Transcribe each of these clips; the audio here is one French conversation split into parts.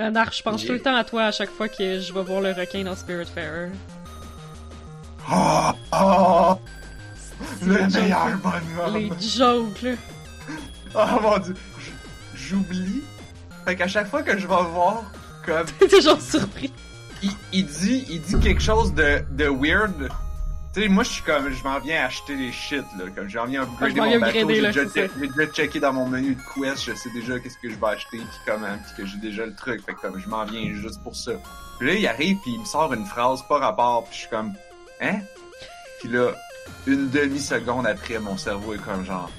Euh, Narf, je pense tout le temps à toi à chaque fois que je vais voir le requin dans Spiritfarer. Oh! Oh! C'est Le meilleur jokes, bonhomme! Les jokes, là. Oh mon dieu! J'oublie. Fait qu'à chaque fois que je vais voir, comme, T'es toujours surpris. il, il dit, il dit quelque chose de, de weird. Tu sais, moi, je suis comme, je m'en viens acheter des shit, là. Comme, j'en viens upgrader Ah, je m'en viens mon bateau. upgrader, J'ai déjà, déjà checké dans mon menu de quest, je sais déjà qu'est-ce que je vais acheter, pis comment, pis que j'ai déjà le truc. Fait que, comme, je m'en viens juste pour ça. Puis là, il arrive, pis il me sort une phrase pas rapport, pis je suis comme, hein? Pis là, une demi-seconde après, mon cerveau est comme genre,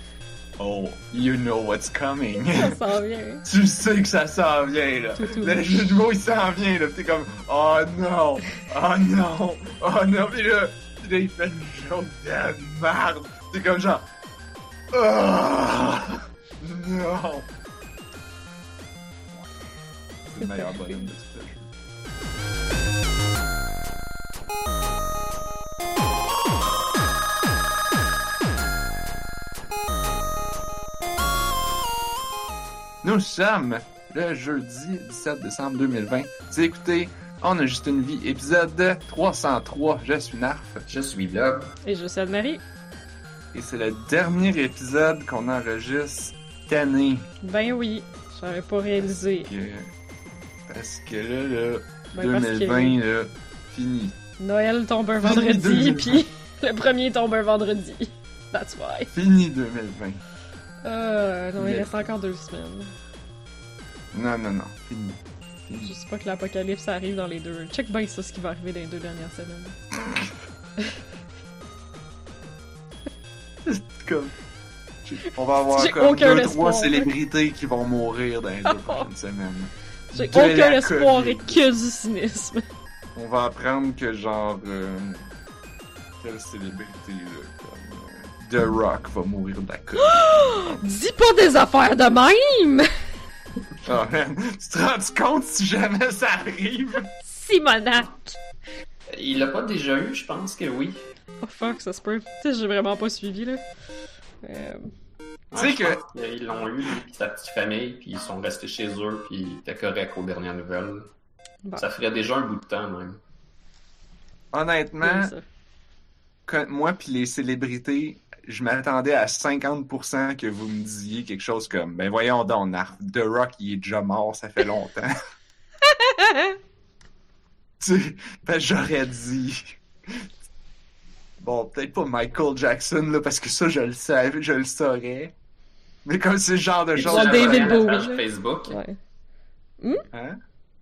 oh, you know what's coming. Ça s'en vient. tu sais que ça s'en vient, là. Tout, tout. Le jeu de mots, il s'en vient, là. T'es comme, oh non, oh non, oh non. Pis là, il fait une joke de merde. T'es comme genre, oh non. C'est le meilleur bonhomme de ce jeu. Nous sommes le jeudi 17 décembre 2020. Vous écoutez On a juste une vie, épisode 303. Je suis Narf. Je suis là. Et je suis Anne-Marie. Et c'est le dernier épisode qu'on enregistre cette année. Ben oui, j'aurais pas réalisé. Que- Parce que là, là, Ben parce que 2020, là, fini. Noël tombe un vendredi, 2020. puis le premier tombe un vendredi. That's why. Fini 2020. Euh, non, il reste encore deux semaines. Non, non, non. Fini. Sais pas que l'apocalypse arrive dans les deux. Check bien ça, ce qui va arriver dans les deux dernières semaines. Comme... On va avoir comme deux, trois célébrités qui vont mourir dans les deux prochaines semaines. J'ai aucun espoir et que du cynisme. On va apprendre que genre euh, quelle célébrité là, comme euh, The Rock va mourir de la. Dis pas des affaires de même! Oh man, tu te rends compte si jamais ça arrive? Simonac! Il l'a pas déjà eu, je pense que oui. Oh fuck, ça se peut. Tu sais, j'ai vraiment pas suivi, là. Euh, Tu sais que- pense qu'ils l'ont eu, lui, pis sa petite famille, puis ils sont restés chez eux, puis ils étaient corrects aux dernières nouvelles. Bon. Ça ferait déjà un bout de temps, même. Honnêtement, quand- moi puis les célébrités, je m'attendais à 50% que vous me disiez quelque chose comme ben voyons donc Narf, The Rock il est déjà mort, ça fait longtemps. tu sais, ben j'aurais dit Bon, peut-être pas Michael Jackson là parce que ça je le savais, je le saurais. Mais comme c'est le genre de choses David Bowie. Facebook, Ouais. hein?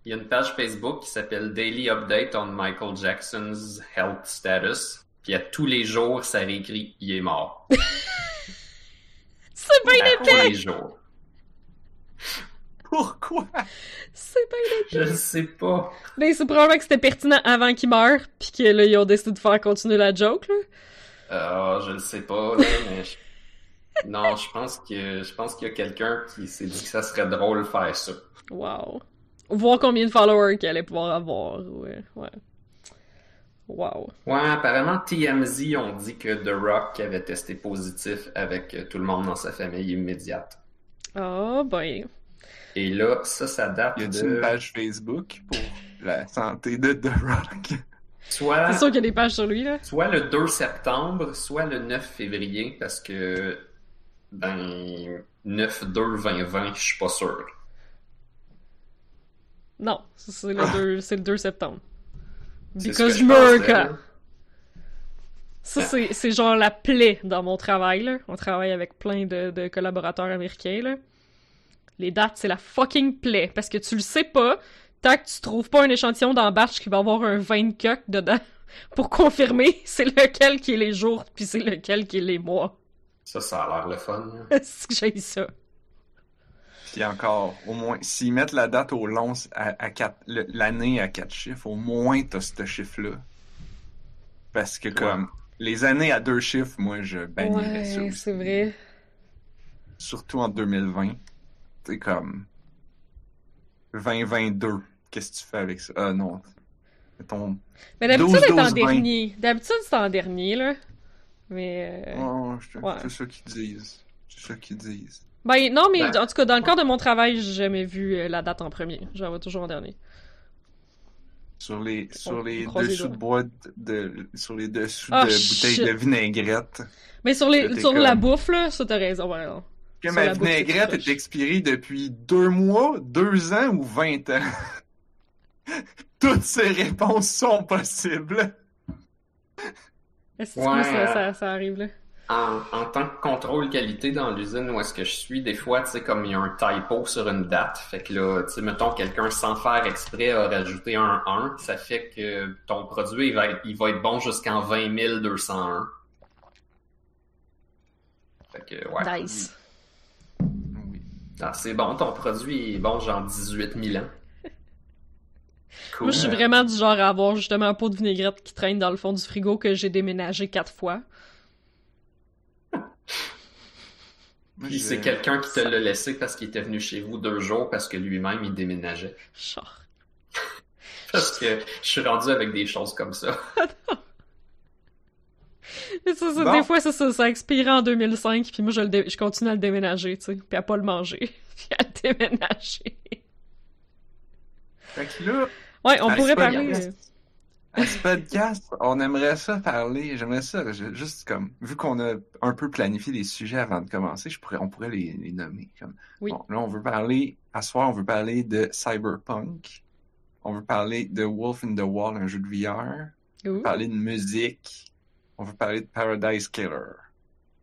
il y a une page Facebook qui s'appelle Daily Update on Michael Jackson's Health Status. Puis à tous les jours, ça réécrit « Il est mort C'est ». bien À tous épais! les jours. Pourquoi? C'est bien épais! Je sais pas. Mais c'est probablement que c'était pertinent avant qu'il meure, pis que là, ils ont décidé de faire continuer la joke, là. Ah, je le sais pas, là, mais je- non, je pense que je pense qu'il y a quelqu'un qui s'est dit que ça serait drôle de faire ça. Wow. Voir combien de followers qu'elle allait pouvoir avoir, ouais. Ouais. Wow. Ouais, apparemment TMZ ont dit que The Rock avait testé positif avec euh, tout le monde dans sa famille immédiate. Ah, ben. Et là, ça, ça date Y a-t-il de une page Facebook pour la santé de The Rock? Soit C'est sûr qu'il y a des pages sur lui, là. soit le 2 septembre, soit le 9 février, parce que ben 9-2-2020, je suis pas sûr. Non, c'est le 2, c'est le 2 septembre. Because America. Ça, c'est, genre la plaie dans mon travail, là. On travaille avec plein de, de collaborateurs américains, là. Les dates, c'est la fucking plaie. Parce que tu le sais pas, tant que tu trouves pas un échantillon dans batch qui va avoir un 20 coq dedans pour confirmer c'est lequel qui est les jours puis c'est lequel qui est les mois. Ça, ça a l'air le fun. c'est que j'ai ça. Puis encore, au moins, s'ils mettent la date au long, à, l'année à quatre chiffres, au moins t'as ce chiffre-là. Parce que comme les années à deux chiffres, moi je bannirais ça Ouais, c'est vrai. Surtout en 2020. C'est comme 2022. Qu'est-ce que tu fais avec ça? Ah non. Mettons. Mais d'habitude, 12, c'est en 12, 20. dernier. D'habitude, c'est en dernier, là. Mais. euh, Oh, ouais. C'est ça qu'ils disent. C'est ça qu'ils disent. Ben non, mais Ben- en tout cas, dans le cadre de mon travail, j'ai jamais vu euh, la date en premier. J'en vais toujours en dernier. Sur les, sur les dessous de bois de, sur les dessous Ah, de bouteilles de vinaigrette. Mais sur, les, sur comme- la bouffe, là, ça t'as raison, ouais, non. Que Sur ma bouffe, vinaigrette est expirée depuis deux mois, deux ans ou vingt ans? Toutes ces réponses sont possibles. Est-ce que Ouais, ça, ça, ça arrive, là? En, en tant que contrôle qualité dans l'usine où est-ce que je suis, des fois, tu sais, comme il y a un typo sur une date, fait que là, tu sais, mettons, quelqu'un sans faire exprès a rajouté un 1, ça fait que ton produit, il va être, il va être bon jusqu'en 20 201. Fait que, ouais. Nice. Oui. Ah, c'est bon, ton produit est bon, genre 18 000 ans. Cool. Moi, je suis vraiment du genre à avoir justement un pot de vinaigrette qui traîne dans le fond du frigo que j'ai déménagé quatre fois. Moi, Puis c'est quelqu'un qui te l'a laissé parce qu'il était venu chez vous deux jours parce que lui-même il déménageait. Genre. Parce que je suis rendu avec des choses comme ça. Mais ça, ça, Bon. Des fois, ça, ça, ça a expiré en 2005, puis moi, je, le dé- je continue à le déménager, tu sais, puis à pas le manger, puis à le déménager. Fait que là, Ouais, on à pourrait parler... à ce podcast, on aimerait ça parler, j'aimerais ça, juste comme, vu qu'on a un peu planifié les sujets avant de commencer, je pourrais, on pourrait les, les nommer. Comme, Oui. Bon, là, on veut parler, à ce soir, on veut parler de Cyberpunk, on veut parler de Wolf in the Wall, un jeu de VR, on Ouh. veut parler de musique, on veut parler de Paradise Killer.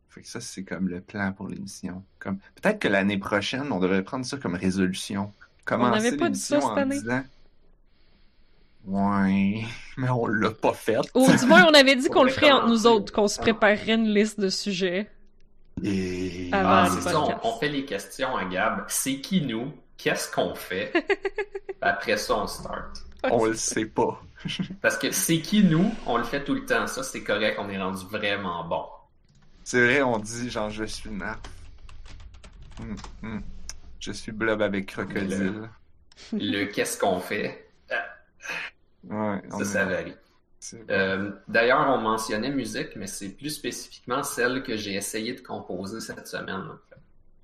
Fait que ça, c'est comme le plan pour l'émission. Comme, peut-être que l'année prochaine, on devrait prendre ça comme résolution. Commencer n'avait pas dit ça cette année? disant, Ouais, mais on l'a pas fait. Ou du moins, on avait dit qu'on le ferait entre nous autres, qu'on se préparerait une liste de sujets. Et... Avant Ah, ça, on, fait les questions à Gab. C'est qui nous? Qu'est-ce qu'on fait? Après ça, on start. on le sait pas. Parce que c'est qui nous? On le fait tout le temps. Ça, c'est correct. On est rendu vraiment bon. C'est vrai, on dit genre je suis Narf. Hum, hum. Je suis Blob avec crocodile. Le qu'est-ce qu'on fait? Ouais, Ça, ça varie. Euh, D'ailleurs, on mentionnait musique, mais c'est plus spécifiquement celle que j'ai essayé de composer cette semaine.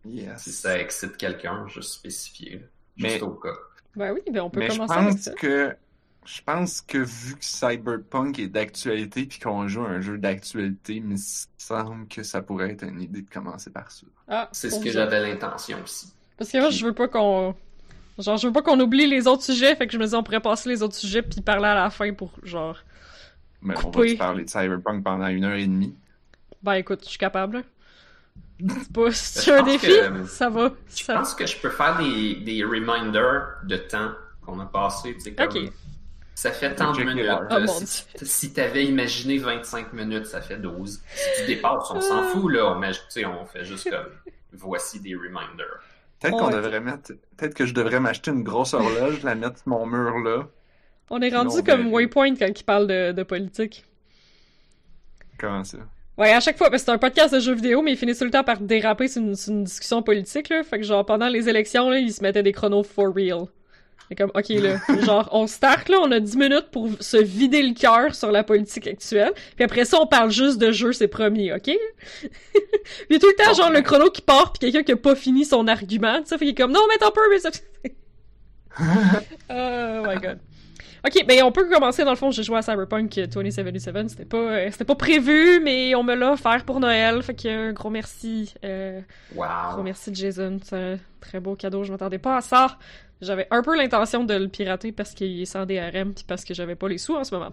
Yes. Si ça excite quelqu'un, juste spécifier. Mais- Juste au cas. Ben oui, ben on peut Mais je commencer avec pense ça. que je pense que vu que Cyberpunk est d'actualité puis qu'on joue à un jeu d'actualité, il me semble que ça pourrait être une idée de commencer par ça. Ah, C'est ce que j'avais l'intention aussi. Parce que moi, je veux pas qu'on... Genre, je veux pas qu'on oublie les autres sujets, fait que je me dis on pourrait passer les autres sujets puis parler à la fin pour, genre... Mais on va parler de Cyberpunk pendant une heure et demie. Ben écoute, je suis capable. C'est pas... Je un défi? que- Ça va. Je Ça... pense que je peux faire des, des reminders de temps qu'on a passé. tu sais, Comme, Ok. Ça fait tant de minutes. Oh Euh, mon si si t'avais imaginé 25 minutes, ça fait 12. Si tu dépasses, on s'en fout, là. On fait juste comme, voici des reminders. Peut-être qu'on devrait mettre. Peut-être que je devrais m'acheter une grosse horloge, la mettre sur mon mur là. On est rendu comme verra. Waypoint quand il parle de, de politique. Comment ça? Ouais, à chaque fois, parce que c'est un podcast de jeux vidéo, mais il finit tout le temps par déraper sur une, sur une discussion politique, là. Fait que genre, pendant les élections, là, il se mettait des chronos for real. C'est comme, ok, là, genre, on start, là, on a 10 minutes pour se vider le cœur sur la politique actuelle, puis après ça, on parle juste de jeux, c'est promis, ok? puis tout le temps, genre, le chrono qui part, puis quelqu'un qui a pas fini son argument, tu sais, fait qu'il est comme, non, mais t'en peux, mais ça... oh my god. Ok, ben on peut commencer dans le fond. J'ai joué à Cyberpunk 2077. C'était pas, euh, c'était pas prévu, mais on me l'a offert pour Noël. Fait qu'un gros merci. Euh, gros Wow. merci Jason. C'est un très beau cadeau. Je m'attendais pas à ça. J'avais un peu l'intention de le pirater parce qu'il est sans DRM puis parce que j'avais pas les sous en ce moment.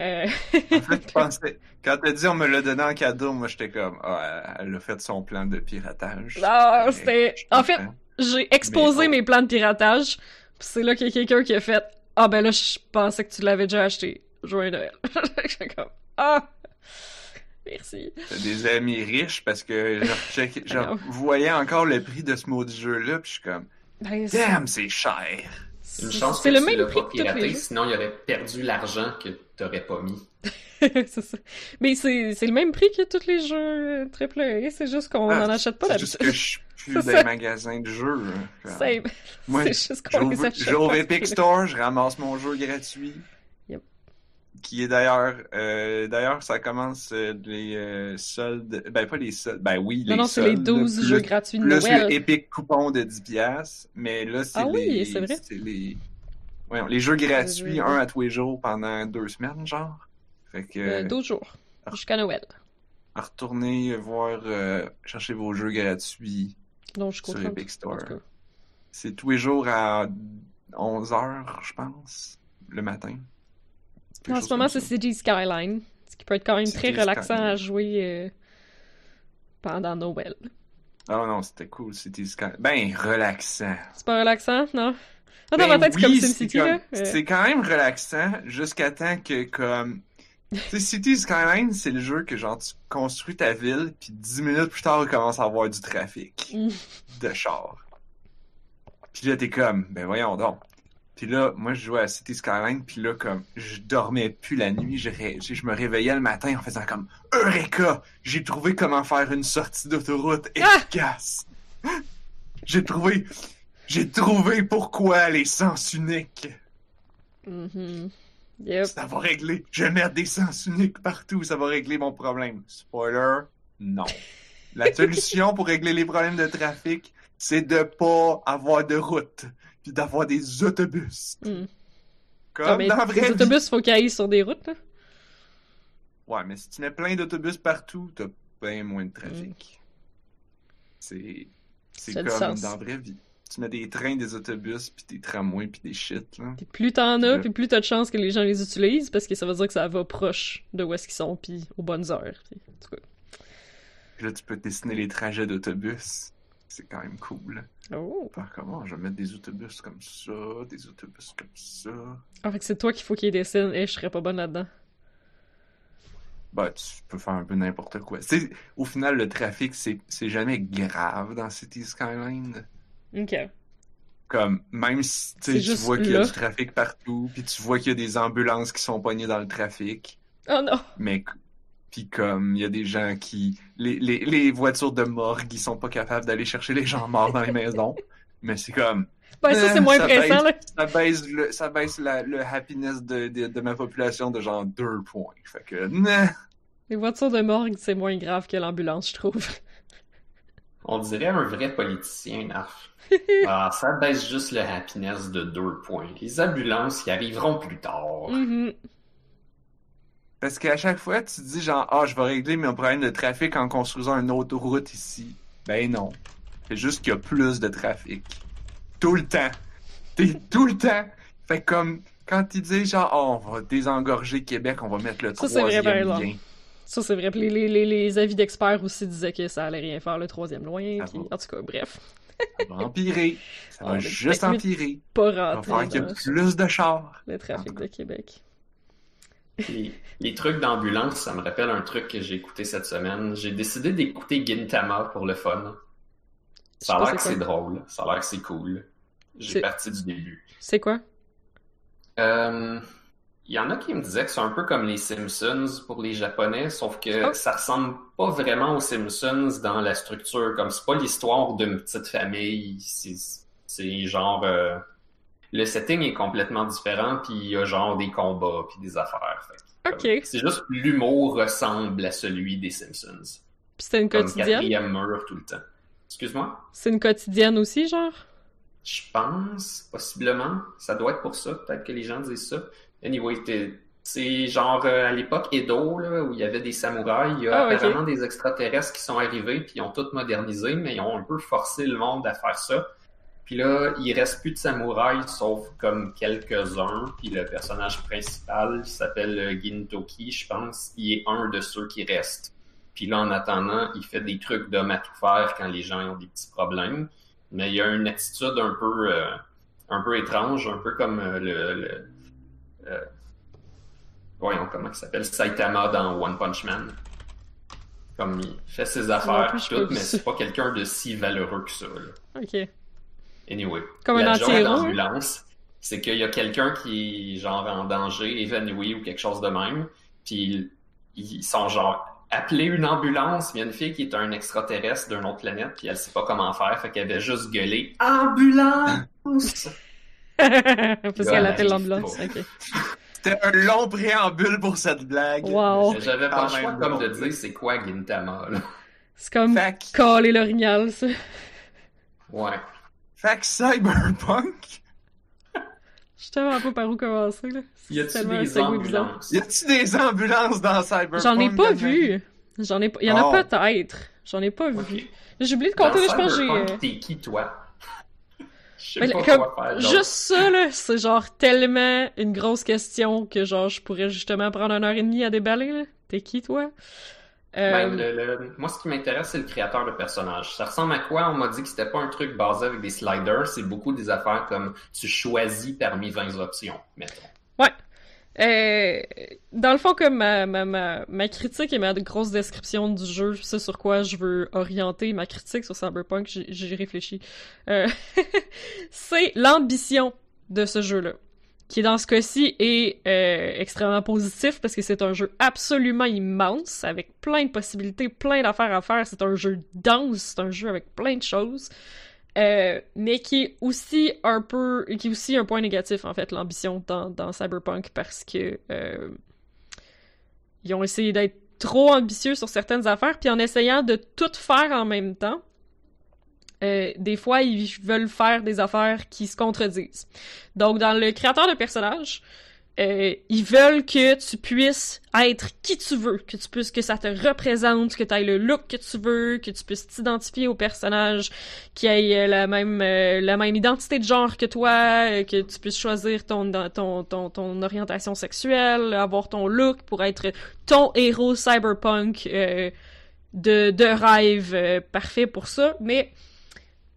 Euh... En fait, je pensais. Quand t'as dit on me l'a donné en cadeau, moi j'étais comme. Ah, elle a fait son plan de piratage. Ah, Mais c'était- je en fait. J'ai exposé Mais oh. mes plans de piratage. Puis c'est là qu'il y a quelqu'un qui a fait Ah ben là, je pensais que tu l'avais déjà acheté. Joyeux Noël. J'étais comme Ah Merci. T'as des amis riches parce que je, je I know. voyais encore le prix de ce maudit jeu-là, puis je suis comme. Ben, c'est- Damn, c'est cher! Une c'est chance que le tu même l'as prix pas que tous les piraté, jeux. sinon il aurait perdu l'argent que t'aurais pas mis. c'est ça. Mais c'est le même prix que tous les jeux AAA. C'est juste qu'on Ah, n'en achète pas C'est juste d'habitude. que je suis les magasins de jeux. hein. C'est juste qu'on les J'ouvre achète j'ouvre Epic. Store, je ramasse mon jeu gratuit. Qui est d'ailleurs, euh, d'ailleurs, ça commence euh, les euh, soldes, ben pas les soldes, ben oui, les Non, non, c'est les soldes, 12 plus- jeux gratuits de Plus Noël. le épique coupon de 10 piastres, mais là, c'est Ah oui, les... c'est vrai. les... voyons, les jeux gratuits, un à tous les jours pendant deux semaines, genre. Fait que, Euh, 12 jours. Jusqu'à Noël. retournez voir, euh, chercher vos jeux gratuits. Donc, jusqu'au Sur 30. Epic Store. C'est tous les jours à 11h, je pense, le matin. En ce moment, c'est. City Skyline. Ce qui peut être quand même très relaxant Skyline. à jouer euh, pendant Noël. Ah non, c'était cool, City Sky. Ben, relaxant. C'est pas relaxant, non? Ah, dans Ben ma tête, c'est oui, comme SimCity, comme- là. Euh, C'est quand même relaxant jusqu'à temps que, comme. Tu sais, City Skyline, c'est le jeu que, genre, tu construis ta ville, puis dix minutes plus tard, il commence à avoir du trafic Mm. de chars. Puis là, t'es comme, ben voyons donc. Puis là, moi, je jouais à City Skyline, puis là, comme, je dormais plus la nuit, je, ré- je me réveillais le matin en faisant comme, Eureka! J'ai trouvé comment faire une sortie d'autoroute Ah! efficace! J'ai trouvé, j'ai trouvé pourquoi les sens uniques. mhm. Yep. Ça va régler. Je vais mettre des sens uniques partout, ça va régler mon problème. Spoiler, non. La solution pour régler les problèmes de trafic, c'est de pas avoir de route, puis d'avoir des autobus. Mm. Comme Ah, mais dans la les vraie vie. autobus, faut qu'ils aillent sur des routes, là. Ouais, mais si tu mets plein d'autobus partout, t'as bien moins de trafic. C'est c'est comme dans la vraie vie. Tu mets des trains, des autobus, puis des tramways, puis des shit, là. Puis plus t'en as, puis plus t'as de chances que les gens les utilisent, parce que ça veut dire que ça va proche de où est-ce qu'ils sont, puis aux bonnes heures. Puis, en tout cas. Puis là, tu peux dessiner les trajets d'autobus. C'est quand même cool. Oh! Comment? Je vais mettre des autobus comme ça, des autobus comme ça. Ah, fait que c'est toi qu'il faut qu'ils dessinent, et je serais pas bonne là-dedans. Bah, tu peux faire un peu n'importe quoi. C'est, au final, le trafic, c'est, jamais grave dans City Skyline. Ok. Comme, même si tu vois qu'il y a là. du trafic partout, puis tu vois qu'il y a des ambulances qui sont pognées dans le trafic, Oh non! mais puis comme il y a des gens qui les, les, les voitures de morgue ils sont pas capables d'aller chercher les gens morts dans les maisons mais c'est comme Ben, ça, Euh, c'est moins ça pressant, là. ça baisse le ça baisse la, le happiness de, de, de ma population de genre deux points fait que nah. Les voitures de morgue, c'est moins grave que l'ambulance, je trouve. On dirait un vrai politicien, Narf. Ah, ça baisse juste le happiness de deux points. Les ambulances y arriveront plus tard. Mhm. Parce qu'à chaque fois tu te dis genre ah je vais régler mes problèmes de trafic en construisant une autoroute ici ben non c'est juste qu'il y a plus de trafic tout le temps T'es tout le temps fait comme quand ils disent genre oh, on va désengorger Québec on va mettre le Ça, vrai, troisième exemple. lien Ça, c'est vrai. Puis les, les, les, avis d'experts aussi disaient que ça allait rien faire, le troisième loin. Ah Puis, en tout cas, bref. Ça va empirer. Ça va Ah, juste empirer. Pas va rentrer faire qu'il y a dans plus de chars. le trafic de Québec. Les, les trucs d'ambulance, ça me rappelle un truc que j'ai écouté cette semaine. J'ai décidé d'écouter Gintama pour le fun. Ça a l'air que c'est drôle. Ça a l'air que c'est cool. J'ai parti du début. C'est quoi? Euh, Il y en a qui me disaient que c'est un peu comme les Simpsons pour les Japonais, sauf que Oh. ça ressemble pas vraiment aux Simpsons dans la structure. Comme c'est pas l'histoire d'une petite famille, c'est c'est genre euh, le setting est complètement différent, puis il y a genre des combats puis des affaires. Fait C'est juste que l'humour ressemble à celui des Simpsons. Puis c'était une Comme quotidienne? quatrième mur tout le temps. Excuse-moi? C'est une quotidienne aussi, genre? Je pense, possiblement. Ça doit être pour ça. Peut-être que les gens disent ça. Anyway, c'est genre euh, à l'époque Edo, là, où il y avait des samouraïs. Il y a Ah, apparemment des extraterrestres qui sont arrivés, puis ils ont tout modernisé, mais ils ont un peu forcé le monde à faire ça. Puis là, il reste plus de samouraïs, sauf comme quelques-uns. Puis le personnage principal, s'appelle euh, Gintoki, je pense. Il est un de ceux qui restent. Puis là, en attendant, il fait des trucs d'homme à tout faire quand les gens ont des petits problèmes. Mais il y a une attitude un peu, euh, un peu étrange, un peu comme euh, le, le euh, voyons comment il s'appelle, Saitama dans One Punch Man. Comme il fait ses affaires tout, mais c'est pas quelqu'un de si valeureux que ça. là. Ok. Anyway. Comme un la joke anti-héros, hein? d'ambulance, c'est qu'il y a quelqu'un qui est genre en danger, évanoui ou quelque chose de même, puis ils sont genre appelés une ambulance, il y a une fille qui est un extraterrestre d'une autre planète, puis elle sait pas comment faire, fait qu'elle avait juste gueulé Ambulance! Parce qu'elle elle appelle l'ambulance. C'était un long préambule pour cette blague. Wow. J'avais pas le choix même comme de dire c'est quoi Gintama. C'est comme caler l'orignal, ça. Ouais. Fait que Cyberpunk, Je sais tellement pas par où commencer, là. Y a-tu des ambulances? y a-tu des ambulances dans Cyberpunk? J'en ai pas vu. J'en ai pas. Il y en a Oh. peut-être. J'en ai pas vu. J'ai oublié de Dans compter, là, je pense que j'ai. Euh, T'es qui, toi? Je sais Mais pas comme, quoi faire. d'autre. juste ça, là, c'est genre tellement une grosse question que genre je pourrais justement prendre une heure et demie à déballer, là. T'es qui, toi? Euh, Ben, le- le- Moi, ce qui m'intéresse, c'est le créateur de personnage. Ça ressemble à quoi? On m'a dit que c'était pas un truc basé avec des sliders, c'est beaucoup des affaires comme tu choisis parmi 20 options, mettons. Euh, dans le fond, comme ma, ma, ma, ma critique et ma grosse description du jeu, c'est sur quoi je veux orienter ma critique sur Cyberpunk, j'ai- j'ai réfléchi. Euh, c'est l'ambition de ce jeu-là, qui dans ce cas-ci est euh, extrêmement positif parce que c'est un jeu absolument immense, avec plein de possibilités, plein d'affaires à faire. C'est un jeu dense, c'est un jeu avec plein de choses. Euh, mais qui est aussi un peu qui est aussi un point négatif en fait l'ambition dans, dans Cyberpunk parce que euh, ils ont essayé d'être trop ambitieux sur certaines affaires puis en essayant de tout faire en même temps euh, des fois ils veulent faire des affaires qui se contredisent. Donc dans le créateur de personnages euh, ils veulent que tu puisses être qui tu veux, que tu puisses que ça te représente, que tu aies le look que tu veux, que tu puisses t'identifier au personnage, qui ait euh, la même euh, la même identité de genre que toi, euh, que tu puisses choisir ton ton ton ton orientation sexuelle, avoir ton look pour être ton héros cyberpunk euh, de de rêve euh, parfait pour ça, mais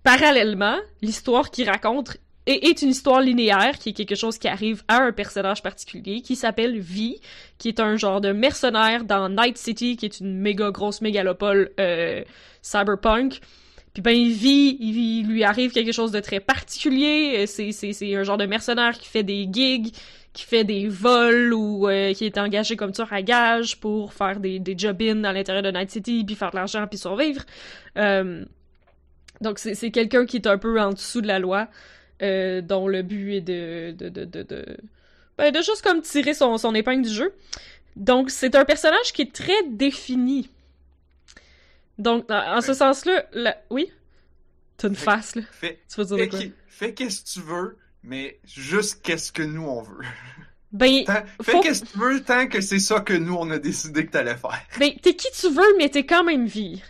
parallèlement, l'histoire qu'il raconte est, une histoire linéaire qui est quelque chose qui arrive à un personnage particulier qui s'appelle V, qui est un genre de mercenaire dans Night City, qui est une méga grosse mégalopole euh, cyberpunk. Puis ben il il lui arrive quelque chose de très particulier. Euh, C'est un genre de mercenaire qui fait des gigs, qui fait des vols ou euh, qui est engagé comme tueur à gage pour faire des des job-ins à l'intérieur de Night City, puis faire de l'argent puis survivre. Donc c'est quelqu'un qui est un peu en dessous de la loi, euh, dont le but est de de de de, de... Ben, de juste comme tirer son son épingle du jeu. Donc c'est un personnage qui est très défini. Donc en en ce sens-là, la... oui, t'as une Fait- face là. Fais, Tu veux dire fais, quoi? qu'est-ce que tu veux, mais juste qu'est-ce que nous on veut. Ben Tant- fais Faut- qu'est-ce que tu veux tant que c'est ça que nous on a décidé que t'allais faire. ben t'es qui tu veux, mais t'es quand même vie.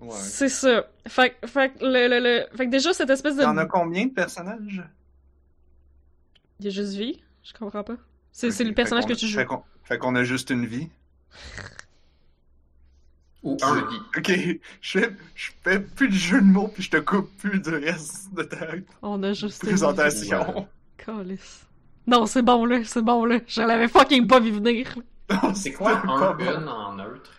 Ouais. C'est ça. Fait, que- fait, le, le, le- fait que déjà cette espèce de. T'en as combien de personnages? Il y a juste vie? Je comprends pas. C'est le personnage que tu joues. Fait qu'on, fait qu'on a juste une vie? Ou un vie. Ok, je fais, je fais plus de jeu de mots puis je te coupe plus du reste de ta On a juste. une présentation. Calice. Non, c'est bon là, c'est bon là. Je l'avais fucking pas vu venir. C'est quoi un, une en neutre?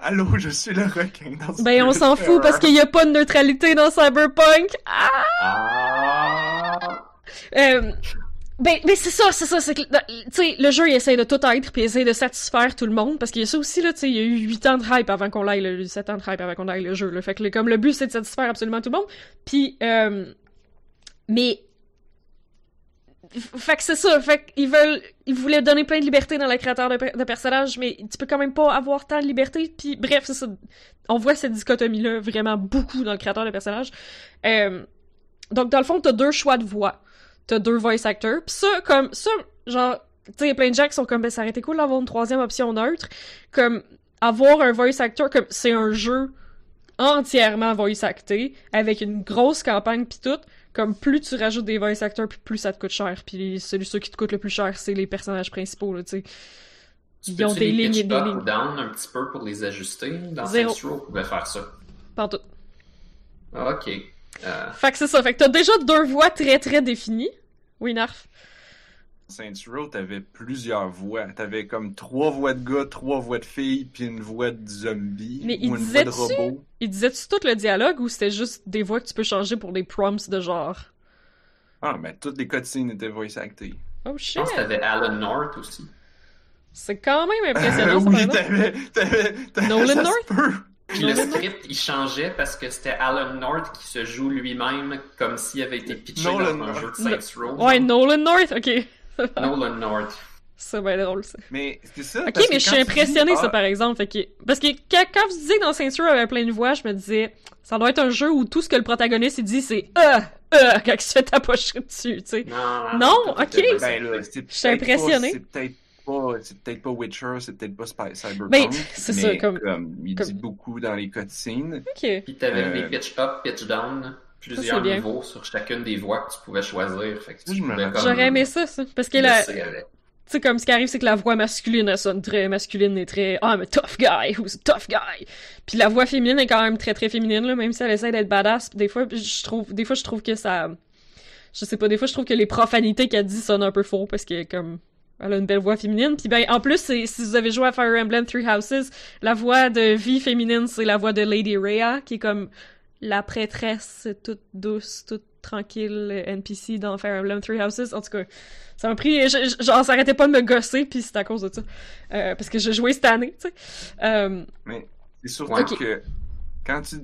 Allô, je suis le requin dans ce Ben on s'en fout parce qu'il y a pas de neutralité dans Cyberpunk. Ah! Ah! Euh, ben, ben c'est ça, c'est ça, c'est que, tu sais, le jeu, il essaie de tout être, puis il essaie de satisfaire tout le monde, parce qu'il y a ça aussi, là, tu sais, il y a eu 8 ans de hype avant qu'on l'aille, le 7 ans de hype avant qu'on aille le jeu, là. Fait que, comme le but, c'est de satisfaire absolument tout le monde. Puis, euh, mais, fait que c'est ça, fait qu'ils veulent, ils voulaient donner plein de liberté dans la créateur de, de personnages, mais tu peux quand même pas avoir tant de liberté, puis bref, c'est ça. On voit cette dichotomie-là vraiment beaucoup dans le créateur de personnages. Euh, donc, dans le fond, t'as deux choix de voix t'as deux voice actors. Pis ça, comme, ça, genre, tu sais, plein de gens qui sont comme, ben, ça aurait été cool d'avoir une troisième option neutre. Comme, avoir un voice actor, comme, c'est un jeu entièrement voice acté, avec une grosse campagne pis tout. Comme, plus tu rajoutes des voice actors, puis plus ça te coûte cher. Puis celui, ceux qui te coûtent le plus cher, c'est les personnages principaux, là, tu sais. Ils ont des lignes et des up lignes. ou down un petit peu pour les ajuster? Dans Zéro. Saints Row, on pouvait faire ça. Pantoute. Ok. Euh, Fait que c'est ça. Fait que t'as déjà deux voix très très définies. Oui, Narf. Saints Row, t'avais plusieurs voix. T'avais comme trois voix de gars, trois voix de filles, puis une voix de zombie Mais ou il une voix de robot. Il disait-tu tout le dialogue ou c'était juste des voix que tu peux changer pour des prompts de genre? Ah, mais toutes les cutscenes étaient voice actées. Oh je shit! pense que t'avais Alan North aussi. C'est quand même impressionnant, oui, t'avais, t'avais, t'avais, Nolan ça se North? peut. Puis le script, il changeait parce que c'était Alan North qui se joue lui-même comme s'il avait été pitché Nolan dans un North. jeu de Saints Row. Ouais, Nolan North, ok. Nolan North. C'est bien drôle, ça. Mais c'est ça. Ok, parce que mais je suis dis, impressionné, ça, ah, par exemple. Fait que... Parce que quand, vous disiez que dans Saints Row, il y avait plein de voix, je me disais, ça doit être un jeu où tout ce que le protagoniste il dit, c'est euh, euh, quand il se fait tapocher dessus, tu sais. Non, Non, ok. Ben là, c'est suis peut-être impressionné. pas- C'est peut-être pas, c'est peut-être pas Witcher, c'est peut-être pas Spy- Cyberpunk. Ben, c'est ça, mais comme- il comme- dit beaucoup dans les cutscenes. Ok. Puis t'avais Euh, des pitch up, pitch down, plusieurs niveaux sur chacune des voix que tu pouvais choisir. Fait que Ça, tu je me pouvais rappelle. comme J'aurais aimé ça, ça. Parce que là, tu sais, comme ce qui arrive, c'est que la voix masculine, elle sonne très masculine et très, ah, I'm a tough guy, who's a tough guy. Puis la voix féminine est quand même très, très féminine, là, même si elle essaie d'être badass. Des fois, je trouve, des fois, je trouve que ça, je sais pas, des fois, je trouve que les profanités qu'elle dit sonnent un peu faux parce que, comme, elle a une belle voix féminine. Puis ben, en plus, si vous avez joué à Fire Emblem Three Houses, la voix de vie féminine, c'est la voix de Lady Rhea, qui est comme la prêtresse toute douce, toute tranquille NPC dans Fire Emblem Three Houses. En tout cas, ça m'a pris... je- je- genre, ça arrêtait pas de me gosser, puis c'est à cause de ça. Euh, parce que j'ai joué cette année, tu sais. Euh, Mais c'est surtout que quand tu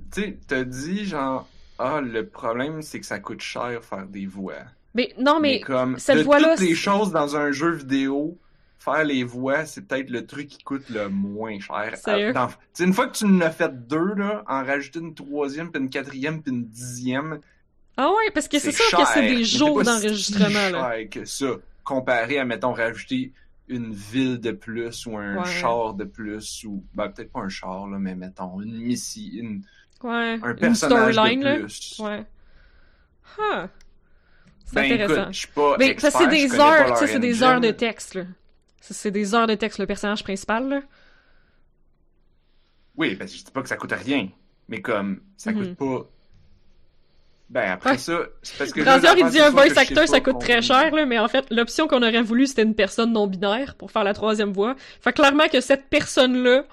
t'as dit genre ah le problème c'est que ça coûte cher faire des voix. mais non, mais... comme cette voix-là, toutes les choses dans un jeu vidéo, faire les voix c'est peut-être le truc qui coûte le moins cher. Sais, une fois que tu en as fait deux là, en rajouter une troisième, puis une quatrième, puis une dixième, Ah ouais, parce que c'est sûr que c'est des c'est jours d'enregistrement, là. que ça, comparé à mettons rajouter une ville de plus ou un Ouais. char de plus ou ben peut-être pas un char là, mais mettons une mission, une- Ouais, un personnage de là. plus. Ouais. Huh. C'est Ben intéressant. écoute, je suis pas Mais expert, ça, c'est je des heures, c'est des heures de texte, là. C'est des heures de texte, le personnage principal, là. Oui, parce que je dis pas que ça coûte rien, mais comme ça Mhm. coûte pas. Ben après Ouais. ça, c'est parce que Brazier, il dit un voice actor, ça coûte très cher, là, mais en fait, l'option qu'on aurait voulu, c'était une personne non-binaire pour faire la troisième voix. Fait clairement que cette personne-là,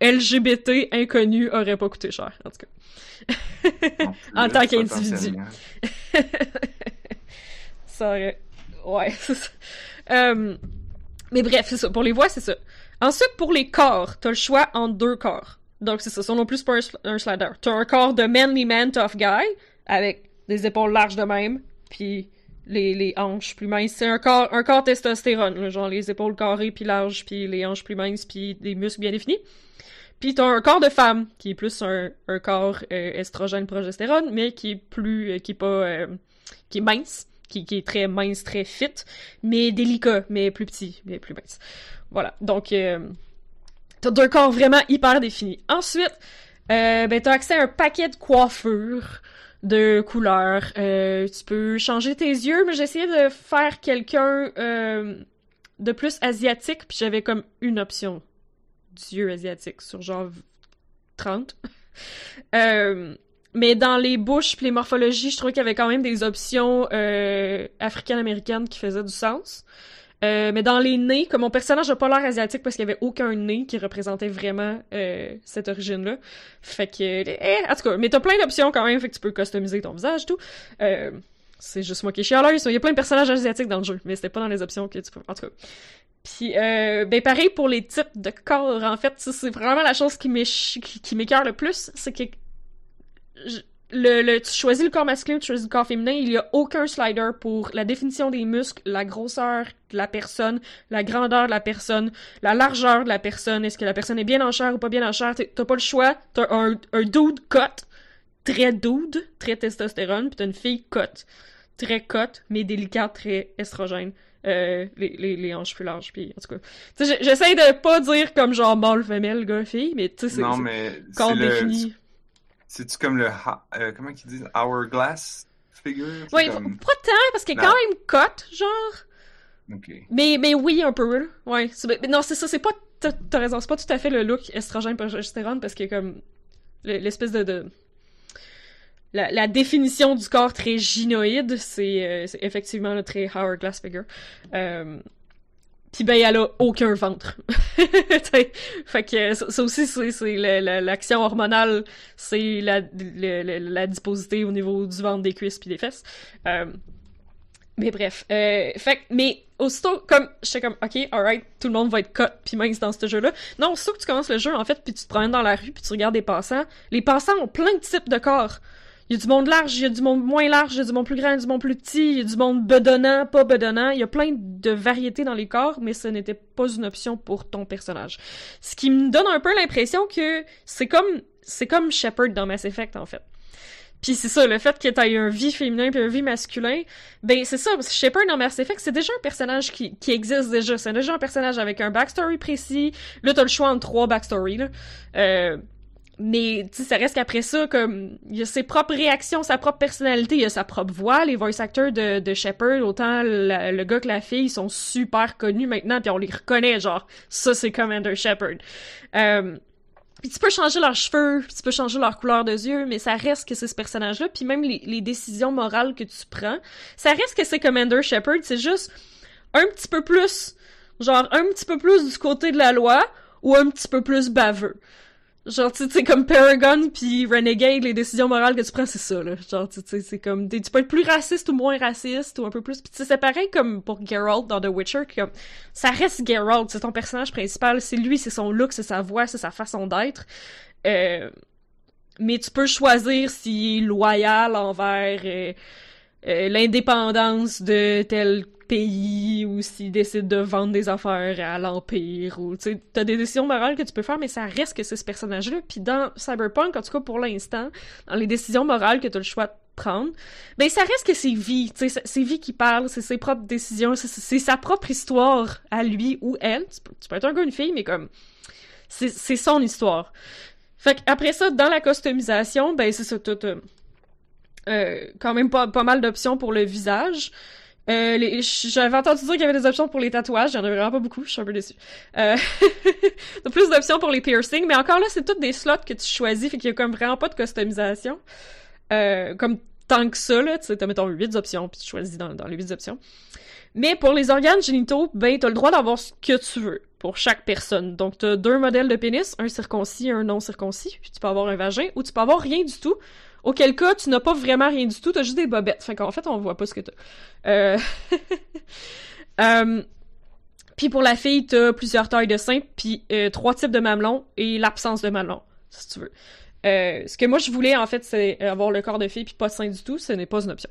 LGBT, inconnue, aurait pas coûté cher, en tout cas. Plus, En tant qu'individu. potentiellement. ça aurait... Ouais, c'est ça. Euh, Mais bref, c'est ça. Pour les voix, c'est ça. Ensuite, pour les corps, t'as le choix entre deux corps. Donc, c'est ça. Ça non plus, pas un, un slider. T'as un corps de manly man tough guy, avec des épaules larges de même, puis les, les hanches plus minces. C'est un corps, un corps testostérone, là, genre les épaules carrées puis larges, puis les hanches plus minces, puis des muscles bien définis. Puis t'as un corps de femme, qui est plus un, un corps euh, estrogène-progestérone, mais qui est plus... euh, qui est pas... euh, qui est mince, qui, est très mince, très fit, mais délicat, mais plus petit, mais plus mince. Voilà, donc euh, t'as deux corps vraiment hyper définis. Ensuite, euh, ben t'as accès à un paquet de coiffures de couleurs. Euh, tu peux changer tes yeux, mais j'ai essayé de faire quelqu'un euh, de plus asiatique, puis j'avais comme une option d'yeux asiatique sur genre 30. euh, mais dans les bouches pis les morphologies, je trouvais qu'il y avait quand même des options euh, africaines-américaines qui faisaient du sens. Euh, mais dans les nez, comme mon personnage n'a pas l'air asiatique parce qu'il y avait aucun nez qui représentait vraiment euh, cette origine-là. Fait que... Eh, en tout cas, mais t'as plein d'options quand même, fait que tu peux customiser ton visage, tout. C'est juste moi qui est chialeuse. Il y a plein de personnages asiatiques dans le jeu, mais c'était pas dans les options que tu peux... En tout cas. Puis, ben pareil pour les types de corps, en fait, c'est vraiment la chose qui m'écœure le plus, c'est que le, le, tu choisis le corps masculin, tu choisis le corps féminin, il y a aucun slider pour la définition des muscles, la grosseur de la personne, la grandeur de la personne, la largeur de la personne, est-ce que la personne est bien en chair ou pas bien en chair, t'as pas le choix, t'as un, un dude cut, très dude, très testostérone, puis t'as une fille cut, très cut, mais délicate, très estrogène. Euh, les, les, les hanches plus larges, puis en tout cas. J'essaie de pas dire comme genre mâle, femelle, gars, fille, mais tu sais, c'est Non, mais corps c'est le. C'est-tu comme le. euh, comment qu'ils disent Hourglass figure? Comme- pas tant, parce qu'il est quand même cut, genre. Ok. Mais, mais oui, un peu. Ouais. mais non, c'est ça, c'est pas. T'as raison, c'est pas tout à fait le look estrogène progestérone parce que comme. le- L'espèce de. de- La, la définition du corps très gynoïde, c'est euh, effectivement le très hourglass figure. Euh, Puis ben, elle a aucun ventre. Fait que ça, aussi, c'est c'est la- la- l'action hormonale, c'est la, la disposité au niveau du ventre, des cuisses puis des fesses. Euh, mais bref, euh, fait mais aussitôt, comme, j'étais comme, ok, alright, tout le monde va être cut puis mince dans ce jeu-là. Non, aussitôt que tu commences le jeu, en fait, puis tu te promènes dans la rue puis tu regardes des passants, les passants ont plein de types de corps. Il y a du monde large, il y a du monde moins large, il y a du monde plus grand, du monde plus petit, il y a du monde bedonnant, pas bedonnant. Il y a plein de variétés dans les corps, mais ce n'était pas une option pour ton personnage. Ce qui me donne un peu l'impression que c'est comme c'est comme Shepard dans Mass Effect en fait. Puis c'est ça, le fait que t'aies un vie féminin puis un vie masculin, ben c'est ça, Shepard dans Mass Effect, c'est déjà un personnage qui, qui existe déjà. C'est déjà un personnage avec un backstory précis. Là, t'as le choix entre trois backstories, là. Euh, mais tu ça reste qu'après ça comme il a ses propres réactions sa propre personnalité il a sa propre voix les voice actors de, Shepard autant le gars que la fille ils sont super connus maintenant puis on les reconnaît genre ça c'est Commander Shepard euh, puis tu peux changer leurs cheveux, tu peux changer leur couleur de yeux, mais ça reste que c'est ce personnage-là. Puis même les, les, décisions morales que tu prends, ça reste que c'est Commander Shepard. C'est juste un petit peu plus, genre un petit peu plus du côté de la loi ou un petit peu plus baveux. Genre, tu sais, comme Paragon puis Renegade, les décisions morales que tu prends, c'est ça, là. Genre, tu sais, c'est comme... Tu peux être plus raciste ou moins raciste, ou un peu plus... Puis c'est pareil comme pour Geralt dans The Witcher, comme... Ça reste Geralt, c'est ton personnage principal, c'est lui, c'est son look, c'est sa voix, c'est sa façon d'être. Euh... Mais tu peux choisir s'il est loyal envers euh, euh, l'indépendance de tel pays ou s'ils décident de vendre des affaires à l'Empire ou tu sais t'as des décisions morales que tu peux faire mais ça reste que c'est ce personnage là puis dans Cyberpunk en tout cas pour l'instant dans les décisions morales que tu as le choix de prendre ben ça reste que c'est vie tu sais c'est vie qui parle c'est ses propres décisions c'est sa propre histoire à lui ou elle. Tu peux, être un gars une fille mais comme c'est son histoire. Fait après ça dans la customisation ben c'est ça tout euh, quand même pas mal d'options pour le visage euh, J'avais entendu dire qu'il y avait des options pour les tatouages, il y en a vraiment pas beaucoup, je suis un peu déçue. Euh... plus d'options pour les piercings, mais encore là, c'est toutes des slots que tu choisis, fait qu'il y a vraiment pas de customisation. Euh, comme tant que ça, là, tu sais, t'as mettons 8 options, puis tu choisis dans, dans les 8 options. Mais pour les organes génitaux, ben, t'as le droit d'avoir ce que tu veux pour chaque personne. Donc, t'as deux modèles de pénis, un circoncis et un non circoncis, puis tu peux avoir un vagin, ou tu peux avoir rien du tout, Auquel cas, tu n'as pas vraiment rien du tout, t'as juste des bobettes. Fait fait, on voit pas ce que t'as. Euh... euh... Puis pour la fille, t'as plusieurs tailles de seins, puis euh, trois types de mamelons et l'absence de mamelons, si tu veux. Euh, ce que moi je voulais en fait, c'est avoir le corps de fille puis pas de sein du tout. Ce n'est pas une option.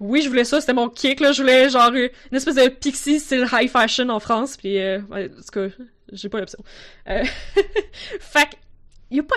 Oui, je voulais ça, c'était mon kick là. Je voulais genre une espèce de pixie style high fashion en France. Puis en tout cas, j'ai pas l'option. Fait y a pas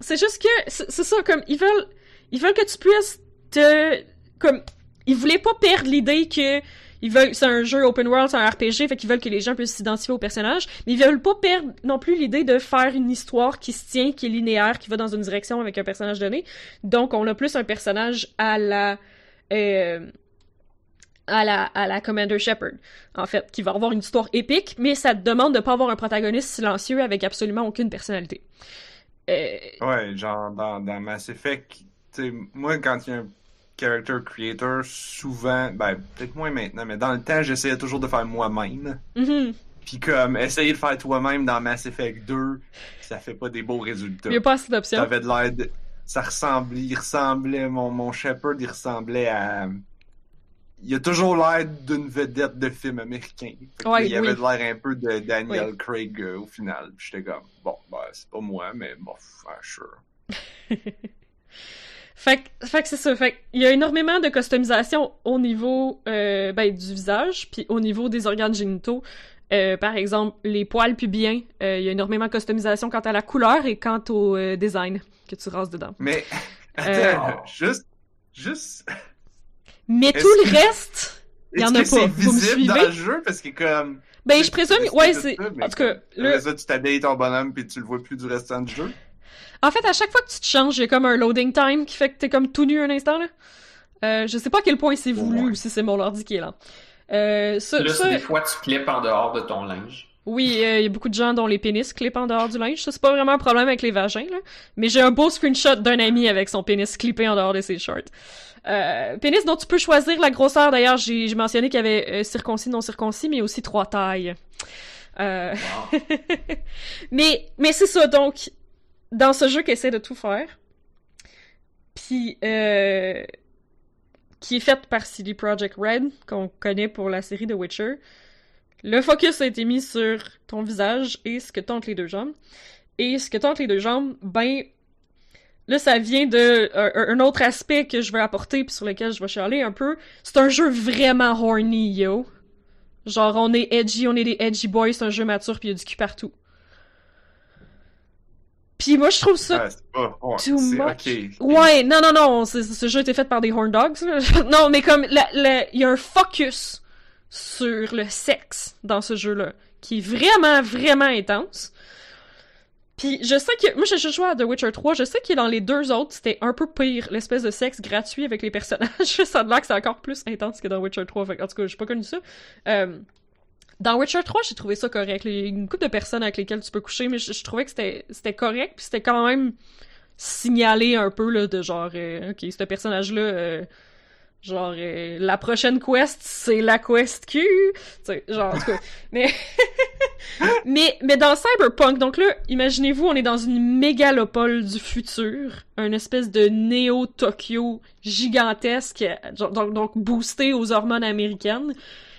C'est juste que c'est ça comme ils veulent ils veulent que tu puisses te comme ils voulaient pas perdre l'idée que ils veulent c'est un jeu open world, c'est un RPG, fait qu'ils veulent que les gens puissent s'identifier au personnage, mais ils veulent pas perdre non plus l'idée de faire une histoire qui se tient, qui est linéaire, qui va dans une direction avec un personnage donné. Donc on a plus un personnage à la euh, à la, à la Commander Shepard, en fait, qui va avoir une histoire épique, mais ça te demande de pas avoir un protagoniste silencieux avec absolument aucune personnalité. Euh, ouais, genre dans, dans Mass Effect, moi quand il y a un character creator, souvent, ben peut-être moins maintenant, mais dans le temps, j'essayais toujours de faire moi-même. Mm-hmm. Puis comme, essayer de faire toi-même dans Mass Effect 2, ça fait pas des beaux résultats. Il n'y a pas assez d'options. Ça avait de l'air Ça ressemblait, il ressemblait, mon, mon Shepard, il ressemblait à il a toujours l'air d'une vedette de film américain. Ouais, il avait l'air un peu de Daniel Craig euh, au final. J'étais comme, bon, bah, c'est pas moi, mais bon, sure. fait, fait que c'est ça. Fait il y a énormément de customisation au niveau euh, ben, du visage, puis au niveau des organes génitaux. Euh, par exemple, les poils pubiens, il y a énormément de customisation quant à la couleur et quant au design que tu rases dedans. Mais, attends, juste, juste, mais tout le reste, il y en a pas. Vous me suivez? dans le jeu? Parce que comme. Ben, je présume, ouais, c'est. En tout cas, le. Ça, tu t'habilles ton bonhomme puis tu le vois plus du restant du jeu. En fait, à chaque fois que tu te changes, il y a comme un loading time qui fait que t'es comme tout nu un instant, là. Euh, je sais pas à quel point c'est voulu ou si c'est mon ordi qui est là. Euh, ça, là, des fois, tu clips en dehors de ton linge. Oui, il euh, y a beaucoup de gens dont les pénis clippent en dehors du linge. Ça, c'est pas vraiment un problème avec les vagins, là. Mais j'ai un beau screenshot d'un ami avec son pénis clippé en dehors de ses shorts. Euh, pénis dont tu peux choisir la grosseur. D'ailleurs, j'ai mentionné qu'il y avait euh, circoncis, non circoncis, mais aussi trois tailles. Mais c'est ça. Donc, dans ce jeu qui essaie de tout faire, puis qui est fait par CD Projekt Red, qu'on connaît pour la série The Witcher, le focus a été mis sur ton visage et ce que tentent les deux jambes. Et ce que tentent les deux jambes, ben là, ça vient de un, un autre aspect que je veux apporter puis sur lequel je vais chialer un peu. C'est un jeu vraiment horny, yo. Genre, on est edgy, on est des edgy boys, c'est un jeu mature puis il y a du cul partout. Puis moi, je trouve ça Ah, pas- ouais, too much. Ouais, non, non, non, ce jeu a été fait par des horn dogs. non, mais comme, il y a un focus sur le sexe dans ce jeu-là, qui est vraiment, vraiment intense. Puis je sais que, moi j'ai joué à The Witcher 3, je sais que dans les deux autres, c'était un peu pire, l'espèce de sexe gratuit avec les personnages. ça a l'air que c'est encore plus intense que dans Witcher 3, fait que, en tout cas, j'ai pas connu ça. Euh, dans Witcher 3, j'ai trouvé ça correct. Il y a une couple de personnes avec lesquelles tu peux coucher, mais je, trouvais que c'était c'était correct, puis c'était quand même signalé un peu, là, de genre, euh, ok, ce personnage-là, euh, genre, euh, la prochaine quest, c'est la quest Q, genre, en tout mais... mais, mais dans Cyberpunk, donc là, imaginez-vous, on est dans une mégalopole du futur, un espèce de néo-Tokyo gigantesque, donc, donc boosté aux hormones américaines.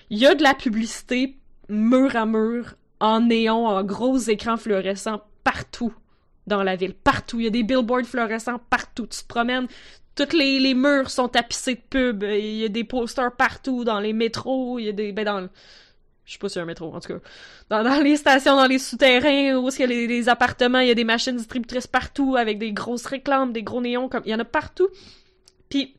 Il y a de la publicité mur à mur, en néon, en gros écrans fluorescents partout dans la ville. Partout. Il y a des billboards fluorescents partout. Tu te promènes, tous les, murs sont tapissés de pubs. Il y a des posters partout dans les métros. Il y a des. Ben, Je sais pas si un métro, en tout cas. Dans, les stations, dans les souterrains, où est-ce qu'il y a les, les appartements, il y a des machines distributrices partout avec des grosses réclames, des gros néons, comme. Il y en a partout. Puis.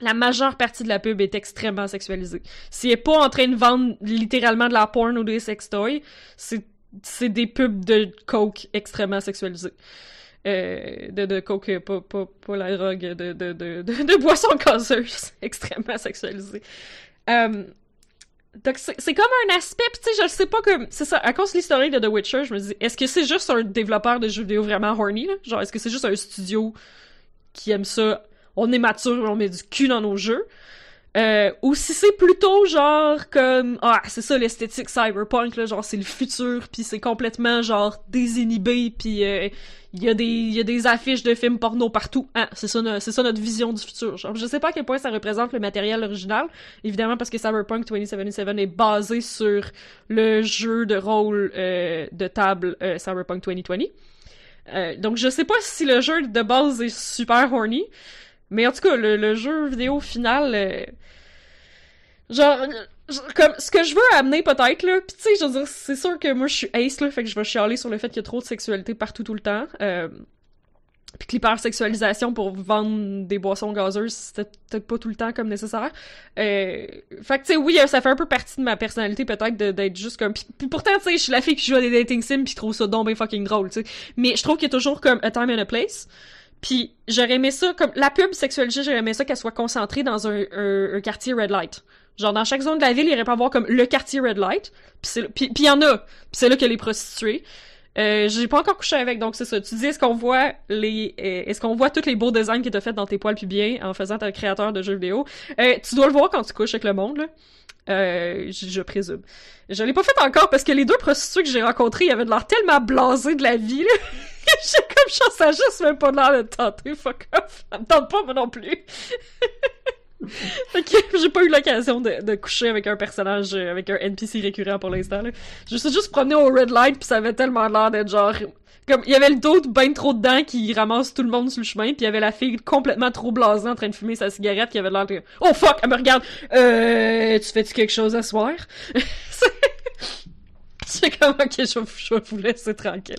La majeure partie de la pub est extrêmement sexualisée. S'il est pas en train de vendre littéralement de la porn ou des sextoys, c'est c'est des pubs de coke extrêmement sexualisées. Euh, de, de coke, pas, pas, pas la drogue, de, de, de, de, boissons gazeuses extrêmement sexualisées. Euh, donc c'est comme un aspect, tu sais, je sais pas comme... C'est ça, à cause de l'historique de The Witcher, je me dis, est-ce que c'est juste un développeur de jeux vidéo vraiment horny? Genre, est-ce que c'est juste un studio qui aime ça? On est mature, on met du cul dans nos jeux? Euh, ou si c'est plutôt genre comme ah c'est ça l'esthétique cyberpunk là genre c'est le futur puis c'est complètement genre désinhibé puis euh, il y a des y a des affiches de films porno partout. Ah c'est ça c'est ça notre vision du futur. Genre je sais pas à quel point ça représente le matériel original évidemment parce que Cyberpunk 2077 est basé sur le jeu de rôle euh, de table euh, Cyberpunk 2020 Euh, donc je sais pas si le jeu de base est super horny mais en tout cas, le, jeu vidéo final, euh, genre, euh, comme ce que je veux amener peut-être là, puis tu sais, je veux dire, c'est sûr que moi je suis ace là, fait que je vais chialer sur le fait qu'il y a trop de sexualité partout tout le temps. Euh, puis que l'hypersexualisation pour vendre des boissons gazeuses, c'était peut-être pas tout le temps comme nécessaire. Euh, fait que, tu sais, oui, ça fait un peu partie de ma personnalité, peut-être, d'être juste comme... Puis, puis pourtant, tu sais, je suis la fille qui joue à des dating sims je trouve ça donc fucking drôle, tu sais. Mais je trouve qu'il y a toujours comme a time and a place. Puis j'aurais aimé ça, comme la pub sexualisée, j'aurais aimé ça qu'elle soit concentrée dans un, un, un quartier red light. Genre dans chaque zone de la ville, il irait pas avoir comme le quartier red light. Puis il y en a. Puis c'est là a les prostituées. Euh, j'ai pas encore couché avec, donc c'est ça. Tu dis, est-ce qu'on voit les, euh, est-ce qu'on voit tous les beaux designs que t'as fait dans tes poils pubiens en faisant ta créateur de jeux vidéo? Euh, tu dois le voir quand tu couches avec le monde, là. Euh, je, présume. Je l'ai pas fait encore parce que les deux prostituées que j'ai rencontrées, ils avaient de l'air tellement blasés de la vie, là. j'ai comme ça a juste même pas l'air de te tenter, fuck off. Ça me tente pas, moi non plus. fait que j'ai pas eu l'occasion de, de coucher avec un personnage, euh, avec un NPC récurrent pour l'instant. Je me suis juste promené au red light pis ça avait tellement l'air d'être genre... Comme, il y avait le dos ben trop dedans qui ramasse tout le monde sur le chemin, puis il y avait la fille complètement trop blasée en train de fumer sa cigarette qui avait l'air de... Oh fuck, elle me regarde! Euh, tu fais-tu quelque chose à soir? C'est comme, ok, je, je vous laisser tranquille.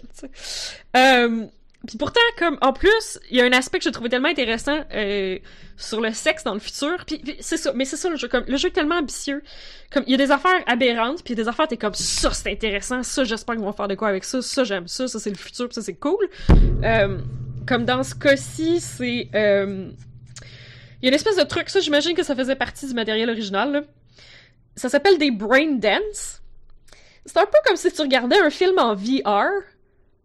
Euh, puis pourtant, comme, en plus, il y a un aspect que j'ai trouvé tellement intéressant euh, sur le sexe dans le futur. Puis, c'est ça, mais c'est ça le jeu. Comme, le jeu est tellement ambitieux. Comme, il y a des affaires aberrantes, puis il y a des affaires, t'es comme, ça, c'est intéressant, ça, j'espère qu'ils vont faire de quoi avec ça, ça, j'aime ça, ça, c'est le futur, ça, c'est cool. Euh, comme dans ce cas-ci, c'est... Il y a une espèce de truc, ça, j'imagine que ça faisait partie du matériel original, là. Ça s'appelle des brain dance. C'est un peu comme si tu regardais un film en VR,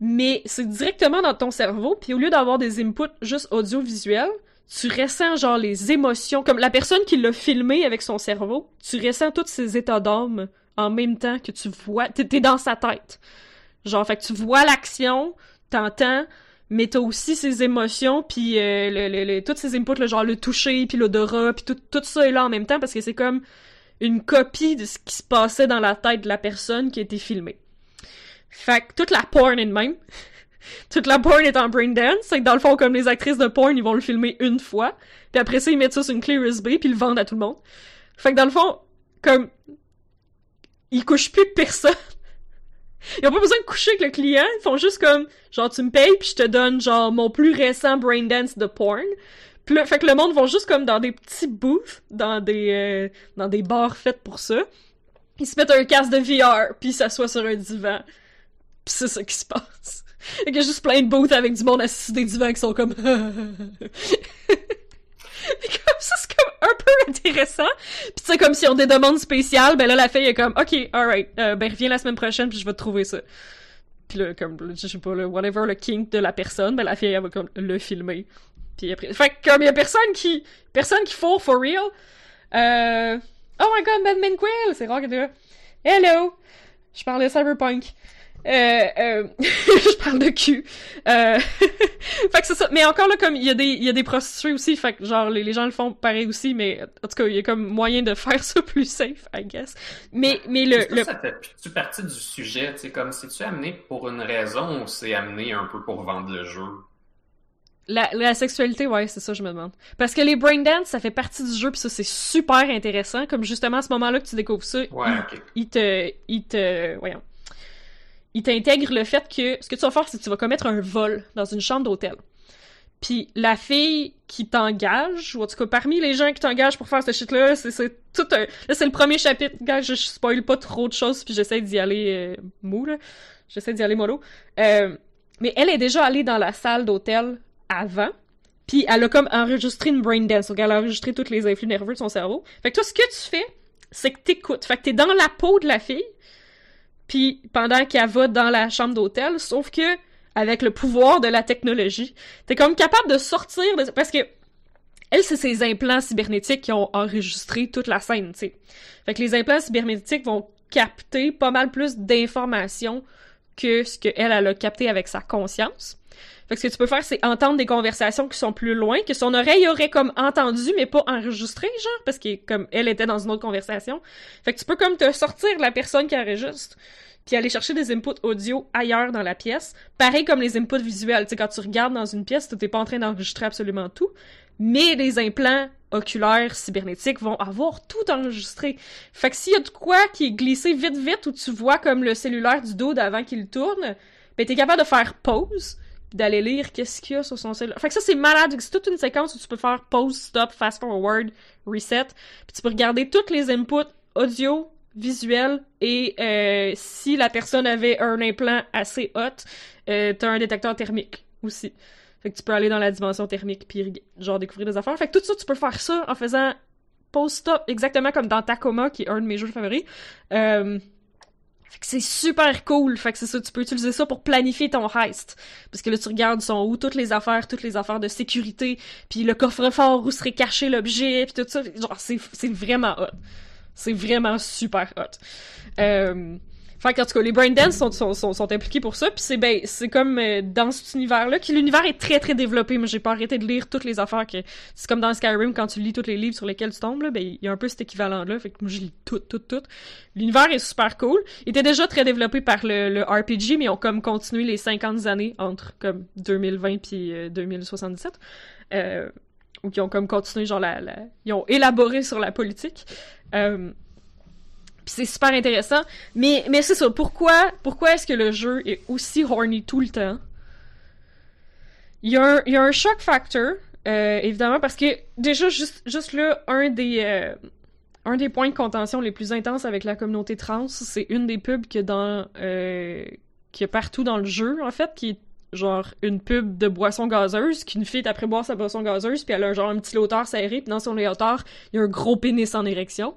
mais c'est directement dans ton cerveau, puis au lieu d'avoir des inputs juste audiovisuels, tu ressens genre les émotions, comme la personne qui l'a filmé avec son cerveau, tu ressens tous ces états d'âme en même temps que tu vois, t'es dans sa tête. Genre, fait que tu vois l'action, t'entends, mais t'as aussi ces émotions, puis euh, le, le, le- tous ces inputs, là, genre le toucher, puis l'odorat, puis tout, tout ça est là en même temps, parce que c'est comme une copie de ce qui se passait dans la tête de la personne qui été filmée. Fait que toute la porn est de même. toute la porn est en brain dance. C'est que dans le fond, comme les actrices de porn, ils vont le filmer une fois. Puis après ça, ils mettent ça sur une clé USB puis ils le vendent à tout le monde. Fait que dans le fond, comme, ils couchent plus personne. Ils ont pas besoin de coucher avec le client, ils font juste comme, genre, tu me payes puis je te donne, genre, mon plus récent brain dance de porn. Puis fait que le monde vont juste comme dans des petits booths, dans des, euh, dans des bars faits pour ça. Ils se mettent un casque de VR, puis ils s'assoient sur un divan. Puis c'est ça qui se passe. Et qu'il y a juste plein de booths avec du monde assis sur des divans qui sont comme... Et comme ça, c'est comme un peu intéressant. Puis tu comme si on des demandes spéciales, ben là, la fille est comme, OK, alright, euh, ben reviens la semaine prochaine, puis je vais trouver ça. Puis là, comme, je sais pas, le whatever, le kink de la personne, ben la fille, elle va comme le filmer. Puis après... Fait que comme il y a personne qui... Personne qui faut, for real. Euh... Oh my god, Madman Quill! C'est rare que tu là. Hello! Je parle de Cyberpunk. Euh, euh, je parle de cul. Euh, fait que c'est ça. Mais encore là, comme il y a des, il y a des prostituées aussi, fait que genre les, les gens le font pareil aussi, mais en tout cas, il y a comme moyen de faire ça plus safe, I guess. Mais, mais le, le... ça fait tu partie du sujet, tu sais, comme c'est-tu amené pour une raison ou c'est amené un peu pour vendre le jeu? La, la sexualité, ouais, c'est ça, je me demande. Parce que les brain dance, ça fait partie du jeu, puis ça, c'est super intéressant. Comme justement, à ce moment-là que tu découvres ça, Ouais, il, te... Il te... Voyons. Il t'intègre le fait que... Ce que tu vas faire, c'est que tu vas commettre un vol dans une chambre d'hôtel. Puis la fille qui t'engage, ou en tout cas, parmi les gens qui t'engagent pour faire ce shit-là, c'est c'est tout un... Là, c'est le premier chapitre. Gars, je spoil pas trop de choses, puis j'essaie d'y aller euh, mou, là. J'essaie d'y aller mollo. Euh, mais elle est déjà allée dans la salle d'hôtel avant, puis elle a comme enregistré une brain dance, donc elle a enregistré tous les influx nerveux de son cerveau. Fait que toi, ce que tu fais, c'est que t'écoutes. Fait que t'es dans la peau de la fille, puis pendant qu'elle va dans la chambre d'hôtel, sauf que avec le pouvoir de la technologie, t'es comme capable de sortir de... parce que elle, c'est ses implants cybernétiques qui ont enregistré toute la scène, tu sais. Fait que les implants cybernétiques vont capter pas mal plus d'informations que ce qu'elle, elle a capté avec sa conscience. Fait que ce que tu peux faire, c'est entendre des conversations qui sont plus loin, que son oreille aurait comme entendu, mais pas enregistré, genre, parce que comme elle était dans une autre conversation. Fait que tu peux comme te sortir la personne qui enregistre, puis aller chercher des inputs audio ailleurs dans la pièce. Pareil comme les inputs visuels. Tu sais, quand tu regardes dans une pièce, t'es pas en train d'enregistrer absolument tout, mais les implants oculaires cybernétiques vont avoir tout enregistré. Fait que s'il y a de quoi qui est glissé vite vite, où tu vois comme le cellulaire du dos d'avant qu'il tourne, ben t'es capable de faire pause, d'aller lire qu'est-ce qu'il y a sur son cellulaire. Fait que ça, c'est malade. C'est toute une séquence où tu peux faire pause, stop, fast forward, reset, puis tu peux regarder toutes les inputs audio, visuels, et euh, si la personne avait un implant assez hot, euh, t'as un détecteur thermique aussi. Fait que tu peux aller dans la dimension thermique puis genre découvrir des affaires. Fait que tout ça, tu peux faire ça en faisant pause stop, exactement comme dans Tacoma, qui est un de mes jeux favoris. Euh, fait que c'est super cool. Fait que c'est ça, tu peux utiliser ça pour planifier ton heist. Parce que là, tu regardes sont où toutes les affaires, toutes les affaires de sécurité, puis le coffre-fort où serait caché l'objet, puis tout ça. Genre, c'est, c'est vraiment hot. C'est vraiment super hot. Euh... Fait tout cas, les Braindance sont, sont, sont, impliqués pour ça, puis c'est ben, c'est comme euh, dans cet univers-là, qui l'univers est très très développé, mais j'ai pas arrêté de lire toutes les affaires. C'est comme dans Skyrim, quand tu lis tous les livres sur lesquels tu tombes, ben, il y a un peu cet équivalent-là, fait que moi je lis tout, tout, tout. L'univers est super cool. Il était déjà très développé par le, RPG, mais ils ont comme continué les 50 années entre comme 2020 puis euh, 2077. Euh, ou qui ont comme continué, genre. Ils ont élaboré sur la politique. Euh, c'est super intéressant. Mais, mais c'est ça, pourquoi, pourquoi est-ce que le jeu est aussi horny tout le temps? Il y a un, il y a un shock factor, euh, évidemment, parce que déjà, juste, juste là, un des, euh, un des points de contention les plus intenses avec la communauté trans, c'est une des pubs que dans, euh, qui est partout dans le jeu, en fait, qui est genre une pub de boisson gazeuse, qu'une fille après boire sa boisson gazeuse, puis elle a genre un petit léotard serré, puis dans son léotard, il y a un gros pénis en érection.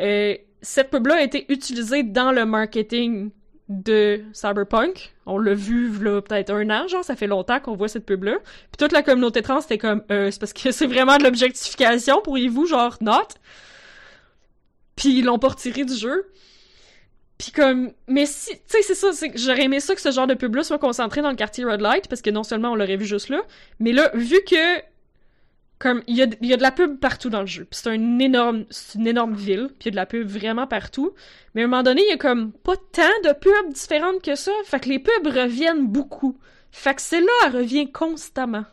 Euh, cette pub-là a été utilisée dans le marketing de Cyberpunk. On l'a vu là peut-être un an, genre ça fait longtemps qu'on voit cette pub-là. Puis toute la communauté trans était comme euh, c'est parce que c'est vraiment de l'objectification, pourriez-vous genre not? Puis ils l'ont pas retiré du jeu. Puis comme mais si tu sais c'est ça, j'aurais aimé ça que ce genre de pub-là soit concentré dans le quartier Red Light parce que non seulement on l'aurait vu juste là, mais là vu que comme il y a, y a de la pub partout dans le jeu. C'est une énorme une énorme ville, puis il y a de la pub vraiment partout. Mais à un moment donné, il y a comme pas tant de pubs différentes que ça, fait que les pubs reviennent beaucoup. Fait que celle-là, elle revient constamment.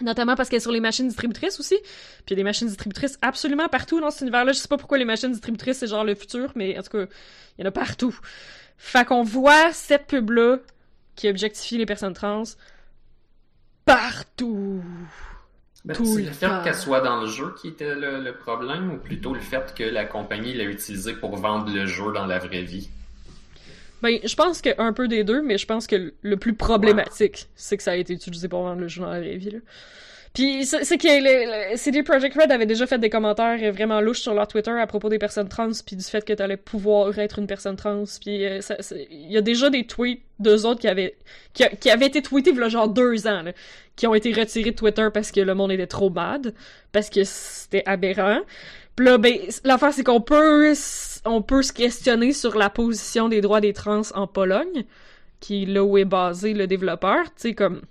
Notamment parce qu'elle est sur les machines distributrices aussi. Puis il y a des machines distributrices absolument partout dans cet univers-là. Je sais pas pourquoi les machines distributrices, c'est genre le futur, mais en tout cas, il y en a partout. Fait qu'on voit cette pub-là qui objectifie les personnes trans partout. Ben, c'est le fait qu'elle soit dans le jeu qui était le, le problème, ou plutôt le fait que la compagnie l'a utilisé pour vendre le jeu dans la vraie vie? Ben, je pense que un peu des deux, mais je pense que le plus problématique, c'est que ça a été utilisé pour vendre le jeu dans la vraie vie, là. Puis c'est que CD Projekt Red avait déjà fait des commentaires vraiment louches sur leur Twitter à propos des personnes trans, puis du fait que t'allais pouvoir être une personne trans, puis euh, il y a déjà des tweets d'eux autres qui avaient qui, avaient été tweetés il genre deux ans, là, qui ont été retirés de Twitter parce que le monde était trop bad, parce que c'était aberrant. Puis là, ben, l'affaire, c'est qu'on peut, on peut se questionner sur la position des droits des trans en Pologne, qui est là où est basé le développeur. Tu sais, comme,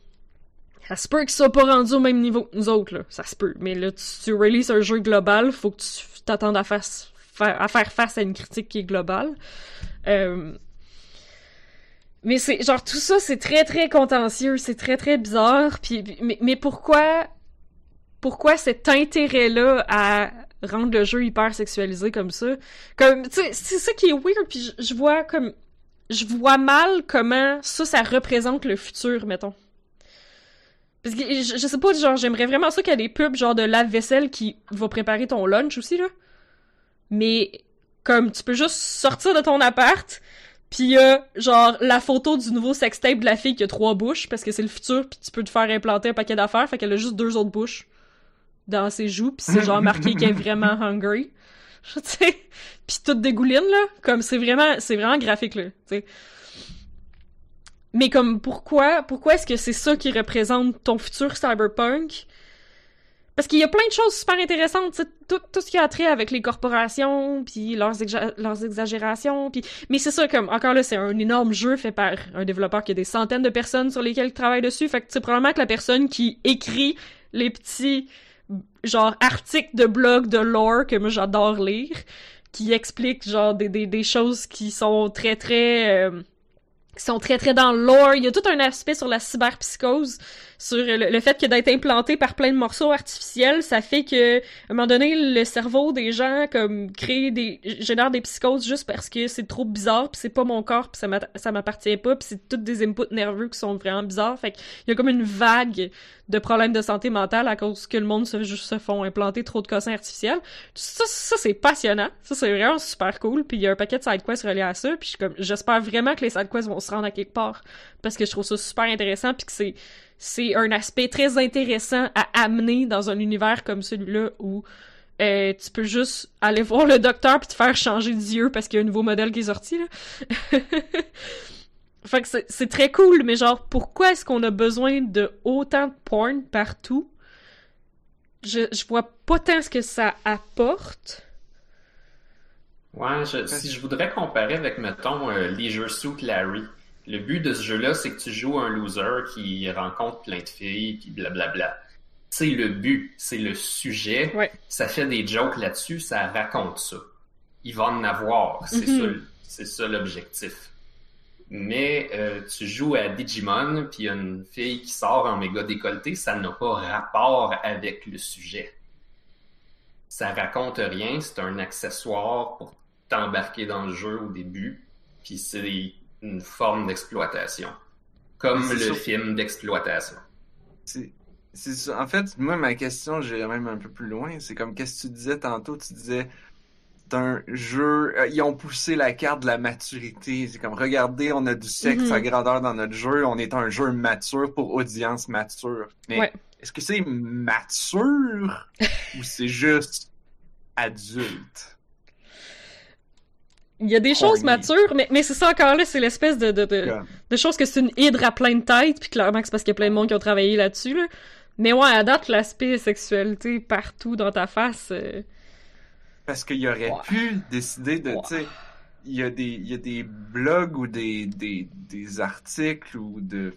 ça se peut qu'ils soient pas rendus au même niveau que nous autres, là. Ça se peut. Mais là, tu, tu releases un jeu global, faut que tu t'attendes à, faire- face à une critique qui est globale. Euh, mais c'est genre tout ça c'est très très contentieux, c'est très très bizarre puis mais, pourquoi pourquoi cet intérêt là à rendre le jeu hyper sexualisé comme ça? Comme c'est ça qui est weird puis je vois comme je vois mal comment ça ça représente le futur mettons. Parce que je, je sais pas genre j'aimerais vraiment ça qu'il y ait des pubs genre de lave-vaisselle qui va préparer ton lunch aussi là. Mais comme tu peux juste sortir de ton appart Pis y a, genre, la photo du nouveau sextape de la fille qui a trois bouches, parce que c'est le futur, puis tu peux te faire implanter un paquet d'affaires, fait qu'elle a juste deux autres bouches dans ses joues, pis c'est genre marqué qu'elle est vraiment hungry. Tu sais, pis toute dégouline, là, comme c'est vraiment, c'est vraiment graphique, là, tu sais. Mais comme, pourquoi, pourquoi est-ce que c'est ça qui représente ton futur cyberpunk? Parce qu'il y a plein de choses super intéressantes, tout, tout ce qui a trait avec les corporations, puis leurs, leurs exagérations, puis mais c'est ça, comme, encore là, c'est un énorme jeu fait par un développeur qui a des centaines de personnes sur lesquelles il travaille dessus. Fait que c'est probablement que la personne qui écrit les petits, genre, articles de blog de lore que moi j'adore lire, qui explique, genre, des, des, des choses qui sont très, très... euh, qui sont très très dans le lore. Il y a tout un aspect sur la cyberpsychose, sur le, fait que d'être implanté par plein de morceaux artificiels, ça fait que à un moment donné le cerveau des gens comme crée des génère des psychoses juste parce que c'est trop bizarre puis c'est pas mon corps puis ça m'a- ça m'appartient pas puis c'est toutes des inputs nerveux qui sont vraiment bizarres. Fait qu'il y a comme une vague de problèmes de santé mentale à cause que le monde se juste se font implanter trop de cossins artificiels. Ça, ça c'est passionnant. Ça, c'est vraiment super cool. Puis il y a un paquet de sidequests reliés à ça. Puis j'espère vraiment que les sidequests vont se rendre à quelque part. Parce que je trouve ça super intéressant. Puis que c'est, c'est un aspect très intéressant à amener dans un univers comme celui-là où euh, tu peux juste aller voir le docteur puis te faire changer d'yeux parce qu'il y a un nouveau modèle qui est sorti, là. fait que c'est, c'est très cool, mais genre, pourquoi est-ce qu'on a besoin de autant de porn partout? Je, je vois pas tant ce que ça apporte. Ouais, je- si je voudrais comparer avec, mettons, euh, Leisure Suit Larry, le but de ce jeu-là, c'est que tu joues un loser qui rencontre plein de filles, puis blablabla. C'est le but, c'est le sujet. Ouais. Ça fait des jokes là-dessus, ça raconte ça. Il va en avoir, c'est Mhm. ça, l'objectif. Mais euh, tu joues à Digimon, puis il y a une fille qui sort en méga décolleté, ça n'a pas rapport avec le sujet. Ça raconte rien, c'est un accessoire pour t'embarquer dans le jeu au début, puis c'est une forme d'exploitation. Comme le sûr- film d'exploitation. C'est. En fait, moi, ma question, j'ai même un peu plus loin. C'est comme, qu'est-ce que tu disais tantôt? Tu disais, c'est un jeu. euh, ils ont poussé la carte de la maturité. C'est comme, regardez, on a du sexe Mhm. à grandeur dans notre jeu. On est un jeu mature pour audience mature. Mais Ouais. est-ce que c'est mature ou c'est juste adulte? Il y a des choses Horny. matures, mais, mais c'est ça encore là, c'est l'espèce de, de, de, choses que c'est une hydre à plein de têtes, puis clairement que c'est parce qu'il y a plein de monde qui ont travaillé là-dessus, là. Mais ouais, à date, l'aspect sexualité partout dans ta face, euh, Parce qu'il aurait Ouais. pu décider de, Ouais. tu sais, il y a des, il y a des blogs ou des, des, des articles ou de,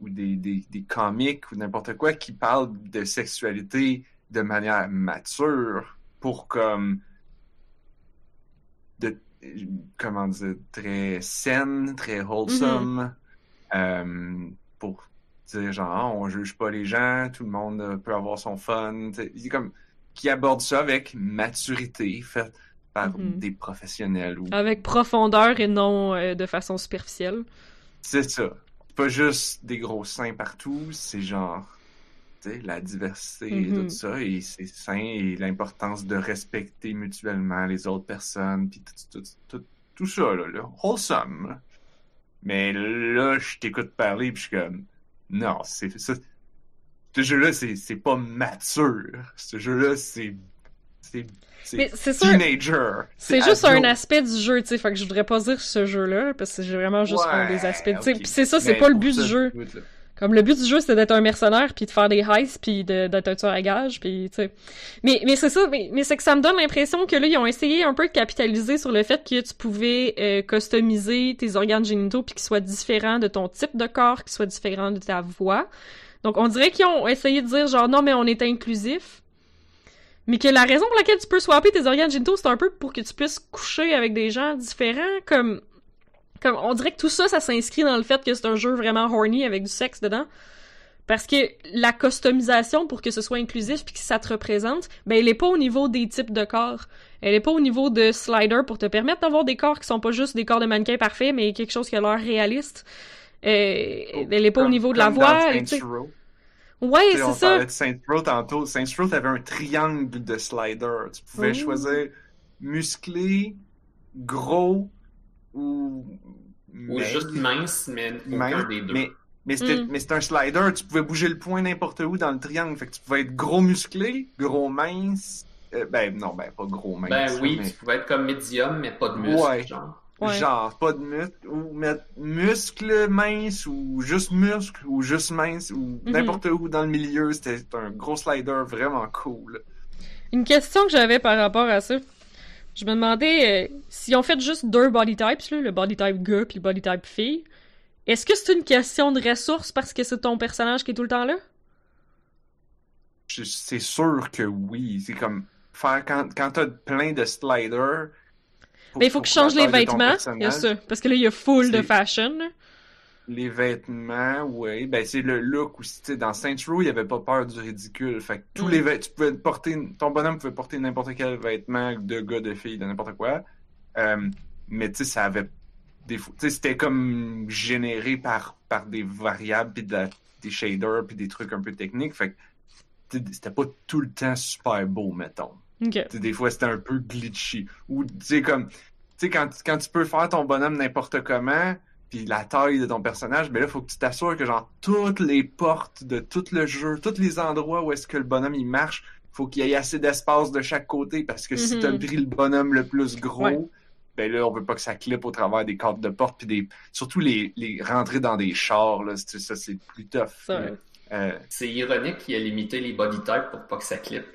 ou des, des, des comics ou n'importe quoi qui parlent de sexualité de manière mature pour comme, de, comment dire, très saine, très wholesome, euh, pour dire genre ah, on juge pas les gens, tout le monde euh, peut avoir son fun. C'est comme qui aborde ça avec maturité, fait par Mhm. des professionnels ou Avec profondeur et non euh, de façon superficielle. c'est ça. Pas juste des gros seins partout, c'est genre la diversité et tout ça, et c'est sain et l'importance de respecter mutuellement les autres personnes, puis tout, tout, tout, tout ça, là, là, wholesome. Mais là, je t'écoute parler, puis je suis comme, non, c'est ça. Ce jeu-là, c'est pas mature. Ce jeu-là, c'est. C'est. Teenager. c'est juste un aspect du jeu, tu sais. Fait que je voudrais pas dire ce jeu-là, parce que c'est vraiment juste un des aspects. tu sais. ok. Puis c'est ça, c'est pas le but ça, du jeu. Comme le but du jeu, c'était d'être un mercenaire, puis de faire des heists, puis d'être un tueur à gages, puis tu sais. Mais, mais c'est ça, mais, mais c'est que ça me donne l'impression que là, ils ont essayé un peu de capitaliser sur le fait que tu pouvais euh, customiser tes organes génitaux, puis qu'ils soient différents de ton type de corps, qu'ils soient différents de ta voix. Donc on dirait qu'ils ont essayé de dire genre non, mais on est inclusif. Mais que la raison pour laquelle tu peux swapper tes organes génitaux, c'est un peu pour que tu puisses coucher avec des gens différents, comme comme on dirait que tout ça, ça s'inscrit dans le fait que c'est un jeu vraiment horny avec du sexe dedans. Parce que la customisation pour que ce soit inclusif puis que ça te représente, ben elle est pas au niveau des types de corps. Elle est pas au niveau de slider pour te permettre d'avoir des corps qui sont pas juste des corps de mannequin parfaits, mais quelque chose qui a l'air réaliste. Euh, elle est pas au niveau de la voix. Ouais, on c'est ça. parlait de Saints Row tantôt. Row, t'avais un triangle de slider. Tu pouvais Oh. choisir musclé, gros ou. Ou maigre. juste mince, mais aucun Mince, des deux. Mais, mais c'était Mm. mais c'était un slider. Tu pouvais bouger le point n'importe où dans le triangle. Fait que tu pouvais être gros musclé, gros mince. euh, ben non, ben pas gros mince. Ben oui, mais- tu pouvais être comme médium, mais pas de muscle, Ouais. genre. Ouais. Genre, pas de muscle, ou mettre muscle mince, ou juste muscle, ou juste mince, ou Mhm. n'importe où dans le milieu. C'était un gros slider vraiment cool. Une question que j'avais par rapport à ça. Je me demandais euh, si on fait juste deux body types, là, le body type gars puis le body type fille. Est-ce que c'est une question de ressources parce que c'est ton personnage qui est tout le temps là? C'est sûr que oui. C'est comme faire quand, quand t'as plein de sliders. pour- Mais il faut que je change les vêtements. Il y a ça. Parce que là, il y a full de fashion. Les vêtements, oui. Ben, c'est le look aussi. Dans Saints Row, il n'y avait pas peur du ridicule. Fait que tous Mm. les vêtements, tu pouvais porter, ton bonhomme pouvait porter n'importe quel vêtement de gars, de fille, de n'importe quoi. Euh, mais tu sais, ça avait des fou- Tu sais, c'était comme généré par, par des variables, puis de des shaders, puis des trucs un peu techniques. Fait que c'était pas tout le temps super beau, mettons. Ok. Tu sais, des fois, c'était un peu glitchy. Ou, tu sais, comme, tu sais, quand, quand tu peux faire ton bonhomme n'importe comment, puis la taille de ton personnage, ben là, faut que tu t'assures que, genre, toutes les portes de tout le jeu, tous les endroits où est-ce que le bonhomme, il marche, faut qu'il y ait assez d'espace de chaque côté, parce que si Mhm. t'as pris le bonhomme le plus gros, Ouais. ben là, on veut pas que ça clippe au travers des cartes de porte, puis des, surtout les, les rentrer dans des chars, là, c'est- ça, c'est plus tough. Euh, C'est ironique qu'il a limité les body types pour pas que ça clippe.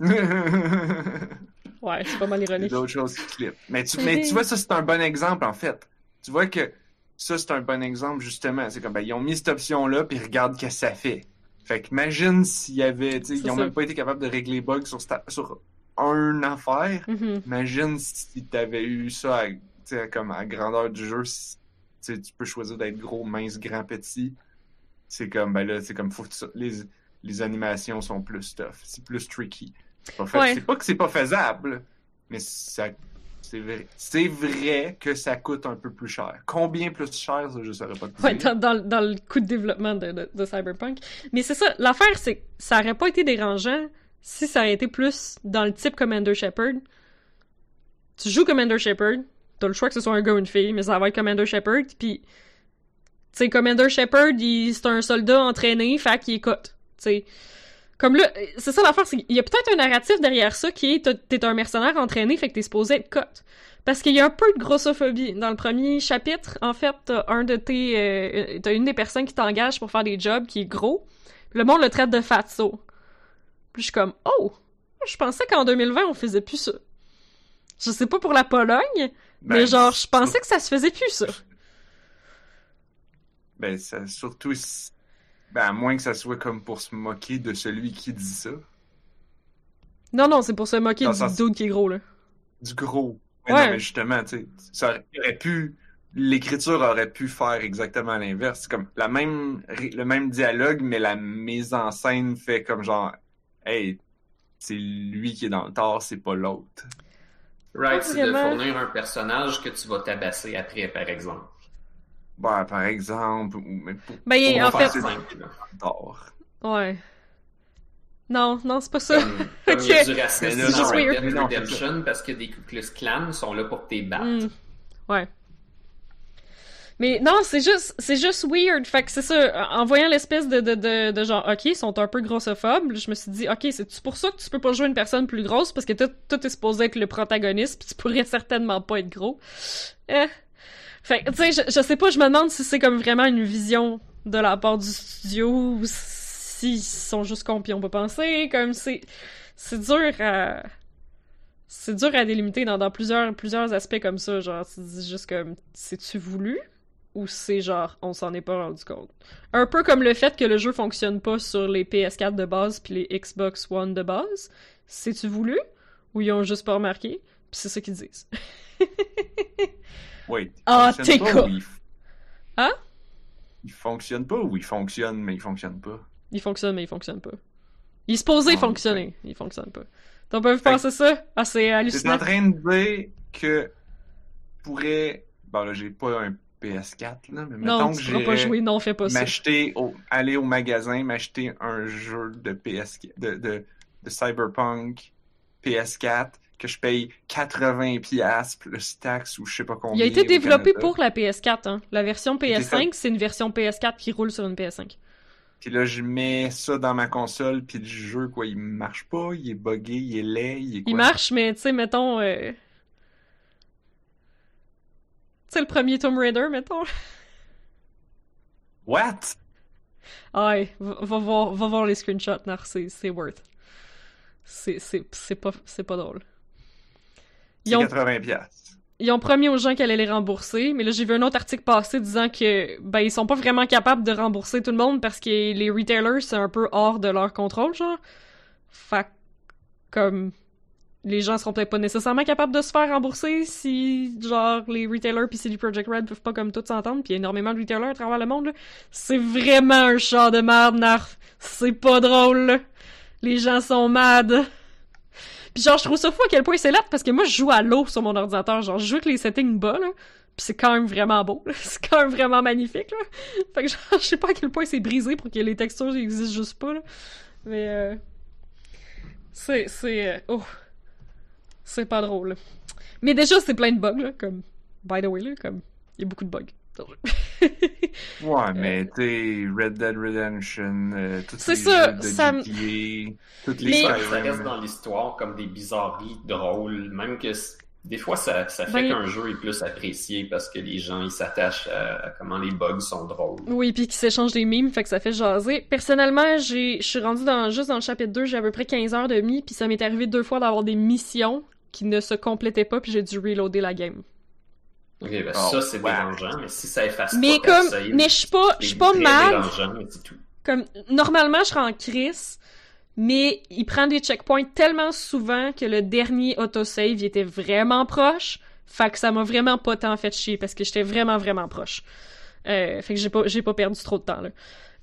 Ouais, c'est pas mal Il y a ironique. d'autres choses qui clippent. Mais tu, mais tu vois, ça, c'est un bon exemple, en fait. Tu vois que ça, c'est un bon exemple, justement. C'est comme, ben, ils ont mis cette option-là, puis regarde ce que ça fait. Fait qu'imagine s'il y avait, tu sais, ils ont ça. même pas été capables de régler les bugs sur, sta- sur une affaire. Mhm. Imagine si t'avais eu ça, à, tu sais, comme à grandeur du jeu, tu tu peux choisir d'être gros, mince, grand, petit. C'est comme, ben là, c'est comme, faut les, les animations sont plus tough. C'est plus tricky. C'est pas, Ouais. c'est pas que c'est pas faisable, mais ça, c'est vrai. C'est vrai que ça coûte un peu plus cher. Combien plus cher, ça, je saurais pas te dire. Ouais, dans, dans, dans le coup de développement de, de, de Cyberpunk. Mais c'est ça, l'affaire, c'est que ça aurait pas été dérangeant si ça aurait été plus dans le type Commander Shepard. Tu joues Commander Shepard, t'as le choix que ce soit un gars ou une fille, mais ça va être Commander Shepard, puis... Tu sais, Commander Shepard, il- c'est un soldat entraîné, fait qu'il cut. Tu sais... Comme là, c'est ça l'affaire, c'est qu'il y a peut-être un narratif derrière ça qui est t'es un mercenaire entraîné, fait que t'es supposé être cut. Parce qu'il y a un peu de grossophobie. Dans le premier chapitre, en fait, t'as un de tes. euh, t'as une des personnes qui t'engage pour faire des jobs qui est gros. Le monde le traite de fatso. Puis je suis comme, oh! Je pensais qu'en 2020, on faisait plus ça. Je sais pas pour la Pologne, mais Ben, genre, je pensais que ça se faisait plus ça. Ben, ça, surtout Ben, à moins que ça soit comme pour se moquer de celui qui dit ça. Non, non, c'est pour se moquer Dans du sens- dude qui est gros, là. Du gros. Mais Ouais. non, mais justement, tu sais, ça aurait- pu l'écriture aurait pu faire exactement l'inverse. Comme la même, le même dialogue, mais la mise en scène fait comme genre, hey, c'est lui qui est dans le tort, c'est pas l'autre. Right, c'est de fournir un personnage que tu vas tabasser après, par exemple. Bah, par exemple, ou même pour, ben, en fait, simple, Ouais. Non, non, c'est pas ça. Comme, comme il y a du racisme dans Red Dead Redemption parce que des Ku Klux Klan sont là pour tes battre. Mm. Ouais. Mais non, c'est juste, c'est juste weird. Fait que c'est ça, en voyant l'espèce de, de, de, de, genre, ok, ils sont un peu grossophobes, je me suis dit, ok, c'est pour ça que tu peux pas jouer une personne plus grosse? Parce que tout, tout est supposé être le protagoniste pis tu pourrais certainement pas être gros. Eh. Fait tu sais, je, je sais pas, je me demande si c'est comme vraiment une vision de la part du studio ou s'ils sont juste cons pis on peut penser, comme c'est, c'est dur à, c'est dur à délimiter dans, plusieurs, plusieurs aspects comme ça, genre, tu dis juste comme, c'est-tu voulu? ou c'est genre on s'en est pas rendu compte? Un peu comme le fait que le jeu fonctionne pas sur les PS4 de base puis les Xbox One de base. C'est-tu voulu? Ou ils ont juste pas remarqué? Puis c'est ça qu'ils disent. oui. Ah, t'es quoi? Hein? Il fonctionne pas ou il fonctionne mais il fonctionne pas? Il fonctionne mais il fonctionne pas. Il se posait ah, fonctionner, il fonctionne pas. T'as pas vu penser ça? Ah, c'est hallucinant. T'es en train de dire que pourrait... Bon là, j'ai pas un PS4, là, mais non, que j'ai pas jouer, non, fais pas ça. M'acheter, aller au magasin, m'acheter un jeu de PS, de, de, de Cyberpunk PS4 que je paye 80 pièces plus taxes ou je sais pas combien. Il a été développé pour la PS4, hein. La version PS5, c'est une version PS4 qui roule sur une PS5. Puis là, je mets ça dans ma console, puis le jeu, quoi, il marche pas, il est buggé, il est laid, il est quoi? Il marche, mais tu sais, mettons, euh, c'est le premier Tomb Raider, mettons. What? Ouais, va, voir, va voir les screenshots, Nar, c'est worth. C'est pas, pas drôle. Ils ont, 80 pièces. Ils ont promis aux gens qu'elle allait les rembourser, mais là j'ai vu un autre article passer disant que ben ils sont pas vraiment capables de rembourser tout le monde parce que les retailers c'est un peu hors de leur contrôle genre. Fait comme les gens seront peut-être pas nécessairement capables de se faire rembourser si, genre, les retailers pis CD Project Red peuvent pas comme tout s'entendre, puis énormément de retailers à travers le monde, C'est vraiment un chat de merde, Narf. C'est pas drôle, Les gens sont mad. Puis genre, je trouve ça fou à quel point c'est là, parce que moi, je joue à l'eau sur mon ordinateur. Genre, je joue avec les settings bas, là. Pis c'est quand même vraiment beau, C'est quand même vraiment magnifique, là. Fait que genre, je sais pas à quel point c'est brisé pour que les textures existent juste pas, là. Mais, euh... C'est, c'est... Oh... C'est pas drôle. Mais déjà, c'est plein de bugs, là, comme, by the way, là, comme, il y a beaucoup de bugs. ouais, mais tu Red Dead Redemption, euh, toutes les ça, jeux de ça... GTA, toutes les mais... Ça reste dans l'histoire comme des bizarreries drôles, même que des fois, ça, ça fait ben, qu'un jeu est plus apprécié parce que les gens, ils s'attachent à, comment les bugs sont drôles. Oui, puis qu'ils s'échangent des mimes, fait que ça fait jaser. Personnellement, j'ai, je suis rendu dans, juste dans le chapitre 2, j'ai à peu près 15 heures de mi, puis ça m'est arrivé deux fois d'avoir des missions qui ne se complétaient pas, puis j'ai dû reloader la game. Ok, ben ça, c'est dérangeant, mais si ça efface mais pas comme, Mais je suis pas, je suis pas mal. Comme, normalement, je serais en crise, mais il prend des checkpoints tellement souvent que le dernier autosave, il était vraiment proche. Fait que ça m'a vraiment pas tant fait chier parce que j'étais vraiment, vraiment proche. Euh, fait que j'ai pas, j'ai pas perdu trop de temps, là.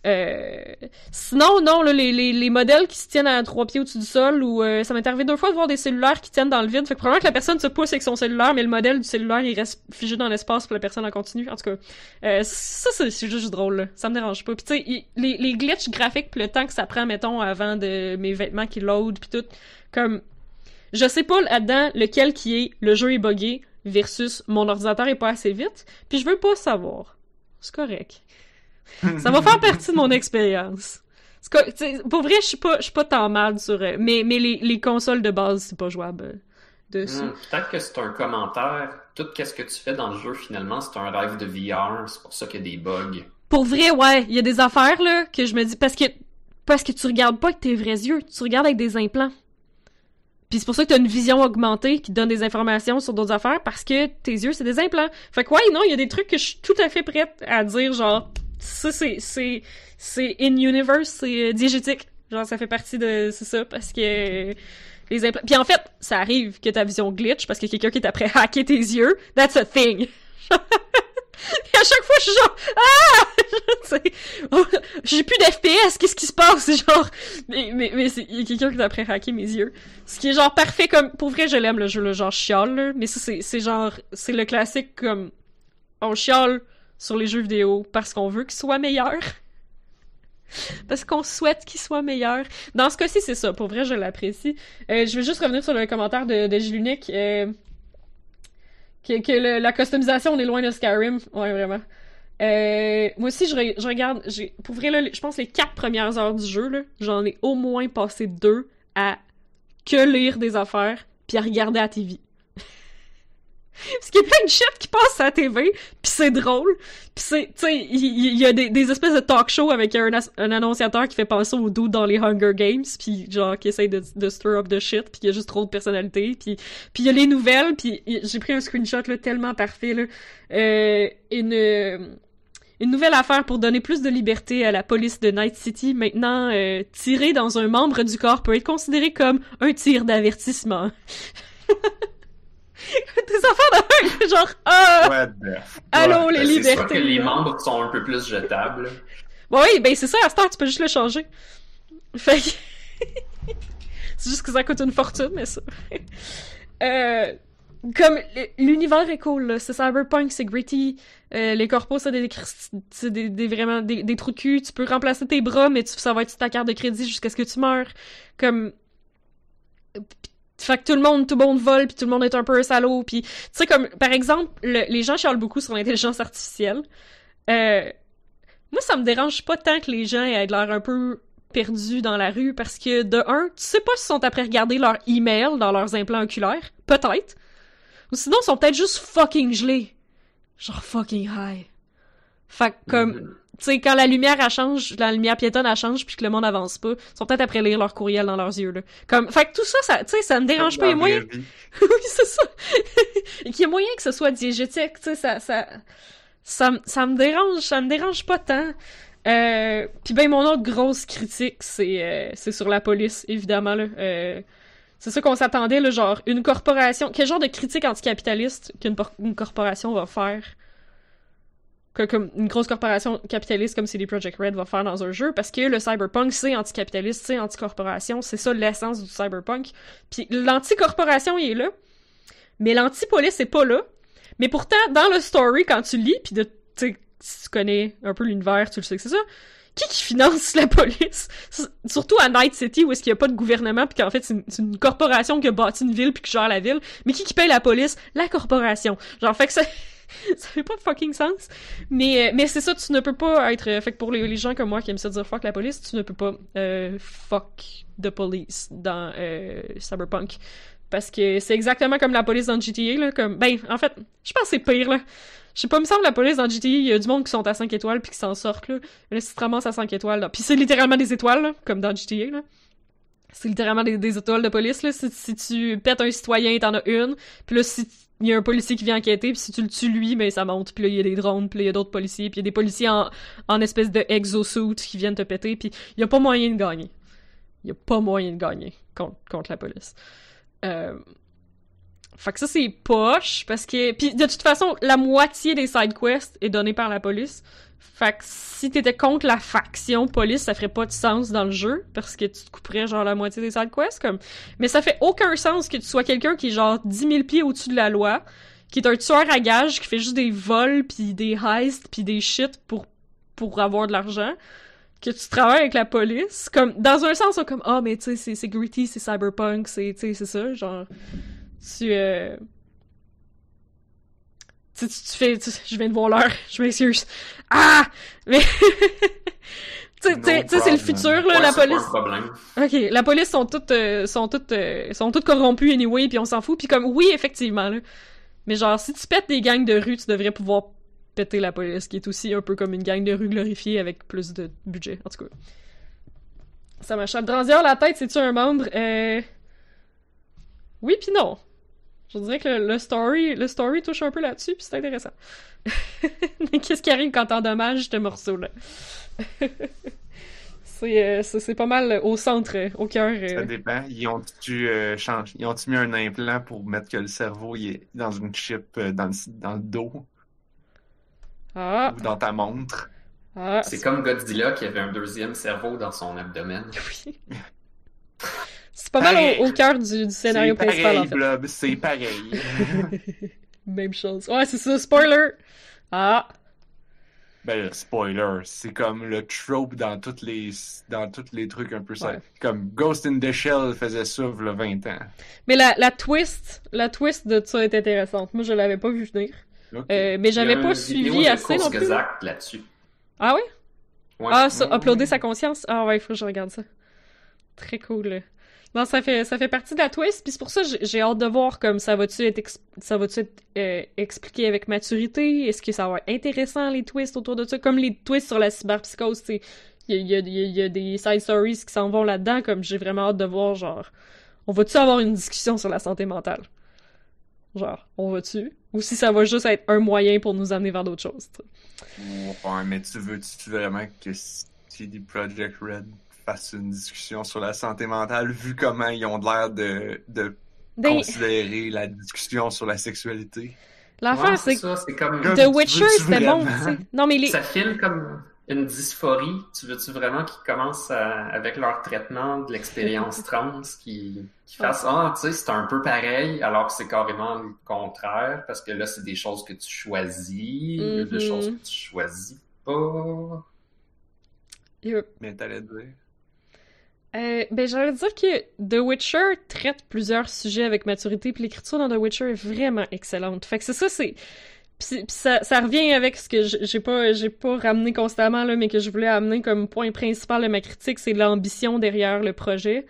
Euh... Sinon, non, les, les, les, modèles qui se tiennent à trois pieds au-dessus du sol, ou euh, ça m'est arrivé deux fois de voir des cellulaires qui tiennent dans le vide. Fait que probablement que la personne se pousse avec son cellulaire, mais le modèle du cellulaire, il reste figé dans l'espace, pour la personne en continue. En tout cas, euh, ça, c'est juste drôle. Ça me dérange pas. Puis tu sais, les, les glitches graphiques, pis le temps que ça prend, mettons, avant de mes vêtements qui load, puis tout, comme... Je sais pas là-dedans lequel qui est le jeu est buggé versus mon ordinateur est pas assez vite, puis je veux pas savoir. C'est correct. Ça va faire partie de mon expérience. Pour vrai, je suis pas, tant mal sur. Euh, mais, mais les, les consoles de base, c'est pas jouable euh, dessus. Hmm, peut-être que c'est un commentaire. Tout ce que tu fais dans le jeu, finalement, c'est un rêve de VR. C'est pour ça qu'il y a des bugs. Pour vrai, ouais. Il y a des affaires, là, que je me dis. Parce que, parce que tu regardes pas avec tes vrais yeux. Tu regardes avec des implants. Puis c'est pour ça que t'as une vision augmentée qui donne des informations sur d'autres affaires parce que tes yeux, c'est des implants. Fait que ouais, non, il y a des trucs que je suis tout à fait prête à dire, genre, ça, c'est, c'est, c'est in-universe, c'est euh, diégétique. Genre, ça fait partie de, c'est ça, parce que les implants... Puis en fait, ça arrive que ta vision glitch parce que quelqu'un qui est après hacker tes yeux. That's a thing. Et à chaque fois, je suis genre, ah! Oh, J'ai plus d'FPS, qu'est-ce qui se passe? C'est genre, mais, mais, mais c'est- il y a quelqu'un qui a après hacké mes yeux. Ce qui est genre parfait comme, pour vrai, je l'aime le jeu, le genre chiale, là. Mais ça, c'est, c'est genre, c'est le classique comme, on chiale sur les jeux vidéo parce qu'on veut qu'ils soient meilleurs. Parce qu'on souhaite qu'ils soient meilleurs. Dans ce cas-ci, c'est ça. Pour vrai, je l'apprécie. Euh, je vais juste revenir sur le commentaire de, de Gilunic. Euh, que, la customisation, on est loin de Skyrim. Ouais, vraiment. Euh, moi aussi, je, je regarde. Pour vrai, je pense les quatre premières heures du jeu, j'en ai au moins passé deux à que lire des affaires puis à regarder à TV. Parce qu'il y a plein de shit qui passe à la TV, puis c'est drôle. Puis c'est, tu sais, il y, a des, espèces de talk show avec un, un annonciateur qui fait penser au dude dans les Hunger Games, puis genre qui essaye de, de stir up de shit, puis il y a juste trop de personnalité, puis puis il y a les nouvelles, puis j'ai pris un screenshot là tellement parfait là, euh, une une nouvelle affaire pour donner plus de liberté à la police de Night City. Maintenant, euh, tirer dans un membre du corps peut être considéré comme un tir d'avertissement. Des affaires de genre ah, What the fuck? allô les Ben, C'est sûr libertés. que les membres sont un peu plus jetables. Bon, oui, ben c'est ça, à ce temps, tu peux juste le changer. Fait que... c'est juste que ça coûte une fortune, mais ça... euh, comme, l'univers est cool. C'est cyberpunk, c'est gritty. Euh, les corpos, c'est des, c'est des, des- vraiment des, des trous de cul. Tu peux remplacer tes bras, mais tu, ça va être ta carte de crédit jusqu'à ce que tu meurs. Comme... Fait que tout le monde, tout le monde vole, puis tout le monde est un peu salaud, puis... Tu sais, comme, par exemple, le- les gens chialent beaucoup sur l'intelligence artificielle. Euh, moi, ça me dérange pas tant que les gens aient l'air un peu perdus dans la rue parce que, de un, tu sais pas s'ils sont après regarder leur email dans leurs implants oculaires. Peut-être. Ou sinon, ils sont peut-être juste fucking gelés. Genre fucking high. Fait que, comme, Mhm. tu sais, quand la lumière, elle change, la lumière piétonne, elle change puis que le monde avance pas, ils sont peut-être après lire leur courriel dans leurs yeux, là. Comme, fait que tout ça, ça, tu sais, ça me dérange pas. Il y a moyen oui, c'est ça. Et qu'il y a moyen que ce soit diégétique, tu sais, ça, ça, ça, ça me dérange, ça me dérange pas tant. Euh, puis ben, mon autre grosse critique, c'est, euh, c'est sur la police, évidemment, là. Euh, c'est ça qu'on s'attendait, là, genre, une corporation, quel genre de critique anticapitaliste qu'une por- une corporation va faire? Que, comme une grosse corporation capitaliste comme CD Projekt Red va faire dans un jeu, parce que le cyberpunk, c'est anticapitaliste, c'est anticorporation, c'est ça l'essence du cyberpunk. Puis l'anticorporation, il est là, mais l'anti-police est pas là. Mais pourtant, dans le story, quand tu lis, puis de, si tu connais un peu l'univers, tu le sais que c'est ça, qui qui finance la police? Surtout à Night City, où est-ce qu'il y a pas de gouvernement, puis qu'en fait, c'est une, c'est une corporation qui a bâti une ville, puis qui gère la ville. Mais qui qui paye la police? La corporation. Genre, fait que ça... ça fait pas de fucking sens. Mais, euh, mais c'est ça, tu ne peux pas être... euh, Fait que pour les, gens comme moi qui aiment ça dire fuck la police, tu ne peux pas euh, fuck the police dans euh, Cyberpunk. Parce que c'est exactement comme la police dans GTA, là, comme... Ben, en fait, je pense que c'est pire, là. Je sais pas, me semble la police dans GTA, il y a du monde qui sont à 5 étoiles puis qui s'en sortent, là. Là, si tu te à 5 étoiles, là... Puis c'est littéralement des étoiles, comme dans GTA, là. C'est littéralement des, étoiles de police, là. Si, si tu pètes un citoyen, t'en as une. Puis là, si il y a un policier qui vient enquêter, puis si tu le tues lui, ben ça monte. Puis là, il y a des drones, puis il y a d'autres policiers, puis il y a des policiers en, en espèce de exosuit qui viennent te péter, puis il y a pas moyen de gagner. Il y a pas moyen de gagner contre, contre la police. Euh... Fait que ça, c'est poche, parce que... Puis de toute façon, la moitié des side quests est donnée par la police. Fait que si t'étais contre la faction police, ça ferait pas de sens dans le jeu, parce que tu te couperais genre la moitié des side quests, comme... Mais ça fait aucun sens que tu sois quelqu'un qui est genre 10 000 pieds au-dessus de la loi, qui est un tueur à gages, qui fait juste des vols, puis des heists, puis des shit pour, pour avoir de l'argent, que tu travailles avec la police. Comme, dans un sens, comme, ah, mais tu sais, c'est gritty, c'est cyberpunk, c'est, tu sais, c'est ça, genre... Tu, euh... Tu, tu, tu fais... tu- je viens de voir l'heure, je m'excuse. Ah! Mais... Tu sais, c'est le futur, là, Ouais, la c'est pas police. un problème. Ok, la police sont toutes, euh, sont toutes, euh, sont toutes corrompues anyway, puis on s'en fout. Puis comme, oui, effectivement, là. Mais genre, si tu pètes des gangs de rue, tu devrais pouvoir péter la police, qui est aussi un peu comme une gang de rue glorifiée avec plus de budget. En tout cas, ça m'échappe. Dranzier, la tête, c'est-tu un membre? Euh... Oui puis non. Je dirais que le, le story, le story touche un peu là-dessus, puis c'est intéressant. Mais qu'est-ce qui arrive quand t'endommages ce morceau-là? c'est, euh, c'est pas mal au centre, au cœur. euh. Ça dépend. Ils ont-tu euh, ils ont-tu mis un implant pour mettre que le cerveau il est dans une chip euh, dans le, dans le dos? Ah, ou dans ta montre? ah, C'est comme Godzilla qui avait un deuxième cerveau dans son abdomen. oui. C'est pas mal au, au cœur du, du scénario principal, en pareil, fait. Blob, c'est pareil. Même chose. Ouais, c'est ça, spoiler! Ah, Ben, le spoiler, c'est comme le trope dans toutes les dans tous les trucs un peu ça. Ouais. Comme Ghost in the Shell faisait ça il y a 20 ans. mais la, la twist, la twist de ça est intéressante. Moi, je l'avais pas vu venir. Ok. Euh, mais j'avais pas suivi assez non plus. Là-dessus. Ah oui? Ouais. Ah, ça, uploader sa conscience? Ah ouais, il faut que je regarde ça. Très cool. Non, ça fait, ça fait partie de la twist, puis c'est pour ça j'ai- hâte de voir comme ça va-tu être, ça va-tu être euh, expliqué avec maturité? Est-ce que ça va être intéressant, les twists autour de ça? Comme les twists sur la cyberpsychose. Il y a, des side stories qui s'en vont là-dedans, comme j'ai vraiment hâte de voir, genre, on va-tu avoir une discussion sur la santé mentale? Genre, on va-tu? Ou si ça va juste être un moyen pour nous amener vers d'autres choses, mais tu veux-tu vraiment que CD Projekt Red fasse une discussion sur la santé mentale vu comment ils ont l'air de, de Des- considérer la discussion sur la sexualité? L'affaire, Ouais, c'est que ça, c'est comme... The Witcher, c'était bon, vraiment? tu sais. Non, mais les... Ça file comme une dysphorie. Tu veux-tu vraiment qu'ils commencent à- avec leur traitement de l'expérience trans, qu'ils qu'ils fassent Ah, tu sais, c'est un peu pareil, alors que c'est carrément le contraire, parce que là, c'est des choses que tu choisis, des choses que tu choisis pas. Mais t'allais dire? Euh, ben, j'allais dire que The Witcher traite plusieurs sujets avec maturité, puis l'écriture dans The Witcher est vraiment excellente. Fait que c'est ça, c'est... Puis ça, revient avec ce que j'ai pas, j'ai pas ramené constamment, là, mais que je voulais amener comme point principal de ma critique, c'est l'ambition derrière le projet.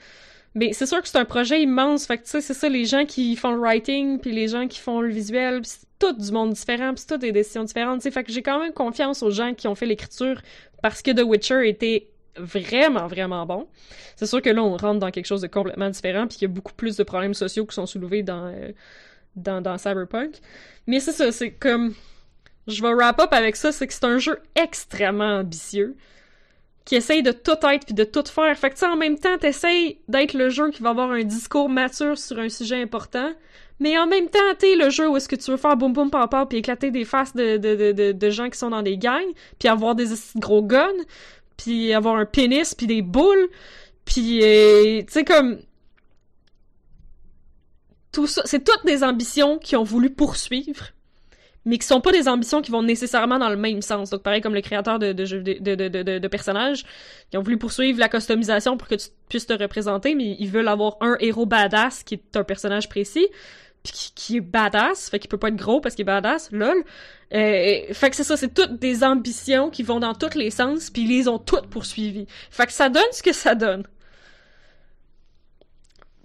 Mais c'est sûr que c'est un projet immense, fait que tu sais, c'est ça, les gens qui font le writing, puis les gens qui font le visuel, puis c'est tout du monde différent, puis c'est toutes des décisions différentes, tu sais, fait que j'ai quand même confiance aux gens qui ont fait l'écriture parce que The Witcher était vraiment, vraiment bon. C'est sûr que là, on rentre dans quelque chose de complètement différent, puis qu'il y a beaucoup plus de problèmes sociaux qui sont soulevés dans, euh, dans, dans Cyberpunk. Mais c'est ça, c'est comme... Je vais wrap up avec ça, c'est que c'est un jeu extrêmement ambitieux, qui essaye de tout être puis de tout faire. Fait que tu en même temps, t'essayes d'être le jeu qui va avoir un discours mature sur un sujet important, mais en même temps, t'es le jeu où est-ce que tu veux faire boum boum pam puis éclater des faces de, de, de, de, gens qui sont dans des gangs, puis avoir des gros guns, puis avoir un pénis puis des boules, puis euh, tu sais comme tout ça, c'est toutes des ambitions qui ont voulu poursuivre, mais qui sont pas des ambitions qui vont nécessairement dans le même sens. Donc pareil comme le créateur de de, de, de- de personnages, qui ont voulu poursuivre la customisation pour que tu puisses te représenter, mais ils veulent avoir un héros badass qui est un personnage précis, puis qui, qui est badass, fait qu'il peut pas être gros parce qu'il est badass, lol. Euh, fait que c'est ça, c'est toutes des ambitions qui vont dans tous les sens, puis ils les ont toutes poursuivies. Fait que ça donne ce que ça donne.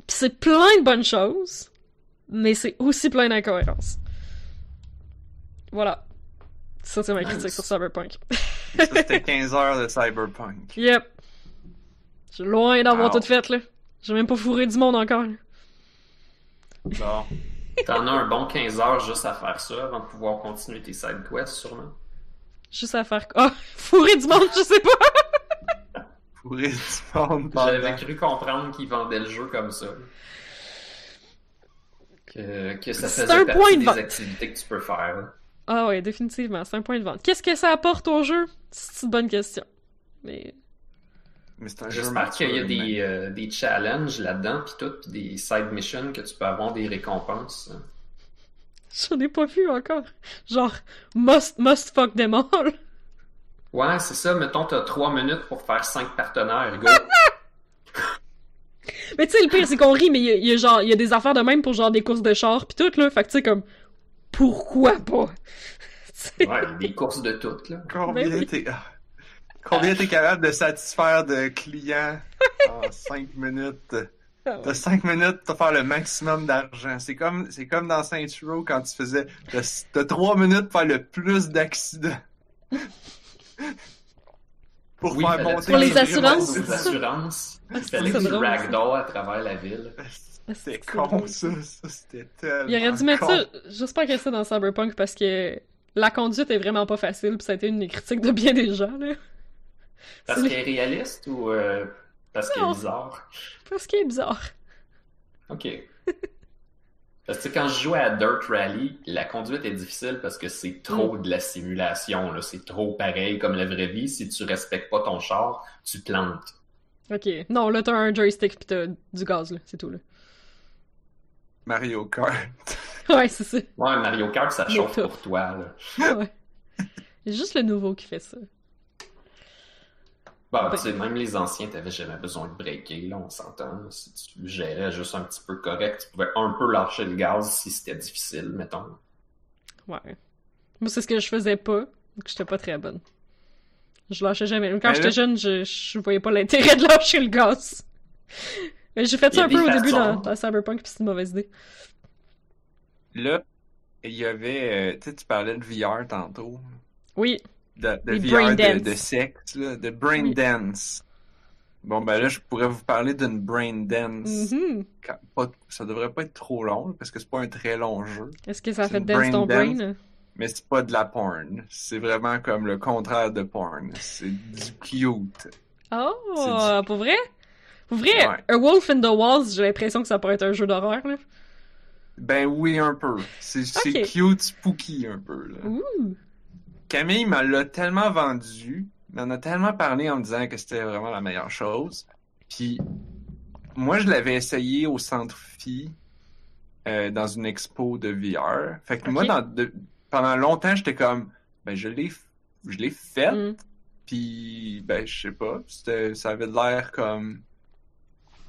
Puis c'est plein de bonnes choses, mais c'est aussi plein d'incohérences. Voilà. Ça, c'est ma critique Nice. sur Cyberpunk. C'était 15 heures de Cyberpunk. Yep. Je suis loin d'avoir Wow. tout fait, là. J'ai même pas fourré du monde encore. là. Bon. T'en as un bon 15 heures juste à faire ça avant de pouvoir continuer tes side quests, sûrement. Juste à faire... Ah! fourrer du monde, je sais pas! Fourrer du monde J'avais cru comprendre qu'ils vendaient le jeu comme ça. Que, que ça C'est faisait un partie point de des vente. activités que tu peux faire. Ah ouais, définitivement, c'est un point de vente. Qu'est-ce que ça apporte au jeu? C'est une bonne question. Mais... Mais c'est un jeu J'espère qu'il y a des, euh, des challenges là-dedans, puis tout, des side missions que tu peux avoir des récompenses. J'en ai pas vu encore. Genre, must, must fuck them all. Ouais, c'est ça. Mettons, t'as trois minutes pour faire cinq partenaires. Go! Mais tu sais, le pire, c'est qu'on rit, mais il y, a- y a genre, il y a des affaires de même pour genre des courses de char pis tout, là. Fait que tu sais, comme, pourquoi pas? Ouais, des courses de toutes, là. Combien oui. t'es. Combien t'es capable de satisfaire de clients en 5 minutes? ah. T'as 5 minutes pour faire le maximum d'argent. C'est comme, c'est comme dans Saints Row quand tu faisais. T'as t'as 3 minutes pour faire le plus d'accidents. pour Oui, faire fallait- monter Pour les assurances. Les assurances. Il fallait c'est que tu ragdoll à travers la ville. C'était C'est con, drôle. ça. Ça, c'était tellement. Il aurait dû mettre con. ça, j'espère qu'il y a ça dans Cyberpunk parce que la conduite est vraiment pas facile pis ça a été une des critiques de bien des gens, là. Parce qu'elle est réaliste ou euh, parce qu'elle est bizarre? Parce qu'il est bizarre. Ok. Parce que quand je jouais à Dirt Rally, la conduite est difficile parce que c'est trop de la simulation. là. C'est trop pareil comme la vraie vie. Si tu respectes pas ton char, tu plantes. Ok. Non, là, t'as un joystick pis t'as du gaz, là. C'est tout, là. Mario Kart. Ouais, c'est ça. Ouais, Mario Kart, ça chauffe pour toi. Là. Ouais. C'est juste le nouveau qui fait ça. Ben- tu sais, même les anciens, t'avais jamais besoin de breaker, là, on s'entend. Si tu gérais juste un petit peu correct, tu pouvais un peu lâcher le gaz si c'était difficile, mettons. Ouais. Moi, c'est ce que je faisais pas, donc j'étais pas très bonne. Je lâchais jamais. Quand Mais j'étais là- jeune, je, je voyais pas l'intérêt de lâcher le gaz. Mais j'ai fait ça un peu au début dans, dans Cyberpunk, puis c'est une mauvaise idée. Là, il y avait. euh, tu sais, tu parlais de VR tantôt. Oui. De, de VR brain de, sexe, là, de brain Oui. dance. Bon, ben là, je pourrais vous parler d'une brain dance. Quand- pas- ça devrait pas être trop long, parce que c'est pas un très long jeu. Est-ce que ça fait dance brain ton brain? dance. Mais c'est pas de la porn. C'est vraiment comme le contraire de porn. C'est du cute. Oh, C'est pour vrai? Pour vrai, Ouais. A Wolf in the Walls, j'ai l'impression que ça pourrait être un jeu d'horreur, là. Ben oui, un peu. C'est cute, spooky un peu. Là. Ouh! Camille me l'a tellement vendu, m'en a tellement parlé en me disant que c'était vraiment la meilleure chose. Puis moi, je l'avais essayé au Centre Phi euh, dans une expo de VR. Fait que moi, Ok. dans, de- pendant longtemps, j'étais comme, ben je l'ai, je l'ai fait. Mm. Puis, ben, je sais pas, ça avait l'air comme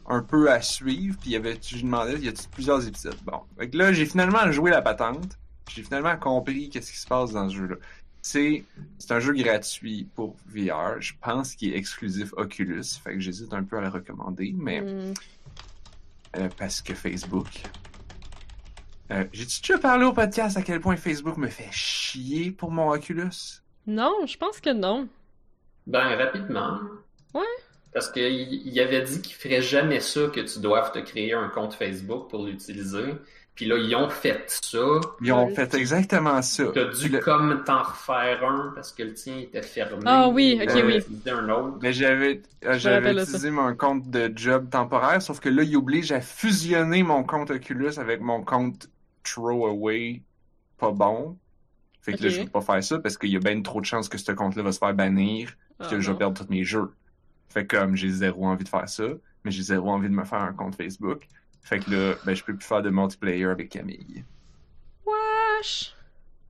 un peu à suivre. Puis, il y avait, je demandais, y a-t-il plusieurs épisodes? Bon. Fait que là, j'ai finalement joué la patente. J'ai finalement compris qu'est-ce qui se passe dans ce jeu-là. C'est, c'est un jeu gratuit pour VR. Je pense qu'il est exclusif Oculus. Fait que j'hésite un peu à le recommander, mais Mm. euh, parce que Facebook. Euh, J'ai-tu déjà parlé au podcast à quel point Facebook me fait chier pour mon Oculus? Non, je pense que non. Ben, rapidement. Ouais. Parce qu'il il avait dit qu'il ferait jamais ça, que tu doives te créer un compte Facebook pour l'utiliser. Puis là, ils ont fait ça. Ils ont fait exactement ça. T'as dû Le- comme t'en refaire un parce que le tien était fermé. Ah oui, ok, oui. utilisé un autre? Mais j'avais euh, j'avais utilisé mon compte de job temporaire, sauf que là, il oblige à fusionner mon compte Oculus avec mon compte Throwaway pas bon. Fait que là, je peux pas faire ça parce qu'il y a bien trop de chances que ce compte-là va se faire bannir puis Ah, que je vais perdre tous mes jeux. Fait que comme j'ai zéro envie de faire ça, mais j'ai zéro envie de me faire un compte Facebook. Fait que là, ben, je peux plus faire de multiplayer avec Camille. Wesh!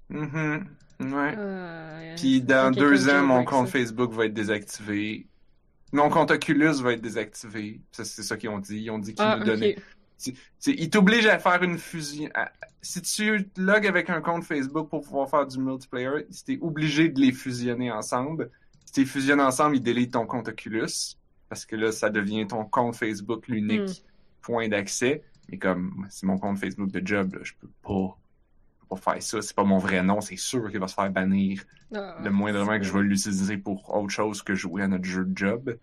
Mhm. Ouais. Euh, Puis c'est dans deux de ans, mon compte ça. Facebook va être désactivé. Mon compte Oculus va être désactivé. Ça, c'est ça qu'ils ont dit. Ils ont dit qu'ils Ah, nous donnaient. Ils t'obligent à faire une fusion. à- Si tu logs avec un compte Facebook pour pouvoir faire du multiplayer, t'es obligé de les fusionner ensemble. Si t'es fusionné ensemble, ils délitent ton compte Oculus. Parce que là, ça devient ton compte Facebook l'unique Hmm. Point d'accès. Mais comme c'est mon compte Facebook de job, là, je peux pas, je peux pas faire ça. C'est pas mon vrai nom, c'est sûr qu'il va se faire bannir Ah, le moindrement que je vais l'utiliser pour autre chose que jouer à notre jeu de job.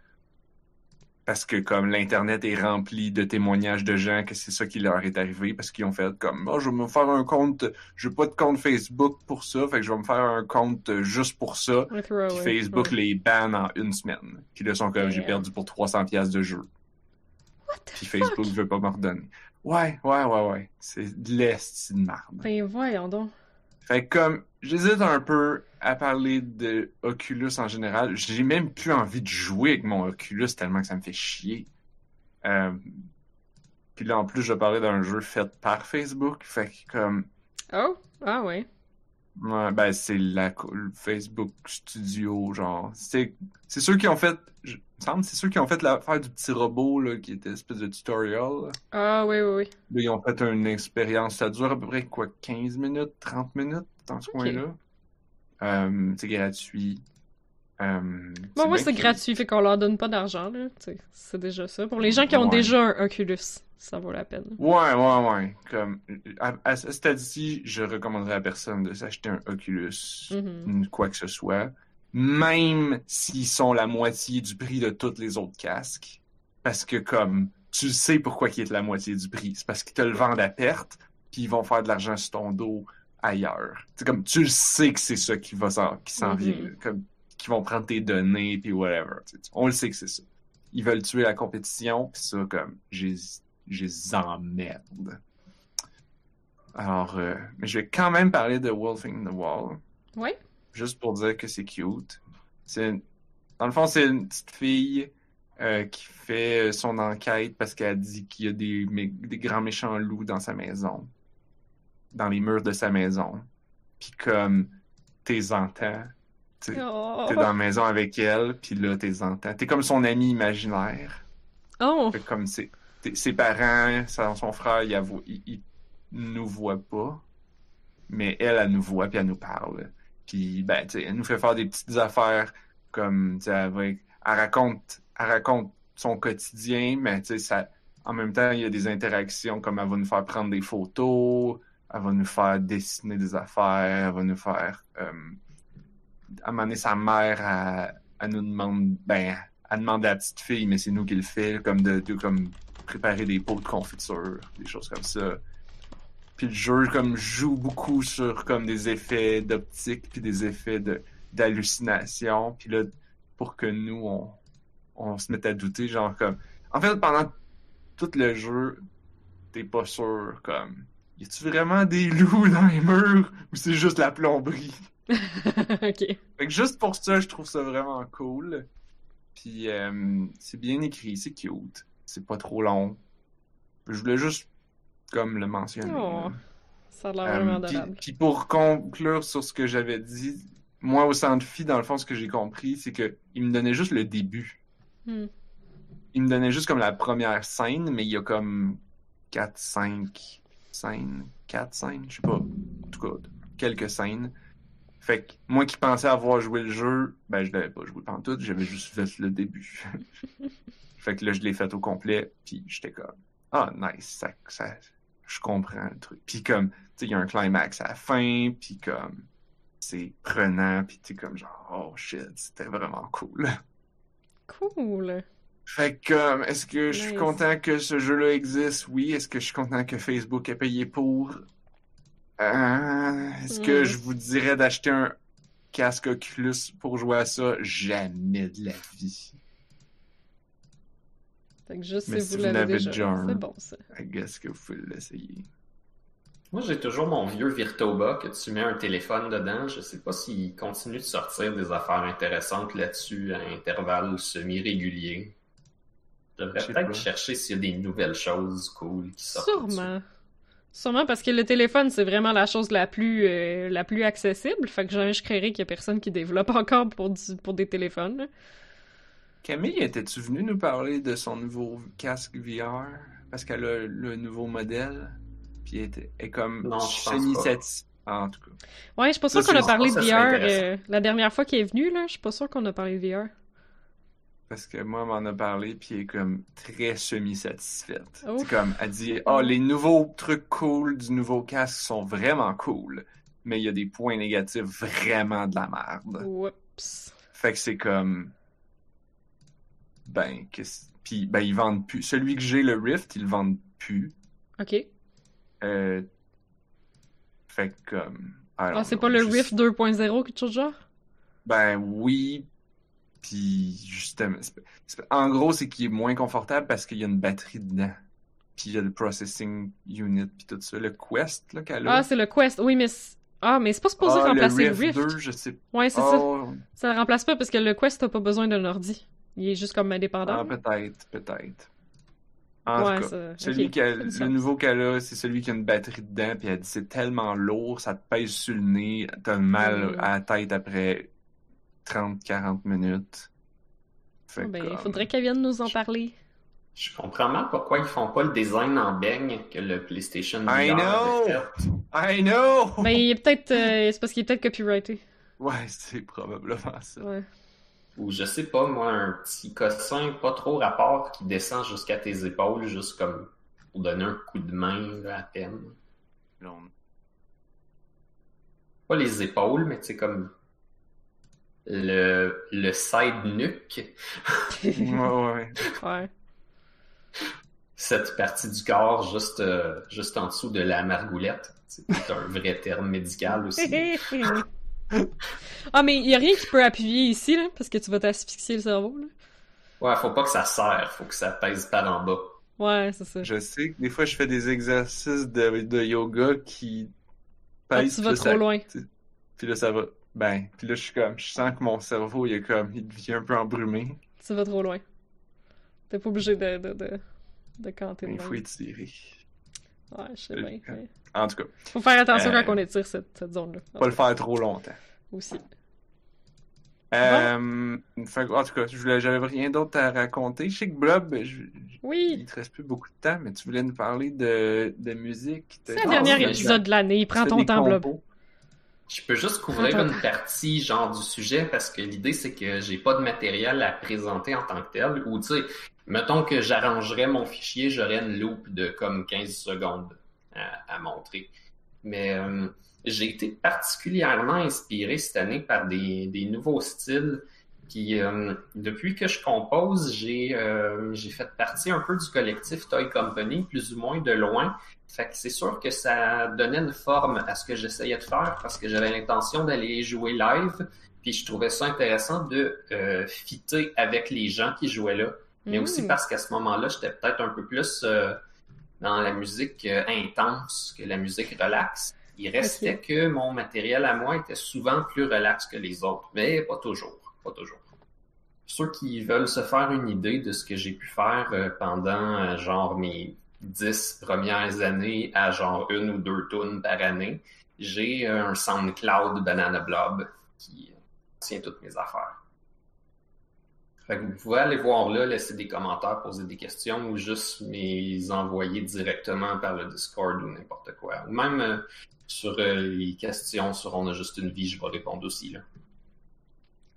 Parce que comme l'internet est rempli de témoignages de gens que c'est ça qui leur est arrivé parce qu'ils ont fait comme oh, je vais me faire un compte, je veux pas de compte Facebook pour ça, fait que je vais me faire un compte juste pour ça. Puis Facebook ouais. les banne en une semaine. Puis là ils sont comme j'ai perdu pour 300 pièces de jeu. Puis? Facebook veut pas me redonner. Ouais, ouais, ouais, ouais. C'est de l'est, c'est de marde. Ben voyons donc. Fait que comme j'hésite un peu à parler de Oculus en général, j'ai même plus envie de jouer avec mon Oculus tellement que ça me fait chier. Euh, Puis là en plus je parlais d'un jeu fait par Facebook, fait que comme Oh? Ah ouais. Ouais, ben c'est la le Facebook Studio genre c'est c'est ceux qui ont fait je, il me semble c'est ceux qui ont fait l'affaire du petit robot là qui était une espèce de tutorial. là. Ah oui, oui, oui. Là, ils ont fait une expérience. Ça dure à peu près quoi, 15 minutes, 30 minutes dans ce coin-là. Euh, c'est gratuit. Euh, Bon, moi, c'est gratuit, fait qu'on leur donne pas d'argent, C'est déjà ça. Pour les gens qui ont Ouais. déjà un Oculus, ça vaut la peine. Ouais, ouais, ouais. Comme, à, à ce stade-ci, je recommanderais à personne de s'acheter un Oculus, Mhm. quoi que ce soit. Même s'ils sont la moitié du prix de tous les autres casques. Parce que, comme, tu sais pourquoi ils est la moitié du prix. C'est parce qu'ils te le vendent à perte, puis ils vont faire de l'argent sur ton dos ailleurs. C'est comme, tu le sais que c'est ça qui va s'en, qui s'en Mhm. vient. Comme, qui vont prendre tes données, puis whatever. On le sait que c'est ça. Ils veulent tuer la compétition, puis ça, comme, j'ai, j'ai emmerde. Alors, euh, mais je vais quand même parler de Wolfing the Wall. Ouais. Juste pour dire que c'est cute. C'est, dans le fond, c'est une petite fille euh, qui fait son enquête parce qu'elle dit qu'il y a des, mé- des grands méchants loups dans sa maison. Dans les murs de sa maison. Puis comme, t'es entends. Oh. T'es dans la maison avec elle, puis là, t'es entends. T'es comme son ami imaginaire. Oh. Fait comme ses, ses parents, son, frère, il, avo- il, il nous voit pas. Mais elle, elle nous voit, puis elle nous parle. Puis, ben, tu elle nous fait faire des petites affaires comme, tu sais, elle, elle raconte, elle raconte son quotidien, mais tu sais, ça, en même temps, il y a des interactions comme elle va nous faire prendre des photos, elle va nous faire dessiner des affaires, elle va nous faire, euh, à un sa mère, elle nous demande, ben, elle demande à la petite fille, mais c'est nous qui le fait, comme de, de comme préparer des pots de confiture, des choses comme ça. Puis le jeu comme joue beaucoup sur comme des effets d'optique puis des effets de d'hallucination. Puis là, pour que nous on, on se mette à douter, genre comme. En fait, pendant tout le jeu, t'es pas sûr comme. Y a-tu vraiment des loups dans les murs ou c'est juste la plomberie? ok. Fait que juste pour ça, je trouve ça vraiment cool. Puis euh, c'est bien écrit, c'est cute. C'est pas trop long. Je voulais juste comme le mentionner. Oh. Ça a l'air Euh, vraiment puis- adorable. Puis pour conclure sur ce que j'avais dit, moi au centre phi, dans le fond, ce que j'ai compris, c'est que il me donnait juste le début. Hmm. Il me donnait juste comme la première scène, mais il y a comme 4, 5 scènes. 4 scènes, je sais pas. En tout cas, quelques scènes. Fait que moi qui pensais avoir joué le jeu, ben je l'avais pas joué pendant tout, j'avais juste fait le début. fait que là, je l'ai fait au complet, puis j'étais comme, ah, nice, ça, ça, je comprends le truc. Puis comme, tu sais, il y a un climax à la fin, puis comme, c'est prenant, puis t'es comme genre, oh shit, c'était vraiment cool. Cool. Fait que, euh, est-ce que je suis Nice. content que ce jeu-là existe? Oui. Est-ce que je suis content que Facebook ait payé pour? Euh, est-ce que je vous dirais d'acheter un casque Oculus pour jouer à ça? Jamais de la vie. Fait que juste Mais si vous vous l'avez déjà, c'est bon ça. I guess que vous pouvez l'essayer. Moi, j'ai toujours mon vieux Virtoba que tu mets un téléphone dedans. Je sais pas s'il continue de sortir des affaires intéressantes là-dessus à intervalles semi-réguliers. Je devrais peut-être chercher s'il y a des nouvelles choses cool qui sortent. Sûrement. Sûrement parce que le téléphone, c'est vraiment la chose la plus, euh, la plus accessible. Fait que jamais je créerais qu'il y a personne qui développe encore pour, du- pour des téléphones. Camille, étais-tu venue nous parler de son nouveau casque VR? Parce qu'elle a le nouveau modèle. Puis elle était- elle est comme Non, je pense semi-satisfaite. En tout cas. Ouais, je suis pas sûre qu'on a parlé de VR euh, la dernière fois qu'il est venu, là. Je suis pas sûre qu'on a parlé de VR. Parce que moi, elle m'en a parlé, puis elle est comme très semi-satisfaite. C'est comme, elle dit, oh, les nouveaux trucs cool du nouveau casque sont vraiment cool, mais il y a des points négatifs vraiment de la merde. Oups. Fait que c'est comme, ben, qu'est-ce... Puis, ben, ils vendent plus. Celui que j'ai, le Rift, ils le vendent plus. Ok. Euh... Fait que, comme... Ah, c'est pas le Rift 2.0, quelque chose genre? Ben oui, puis justement, en gros, c'est qu'il est moins confortable parce qu'il y a une batterie dedans. Puis il y a le processing unit puis tout ça, le Quest là qu'elle a. Ah, c'est le Quest. Oui, mais... c'est- Ah, mais c'est pas supposé Ah, remplacer le Rift. 2, je sais Ouais, c'est ça. Oh, Ça le remplace pas parce que le Quest, t'as pas besoin d'un ordi. Il est juste comme indépendant. ah, peut-être, peut-être. En ouais, tout cas, celui a le nouveau qu'elle a, c'est celui qui a une batterie dedans, puis elle dit c'est tellement lourd, ça te pèse sur le nez, t'as mal Mm. à la tête après 30-40 minutes. Fait ben, comme- faudrait qu'elle vienne nous en parler. Je comprends mal pourquoi ils font pas le design en beigne que le PlayStation VR I know! I know! Ben, il est peut-être... euh, c'est parce qu'il est peut-être copyrighté. Ouais, c'est probablement ça. Ouais. Ou je sais pas, moi, un petit cossin pas trop rapport qui descend jusqu'à tes épaules, juste comme pour donner un coup de main là, à peine. Non. Pas les épaules, mais tu sais, comme le, le side nuque, Ouais, ouais. ouais. cette partie du corps juste, euh, juste en dessous de la margoulette. C'est un vrai terme médical aussi. ah, mais il y a rien qui peut appuyer ici, là, parce que tu vas t'asphyxier le cerveau, là. Ouais, faut pas que ça serre, faut que ça pèse par en bas. Ouais, c'est ça. Je sais que des fois, je fais des exercices de, de yoga qui Ah, pèsent, tu vas trop ça- loin. Puis là, ça va. Ben, puis là, je suis comme, je sens que mon cerveau, il est comme, il devient un peu embrumé. Tu vas trop loin. T'es pas obligé de, de, de, de canter Il faut étirer. Ouais, je sais Euh, bien. mais En tout cas, Faut faire attention Euh, quand on étire cette, cette zone-là. pas le faire trop longtemps. Aussi. Euh, en tout cas, je voulais, j'avais rien d'autre à raconter. Je sais que Blob, je- Oui! il te reste plus beaucoup de temps, mais tu voulais nous parler de, de musique. C'est le dernier épisode de l'année. Prends ton temps, Blob. Je peux juste couvrir Attends. une partie genre du sujet parce que l'idée c'est que j'ai pas de matériel à présenter en tant que tel ou tu sais mettons que j'arrangerais mon fichier j'aurais une loupe de comme 15 secondes à, à montrer mais euh, j'ai été particulièrement inspiré cette année par des, des nouveaux styles puis euh, depuis que je compose j'ai euh, j'ai fait partie un peu du collectif Toy Company plus ou moins de loin fait que c'est sûr que ça donnait une forme à ce que j'essayais de faire parce que j'avais l'intention d'aller jouer live. Puis je trouvais ça intéressant de euh, fitter avec les gens qui jouaient là. Mais Mm. aussi parce qu'à ce moment-là, j'étais peut-être un peu plus euh, dans la musique euh, intense que la musique relax. Il restait que mon matériel à moi était souvent plus relax que les autres, mais pas toujours, pas toujours. Ceux qui veulent se faire une idée de ce que j'ai pu faire euh, pendant euh, genre mes dix premières années à genre une ou deux tonnes par année, j'ai euh, un SoundCloud Banana Blob qui tient toutes mes affaires. Vous pouvez aller voir là, laisser des commentaires, poser des questions ou juste me envoyer directement par le Discord ou n'importe quoi. Ou même sur les questions sur On a juste une vie, je vais répondre aussi. Là.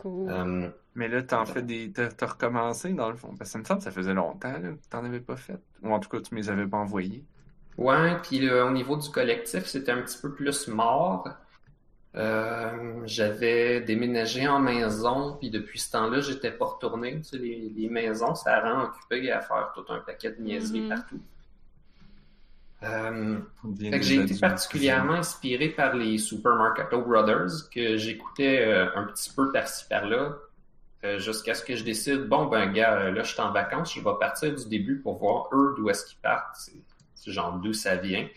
Cool. Euh, Mais là, t'en fais des. T'as t'as recommencé dans le fond. Parce que ça me semble que ça faisait longtemps là, que t'en avais pas fait. Ou en tout cas, tu me les avais pas envoyés. Ouais, puis au niveau du collectif, c'était un petit peu plus mort. Euh, j'avais déménagé en maison, puis depuis ce temps-là, j'étais pas retourné. Tu sais, les, les maisons, ça rend occupé à faire tout un paquet de niaiseries Mhm. partout. Euh, j'ai été particulièrement inspiré par les Super Marcato Brothers, que j'écoutais euh, un petit peu par-ci par-là, euh, jusqu'à ce que je décide, bon ben gars, là je suis en vacances, je vais partir du début pour voir eux d'où est-ce qu'ils partent, c'est genre d'où ça vient.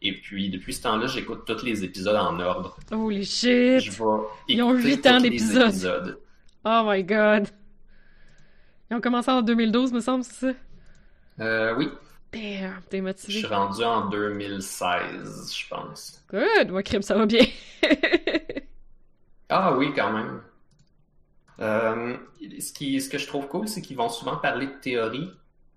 Et puis depuis ce temps-là, j'écoute tous les épisodes en ordre. Holy shit! Je vais Ils ont écouter huit ans tous les d'épisodes. épisodes. Oh my god! Ils ont commencé en 2012, me semble, c'est ça? Euh, oui, Damn, t'es je suis rendu en 2016, je pense. Good! Moi, crime, ça va bien. Ah oui, quand même. Euh, ce qui, ce que je trouve cool, c'est qu'ils vont souvent parler de théorie,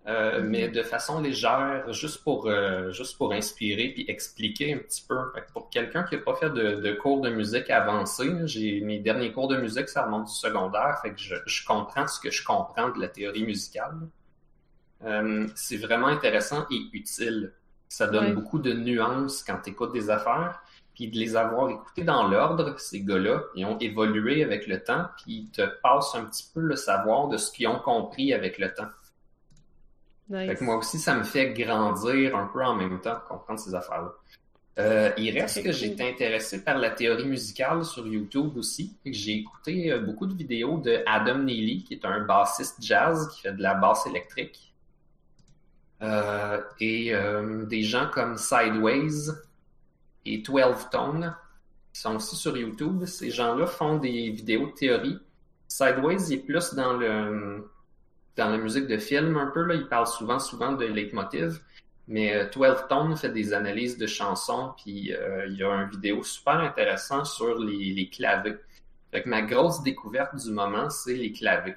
euh, mais de façon légère, juste pour, euh, juste pour inspirer puis expliquer un petit peu. Fait que pour quelqu'un qui n'a pas fait de, de cours de musique avancé, j'ai mes derniers cours de musique, ça remonte du secondaire, fait que je, je comprends ce que je comprends de la théorie musicale. Euh, c'est vraiment intéressant et utile. Ça donne Ouais. beaucoup de nuances quand tu écoutes des affaires. Puis de les avoir écoutés dans l'ordre, ces gars-là, ils ont évolué avec le temps, puis ils te passent un petit peu le savoir de ce qu'ils ont compris avec le temps. Fait que moi aussi, ça me fait grandir un peu en même temps, comprendre ces affaires-là. Euh, il reste que j'ai été intéressé par la théorie musicale sur YouTube aussi. J'ai écouté euh, beaucoup de vidéos de Adam Neely, qui est un bassiste jazz qui fait de la basse électrique. Euh, et euh, des gens comme Sideways et 12 Tone, qui sont aussi sur YouTube. Ces gens-là font des vidéos de théorie. Sideways est plus dans le dans la musique de film un peu, là. Il parle souvent, souvent de leitmotiv. Mais euh, 12 Tone fait des analyses de chansons, puis euh, il y a une vidéo super intéressant sur les, les clavés. Fait ma grosse découverte du moment, c'est les clavés.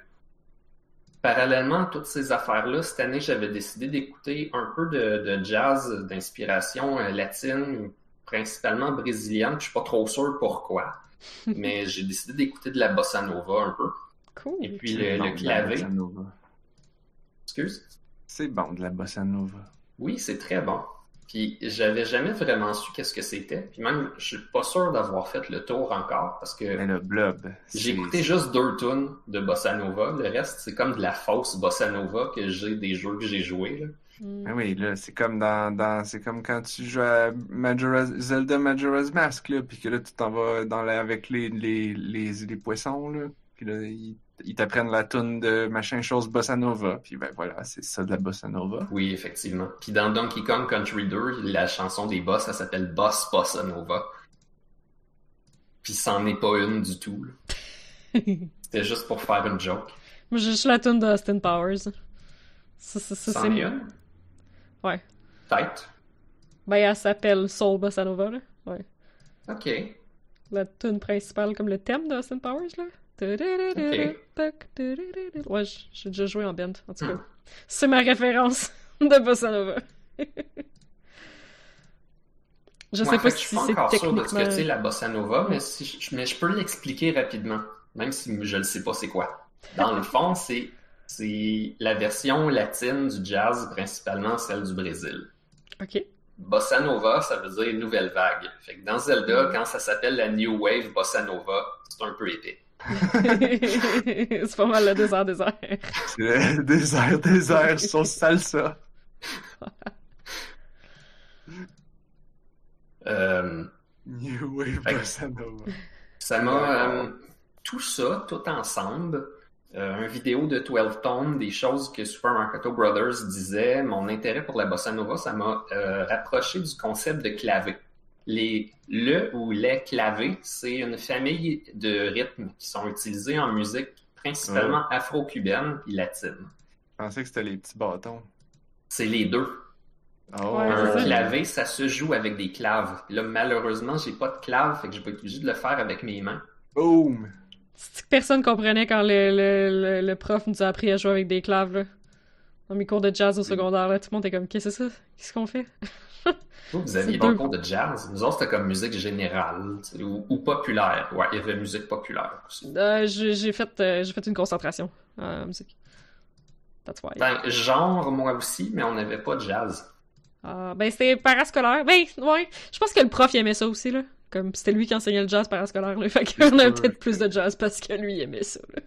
Parallèlement à toutes ces affaires-là, cette année, j'avais décidé d'écouter un peu de, de jazz d'inspiration euh, latine, principalement brésilienne. Je suis pas trop sûr pourquoi, mais j'ai décidé d'écouter de la bossa nova un peu. Cool. Et puis C'est le, bon, le nova. Excuse? C'est bon de la bossa nova. Oui, c'est très bon. Puis j'avais jamais vraiment su qu'est-ce que c'était. Puis même, je suis pas sûr d'avoir fait le tour encore parce que Mais le blob. j'ai écouté juste deux tunes de bossa nova. Le reste, c'est comme de la fausse bossa nova que j'ai des jeux que j'ai joués. là. Mm. Ah oui, là, c'est comme dans, dans c'est comme quand tu joues à Majora's, Zelda Majora's Mask, là, puis que là, tu t'en vas dans la, avec les, les, les, les poissons, là, puis là, ils ils t'apprennent la tune de machin chose bossa nova, puis ben voilà, c'est ça de la bossa nova. Oui, effectivement. Puis dans Donkey Kong Country 2, la chanson des boss, ça s'appelle Boss Bossa Nova. Puis c'en est pas une du tout. C'était juste pour faire une joke. Moi, j'ai juste la tune de Austin Powers. Ça, ça, ça, C'en c'est... est une? Ouais. Peut-être. Ben, elle s'appelle Soul Bossa Nova, là. Ouais. Ok. La tune principale, comme le thème d'Austin Powers, là. Ouais, j- j'ai déjà joué en band, en tout cas. C'est ma référence de Bossa Nova. Je sais Ouais, pas fait que je si suis pas c'est encore sûr de techniquement... ce que c'est la bossa nova, mais, si je, mais je peux l'expliquer rapidement, même si je ne sais pas c'est quoi. Dans le fond, c'est c'est la version latine du jazz, principalement celle du Brésil. Ok. Bossa nova, ça veut dire nouvelle vague. Fait que dans Zelda, quand ça s'appelle la New Wave Bossa Nova, c'est un peu épais. c'est pas mal le désert désert. C'est désert, désert, sauce salsa. Euh, New Wave que- bossa nova. Ça m'a euh, tout ça, tout ensemble, euh, un vidéo de 12 tones, des choses que Super Marketo Brothers disait, mon intérêt pour la bossa nova, ça m'a euh, rapproché du concept de clavé. Les le ou les clavés, c'est une famille de rythmes qui sont utilisés en musique principalement afro-cubaine et latine. Je pensais que c'était les petits bâtons. C'est les deux. Oh, Ouais, un clavé, ça se joue avec des claves. Là, malheureusement, j'ai pas de clave, fait que je vais être obligé de le faire avec mes mains. Boom! C'est que personne comprenait quand le, le, le, le prof nous a appris à jouer avec des claves, là? Dans mes cours de jazz au secondaire, là, tout le monde était comme, qu'est-ce que c'est ça? Qu'est-ce qu'on fait? Vous, aviez deux. cours de jazz. Nous autres, c'était comme musique générale ou, ou populaire. Ouais, il y avait musique populaire aussi. Euh, j'ai fait, euh, fait une concentration en musique. That's why. Ben, genre, moi aussi, mais on n'avait pas de jazz. Ah, ben, c'était parascolaire. Ben, ouais. Je pense que le prof, il aimait ça aussi, là. Comme c'était lui qui enseignait le jazz parascolaire, là. Fait qu'on a sûr. peut-être plus de jazz parce que lui, il aimait ça, là.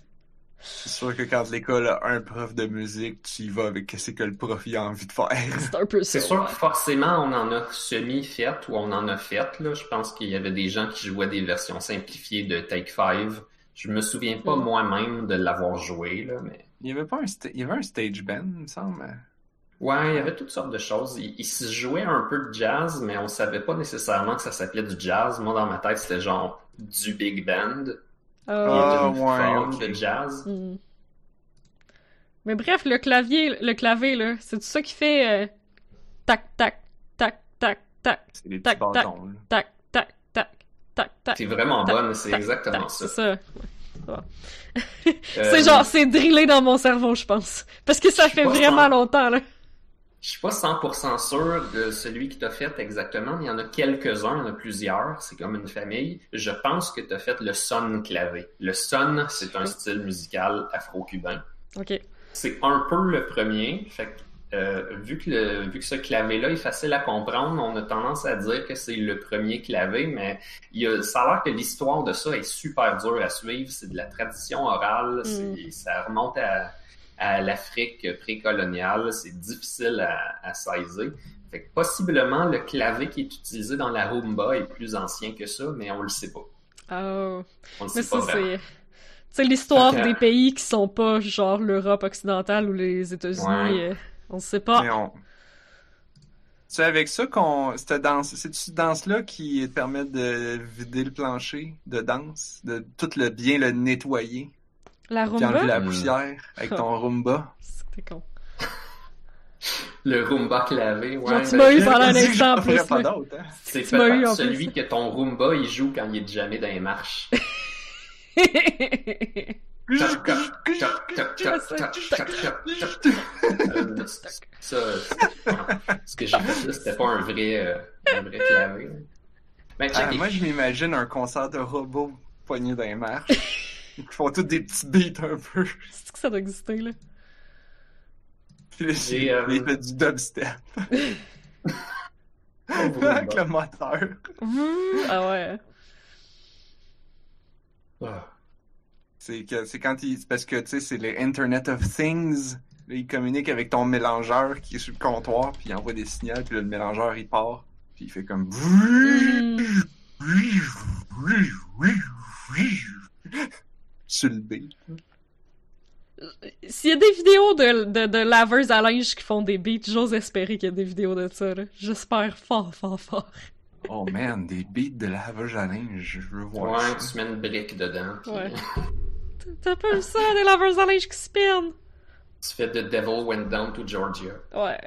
C'est sûr que quand l'école a un prof de musique, tu y vas avec ce que le prof il a envie de faire. C'est un peu ça. C'est sûr que forcément, on en a semi-fait ou on en a fait. Là. Je pense qu'il y avait des gens qui jouaient des versions simplifiées de Take Five. Je me souviens pas Mm. moi-même de l'avoir joué, là, mais. Il y avait pas un, sta- il y avait un stage band, il me semble. Ouais, il y avait toutes sortes de choses. Il, il se jouait un peu de jazz, mais on savait pas nécessairement que ça s'appelait du jazz. Moi, dans ma tête, c'était genre du big band. Ah, Ah, une ouais, forme ok. de jazz. hmm. Mais bref, le clavier, le clavier, là, c'est tout ça qui fait euh, tac, tac, tac, tac, tac, C'est des Tac, tac. tac, tac, tac, tac, tac. T'es vraiment tac, bonne, c'est tac, exactement tac, ça. C'est ça. Euh, C'est genre, c'est drillé dans mon cerveau, je pense. Parce que ça fait pas vraiment longtemps, là. Je suis pas 100% sûr de celui qui t'a fait exactement, mais il y en a quelques-uns, il y en a plusieurs, c'est comme une famille. Je pense que t'as fait le son clavé. Le son, c'est un style musical afro-cubain. Ok. C'est un peu le premier, fait que euh, vu que le, vu que ce clavé-là est facile à comprendre, on a tendance à dire que c'est le premier clavé, mais il y a, ça a l'air que l'histoire de ça est super dure à suivre. C'est de la tradition orale, c'est- ça remonte à, à l'Afrique précoloniale, c'est difficile à, à saisir. Fait que possiblement le clavé qui est utilisé dans la rumba est plus ancien que ça, mais on le sait pas. Oh. On le Mais sait pas ça, c'est. C'est l'histoire des pays qui sont pas genre l'Europe occidentale ou les États-Unis. Ouais. euh, on sait pas. On... C'est avec ça qu'on. Cette danse. Cette danse-là qui te permet de vider le plancher de danse, de tout le bien le nettoyer, la Roomba. Qui a enlevé la poussière avec ton oh. Roomba. C'était con. Le Roomba clavé, ouais. Genre, tu m'as eu ben, pendant un instant en plus. Hein. C'est celui que ton Roomba, il joue quand il est jamais dans les marches. Ça, ce que j'ai fait, c'était pas un vrai, euh, un vrai clavé. Ben, ah, moi, je m'imagine un concert de robots poigné dans les marches. Ils font tous des petits beats un peu. C'est que ça doit exister, là? Puis J'ai, euh, il fait du dubstep. Avec le moteur. Ah ouais. Ah. C'est que c'est quand il. parce que tu sais, c'est le Internet of Things. Là, il communique avec ton mélangeur qui est sur le comptoir, puis il envoie des signaux, puis là, le mélangeur il part, puis il fait comme. Mm. Sur le beat. S'il y a des vidéos de, de, de laveurs à linge qui font des beats, j'ose espérer qu'il y a des vidéos de ça. J'espère fort, fort, fort. Oh man, des beats de lavage à linge, je veux voir Ouais, ça. tu mets une brique dedans. puis Ouais. T'as pas vu ça, des laveurs à linge qui spinent? Tu fais The Devil Went Down to Georgia. Ouais.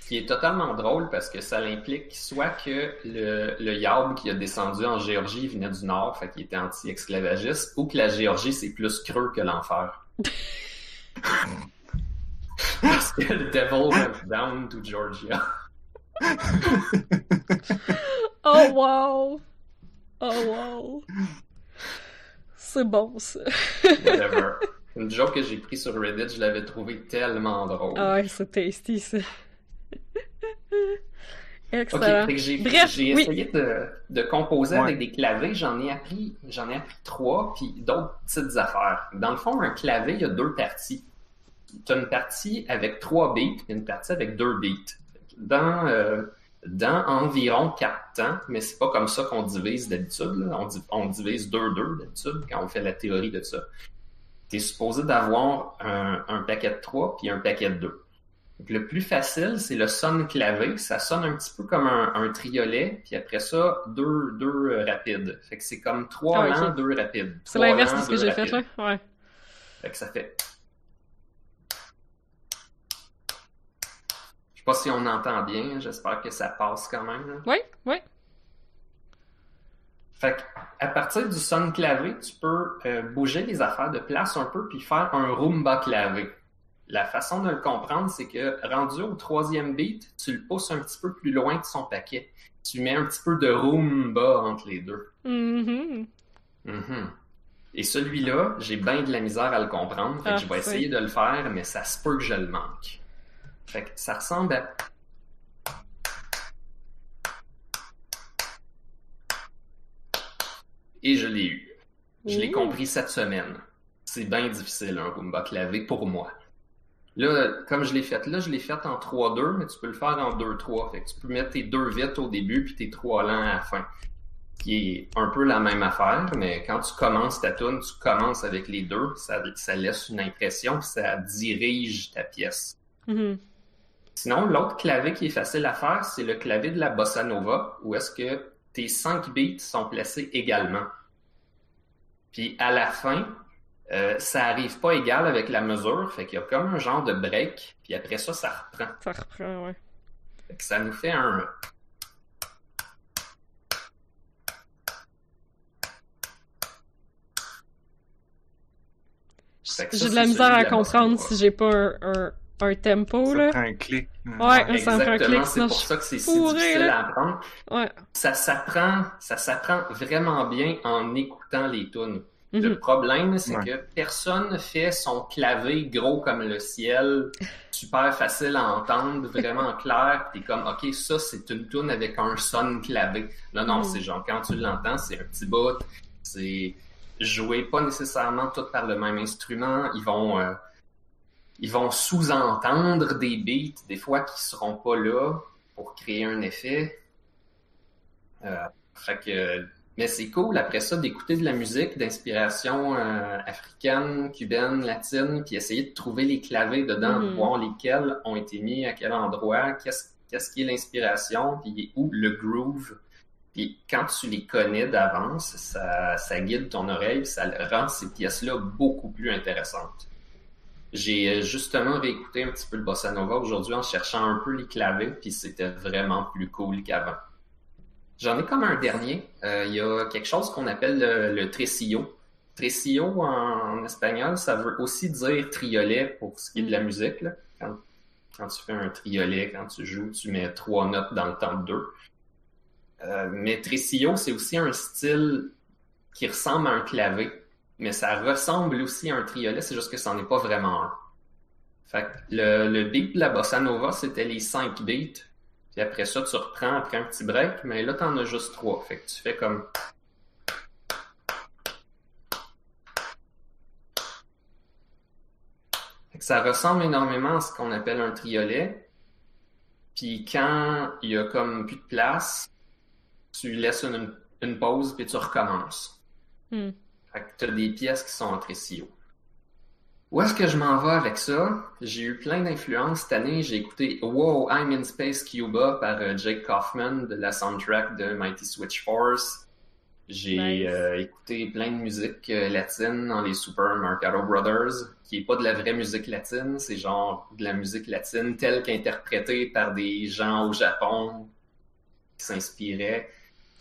Ce qui est totalement drôle parce que ça implique soit que le, le qui a descendu en Géorgie venait du Nord, fait qu'il était anti-esclavagiste, ou que la Géorgie c'est plus creux que l'enfer. parce que le Devil Went Down to Georgia. Oh wow! Oh wow! C'est bon, ça. Whatever. Une joke que j'ai pris sur Reddit, je l'avais trouvé tellement drôle. Ah ouais, c'est tasty, ça. Ok, Excellent. j'ai Bref, j'ai oui. essayé de, de composer Ouais. avec des clavés. J'en ai appris, j'en ai appris trois, puis d'autres petites affaires. Dans le fond, un clavé, il y a deux parties. Tu as une partie avec trois beats, et une partie avec deux beats. Dans, euh, dans environ quatre temps, mais c'est pas comme ça qu'on divise d'habitude. là. On, di- on divise deux-deux d'habitude quand on fait la théorie de ça. Tu es supposé d'avoir un, un paquet de trois puis un paquet de deux. Donc, le plus facile, c'est le son clavé. Ça sonne un petit peu comme un, un triolet, puis après ça, deux, deux euh, rapides. Fait que c'est comme trois Ah, lents, deux rapides. C'est l'inverse de ce que j'ai fait, là. Ouais. Fait que ça fait. Je sais pas si on entend bien, j'espère que ça passe quand même. là. Ouais, ouais. Fait que, à partir du son clavé, tu peux euh, bouger les affaires de place un peu puis faire un Roomba clavé. La façon de le comprendre, c'est que rendu au troisième beat, tu le pousses un petit peu plus loin de son paquet. Tu mets un petit peu de Roomba entre les deux. Mhm. Mhm. Et celui-là, j'ai bien de la misère à le comprendre. Fait que Ah, je vais oui. essayer de le faire, mais ça se peut que je le manque. Fait que ça ressemble à. Et je l'ai eu. Je l'ai compris cette semaine. C'est bien difficile un Roomba clavé pour moi. Là, comme je l'ai fait là, je l'ai fait en 3-2, mais tu peux le faire en 2-3. Fait que tu peux mettre tes deux vite au début puis tes trois lents à la fin. Qui est un peu la même affaire, mais quand tu commences ta tune, tu commences avec les deux, ça, ça laisse une impression, puis ça dirige ta pièce. Mhm. Sinon, l'autre clavier qui est facile à faire, c'est le clavier de la bossa nova, où est-ce que tes cinq beats sont placés également. Puis à la fin, euh, ça arrive pas égal avec la mesure, fait qu'il y a comme un genre de break, puis après ça, ça reprend. Ça reprend, ouais. Fait que ça nous fait un... J'ai de la misère à comprendre si j'ai pas un, un, un tempo, Ça là. prend un clic. Ouais, ça un Exactement, clic, c'est sinon pour je ça que c'est si difficile là. à apprendre. Ouais. Ça s'apprend, ça s'apprend vraiment bien en écoutant les tunes. Mhm. Le problème, c'est Ouais. que personne fait son clavé gros comme le ciel, super facile à entendre, vraiment clair. T'es comme, ok, ça c'est une tune avec un son clavé. Non, non, Mm. c'est genre quand tu l'entends, c'est un petit bout, c'est joué pas nécessairement tout par le même instrument. Ils vont, euh, ils vont sous-entendre des beats des fois qui seront pas là pour créer un effet. Euh, fait que mais c'est cool après ça d'écouter de la musique d'inspiration euh, africaine, cubaine, latine, puis essayer de trouver les clavés dedans, Mhm. voir lesquels ont été mis à quel endroit, qu'est-ce qu'est-ce qui est l'inspiration, puis où le groove. Puis quand tu les connais d'avance, ça, ça guide ton oreille, ça rend ces pièces-là beaucoup plus intéressantes. J'ai euh, justement réécouté un petit peu le bossa nova aujourd'hui en cherchant un peu les clavés, puis c'était vraiment plus cool qu'avant. J'en ai comme un dernier. Euh, Il y a quelque chose qu'on appelle le, le tresillo. Tresillo en, en espagnol, ça veut aussi dire triolet pour ce qui est de la musique. là. Quand, quand tu fais un triolet, quand tu joues, tu mets trois notes dans le temps de deux. Euh, mais tresillo, c'est aussi un style qui ressemble à un clavé, mais ça ressemble aussi à un triolet, c'est juste que ça n'en est pas vraiment un. Fait que le, le beat de la bossa nova, c'était les cinq beats. Puis après ça, tu reprends après un petit break, mais là, t'en as juste trois. Fait que tu fais comme. Fait que ça ressemble énormément à ce qu'on appelle un triolet. Puis quand il y a comme plus de place, tu laisses une, une pause puis tu recommences. Hmm. Fait que t'as des pièces qui sont en trésillo. Où est-ce que je m'en vais avec ça? J'ai eu plein d'influences cette année. J'ai écouté Wow, I'm in Space Cuba par euh, Jake Kaufman de la soundtrack de Mighty Switch Force. J'ai Nice. euh, écouté plein de musique euh, latine dans les Super Mercado Brothers, qui est pas de la vraie musique latine, c'est genre de la musique latine telle qu'interprétée par des gens au Japon qui s'inspiraient.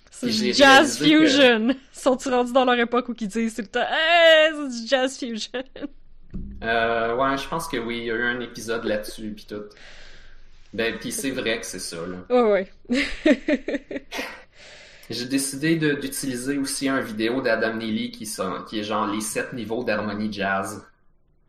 C'est du jazz que- fusion. Sont-ils rendus dans leur époque où ils disent tout le temps Hey, c'est du jazz fusion? Euh, ouais, je pense que oui, il y a eu un épisode là-dessus, puis tout. Ben, puis c'est vrai que c'est ça, là. Ouais, ouais. J'ai décidé d'utiliser aussi un vidéo d'Adam Neely qui, sont- qui est genre les sept niveaux d'harmonie jazz.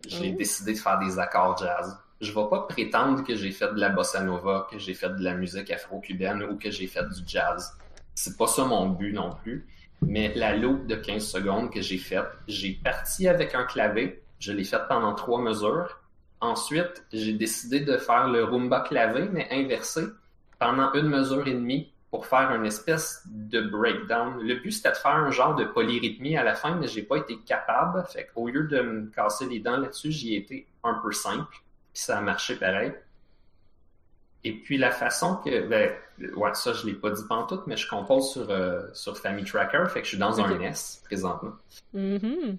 J'ai Oh. décidé de faire des accords jazz. Je vais pas prétendre que j'ai fait de la bossa nova, que j'ai fait de la musique afro-cubaine ou que j'ai fait du jazz. C'est pas ça mon but non plus. Mais la loop de 15 secondes que j'ai faite, j'ai parti avec un clavé. Je l'ai faite pendant trois mesures. Ensuite, j'ai décidé de faire le rumba clavé, mais inversé, pendant une mesure et demie pour faire une espèce de breakdown. Le but, c'était de faire un genre de polyrythmie à la fin, mais j'ai pas été capable. Fait qu'au lieu de me casser les dents là-dessus, j'y ai été un peu simple, puis ça a marché pareil. Et puis la façon que, ben, ouais, ça je l'ai pas dit pantoute, mais je compose sur, euh, sur Family Tracker, fait que je suis dans un NES présentement. Mhm.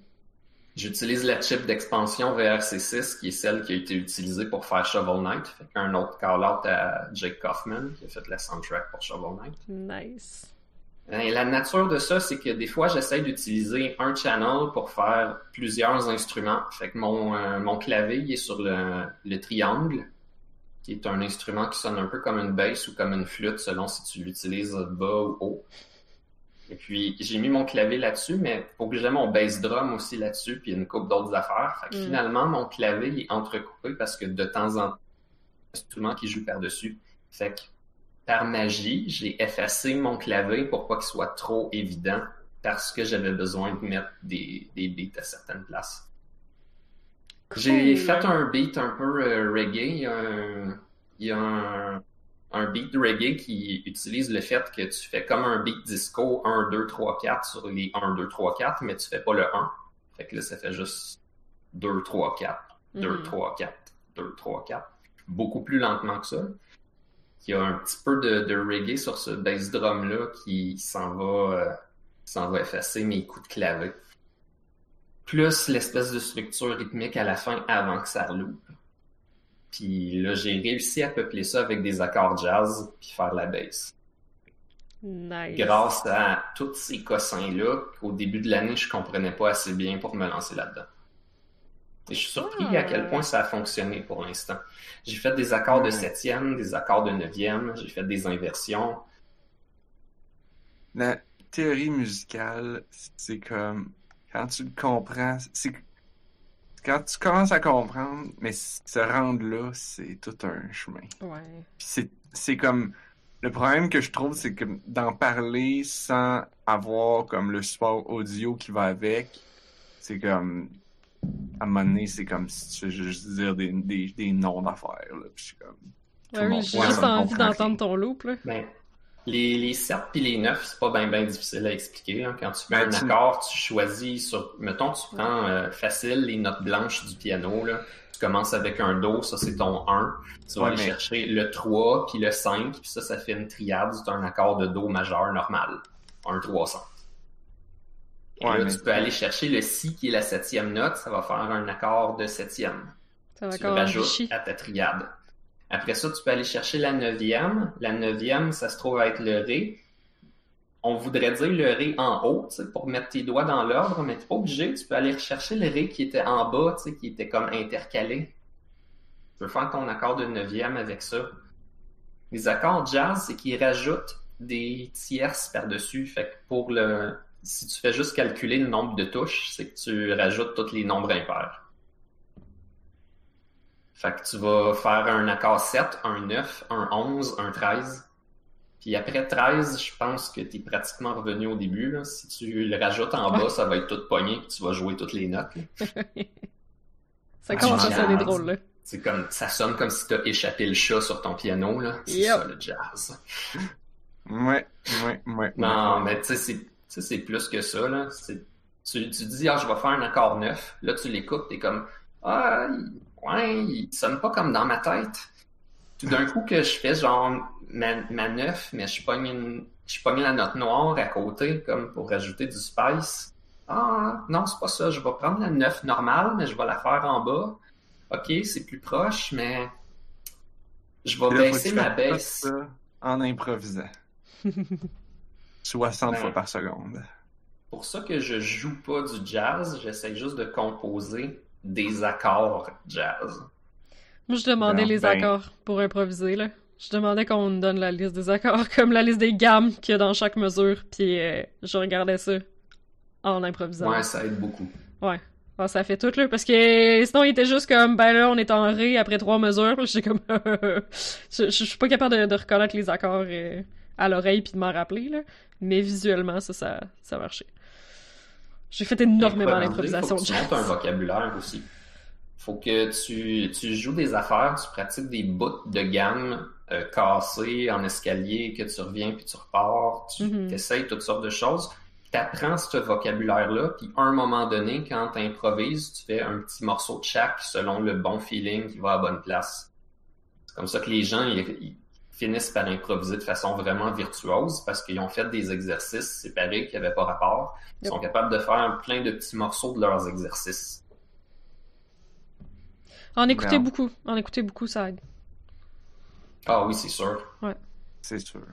J'utilise la chip d'expansion VRC6, qui est celle qui a été utilisée pour faire Shovel Knight. Fait qu'un autre call-out à Jake Kaufman, qui a fait la soundtrack pour Shovel Knight. Nice. Ben, la nature de ça, c'est que des fois, j'essaie d'utiliser un channel pour faire plusieurs instruments. Fait que mon, euh, mon clavier il est sur le, le triangle, qui est un instrument qui sonne un peu comme une basse ou comme une flûte, selon si tu l'utilises bas ou haut. Et puis, j'ai mis mon clavier là-dessus, mais faut que j'ai mon bass drum aussi là-dessus, puis une couple d'autres affaires. Fait que Mm. finalement, mon clavier est entrecoupé parce que de temps en temps, instrument qui joue par-dessus. Fait que par magie, j'ai effacé mon clavier pour pas qu'il soit trop évident parce que j'avais besoin de mettre des, des beats à certaines places. J'ai fait un beat un peu euh, reggae. Il y a, un, il y a un, un beat de reggae qui utilise le fait que tu fais comme un beat disco 1, 2, 3, 4 sur les 1, 2, 3, 4, mais tu fais pas le 1. Fait que là, ça fait juste 2, 3, 4, 2, Mhm. 3, 4, 2, 3, 4. Beaucoup plus lentement que ça. Il y a un petit peu de, de reggae sur ce bass drum-là qui s'en va, euh, s'en va effacer mes coups de clavier. Plus l'espèce de structure rythmique à la fin avant que ça reloupe. Puis là, j'ai réussi à peupler ça avec des accords jazz puis faire la bass. Nice. Grâce à tous ces cossins-là, qu'au début de l'année, je comprenais pas assez bien pour me lancer là-dedans. Et je suis surpris Ah. à quel point ça a fonctionné pour l'instant. J'ai fait des accords de septième, des accords de neuvième, j'ai fait des inversions. La théorie musicale, c'est comme quand tu le comprends, c'est quand tu commences à comprendre, mais se rendre là, c'est tout un chemin. Ouais. Puis c'est c'est comme le problème que je trouve, c'est que d'en parler sans avoir comme le support audio qui va avec, c'est comme à un moment donné, c'est comme si tu fais juste dire des, des, des noms d'affaires. là. Puis je suis comme. Ouais, oui, j'ai juste envie d'entendre ton loop, là. Ben, les, les 7 puis les 9, c'est pas bien ben difficile à expliquer. hein. Quand tu fais Ben, un tu- accord, tu choisis sur. Mettons, tu prends euh, facile les notes blanches du piano. Là. Tu commences avec un Do, ça c'est ton 1. Tu vas Ouais, aller mais- chercher le 3 puis le 5, puis ça, ça fait une triade. C'est un accord de Do majeur normal. Un 300. Et Ouais, là, mais- tu peux aller chercher le Si qui est la septième note, ça va faire un accord de septième tu le accord rajoutes à ta triade. Après ça, tu peux aller chercher la neuvième. La neuvième, ça se trouve être le Ré. On voudrait dire le Ré en haut, pour mettre tes doigts dans l'ordre, mais tu pas obligé. Tu peux aller rechercher le Ré qui était en bas, qui était comme intercalé. Tu peux faire ton accord de neuvième avec ça. Les accords jazz, c'est qu'ils rajoutent des tierces par-dessus. Fait que pour le, si tu fais juste calculer le nombre de touches, c'est que tu rajoutes tous les nombres impairs. Fait que tu vas faire un accord 7, un 9, un 11, un 13. Puis après 13, je pense que tu es pratiquement revenu au début. là. Si tu le rajoutes en bas, ça va être tout pogné puis tu vas jouer toutes les notes. Ça commence à sonner drôle, là. C'est comme ça sonne comme si tu as échappé le chat sur ton piano. là. C'est Yep. ça le jazz. Ouais, ouais, ouais. Non, ouais. mais tu sais, c'est- tu sais, c'est plus que ça. Là. C'est- Tu, tu dis, ah, je vais faire un accord 9. Là, tu l'écoutes, t'es comme, ah, il- ouais, il sonne pas comme dans ma tête. Tout d'un coup que je fais genre ma, ma neuf, mais je pogne une, je pogne la note noire à côté, comme pour rajouter du spice. Ah, non, c'est pas ça. Je vais prendre la neuf normale, mais je vais la faire en bas. Ok, c'est plus proche, mais je vais là, baisser ma baisse. ça en improvisant. 60 Ben. fois par seconde. Pour ça que je joue pas du jazz, j'essaie juste de composer des accords jazz. Moi, je demandais les ben. accords pour improviser, là. Je demandais qu'on me donne la liste des accords, comme la liste des gammes qu'il y a dans chaque mesure, puis euh, je regardais ça en improvisant. Ouais, ça aide beaucoup. Ouais. Ah, ça fait tout, là. Parce que sinon, il était juste comme, ben là, on est en ré après trois mesures. Puis j'étais comme, je, je- je suis pas capable de, de reconnaître les accords euh, à l'oreille puis de m'en rappeler, là. Mais visuellement, ça, ça, ça marchait. J'ai fait énormément d'improvisation Faut de que tu montes un vocabulaire aussi. Faut que tu, tu joues des affaires, tu pratiques des bouts de gamme euh, cassés en escalier, que tu reviens puis tu repars, tu Mhm. essayes toutes sortes de choses. Tu apprends ce vocabulaire-là, puis à un moment donné, quand tu improvises, tu fais un petit morceau de chaque selon le bon feeling qui va à la bonne place. C'est comme ça que les gens ils, ils finissent par improviser de façon vraiment virtuose parce qu'ils ont fait des exercices séparés qui n'avaient pas rapport. Ils Yep. sont capables de faire plein de petits morceaux de leurs exercices. En écouter Non. beaucoup. En écouter beaucoup, ça aide. Ah oui, c'est sûr. C'est sûr.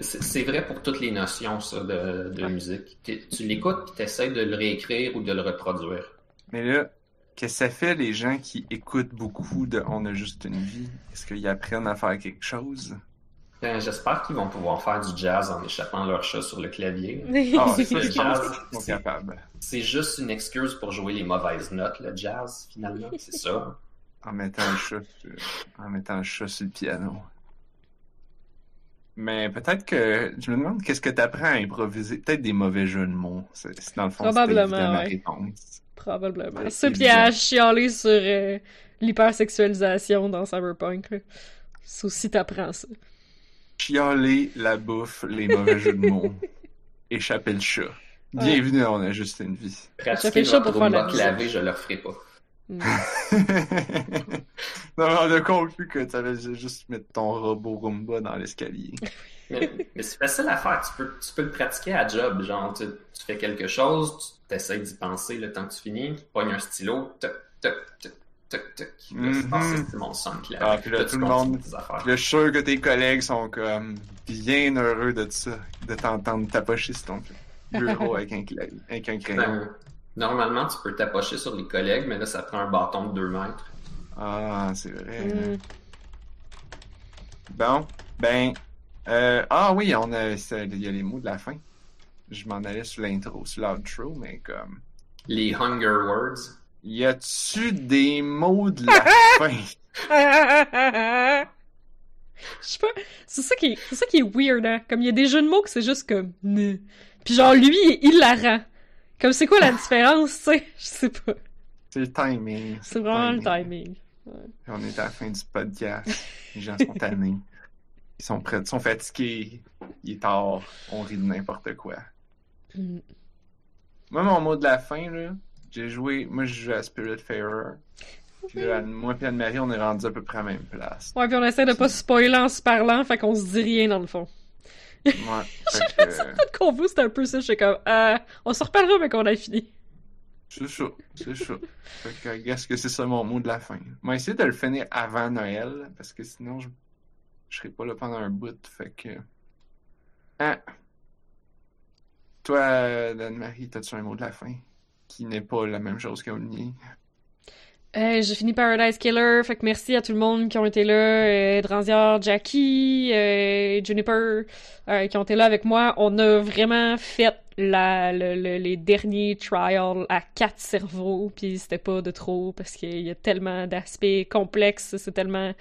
C'est vrai pour toutes les notions, ça, de, de Ouais. musique. Tu l'écoutes et tu essaies de le réécrire ou de le reproduire. Mais là, qu'est-ce que ça fait les gens qui écoutent beaucoup de On a juste une vie? Est-ce qu'ils apprennent à faire quelque chose? Ben, J'espère qu'ils vont pouvoir faire du jazz en échappant leur chat sur le clavier. Ah, C'est ça, le jazz. juste une excuse pour jouer les mauvaises notes, le jazz, finalement. C'est ça. En mettant le chat, sur- en mettant le chat sur le piano. Mais peut-être que je me demande qu'est-ce que tu apprends à improviser. Peut-être des mauvais jeux de mots. C'est dans le fond Probablement, ma ouais. réponse. Probablement. Ouais, Ça, puis à chialer sur euh, l'hypersexualisation dans Cyberpunk, là. Ça aussi, t'apprends ça. Chialer, la bouffe, les mauvais jeux de mots. Échapper le chat. Bienvenue à On a juste une vie. Pratiquer le chat pour faire la clavé, je le referai pas. Mm. non, mais on a conclu que tu avais juste mettre ton robot Roomba dans l'escalier. Mais, mais c'est facile à faire. Tu peux, tu peux le pratiquer à job. Genre, tu, tu fais quelque chose, tu essaies d'y penser le temps que tu finis, tu pognes un stylo, toc, toc, toc, toc, toc. Là, c'est- ah, Mhm. c'est mon son. Ah, puis là, tout tu le monde-. Puis là, je suis sûr que tes collègues sont comme bien heureux de ça, de t'entendre tapocher sur ton bureau avec un, avec un crayon. Ben, normalement, tu peux t'approcher sur les collègues, mais là, ça prend un bâton de 2 mètres. Ah, c'est vrai. Mm. Bon, ben, euh, ah oui, on a, il y a les mots de la fin. Je m'en allais sur l'intro, sur l'outro, mais comme, Les Hunger Words. Y a-tu des mots de la fin? Je sais pas, c'est ça qui est, c'est ça qui est weird, hein. Comme il y a des jeux de mots que c'est juste comme. Puis genre, lui, il est hilarant. Comme c'est quoi la différence, tu sais? Je sais pas. C'est le timing. C'est vraiment le timing. On est à la fin du podcast. Les gens sont tannés. Ils sont prêts, ils sont fatigués. Il est tard. On rit de n'importe quoi. Mm. Moi, mon mot de la fin, là, j'ai joué. Moi, je joue à Spiritfarer. Puis là, moi et Anne-Marie, on est rendu à peu près à la même place. Ouais, puis on essaie de pas se spoiler en se parlant, fait qu'on se dit rien dans le fond. Ouais. Fait que, euh, Peut-être qu'on vous, c'était un peu ça, je suis comme, euh, on se reparlera, mais qu'on a fini. c'est ça. C'est ça. Fait que, guess que c'est ça mon mot de la fin. Moi, essayer de le finir avant Noël, parce que sinon, je, je serai pas là pendant un bout. Fait que. Ah. Toi, Anne-Marie, t'as-tu un mot de la fin? Qui n'est pas la même chose que. Euh, j'ai fini Paradise Killer, fait que merci à tout le monde qui ont été là, euh, Jackie, euh, Juniper, euh, qui ont été là avec moi. On a vraiment fait la, le- le- les derniers trials à quatre cerveaux, puis c'était pas de trop, parce qu'il y a tellement d'aspects complexes, c'est tellement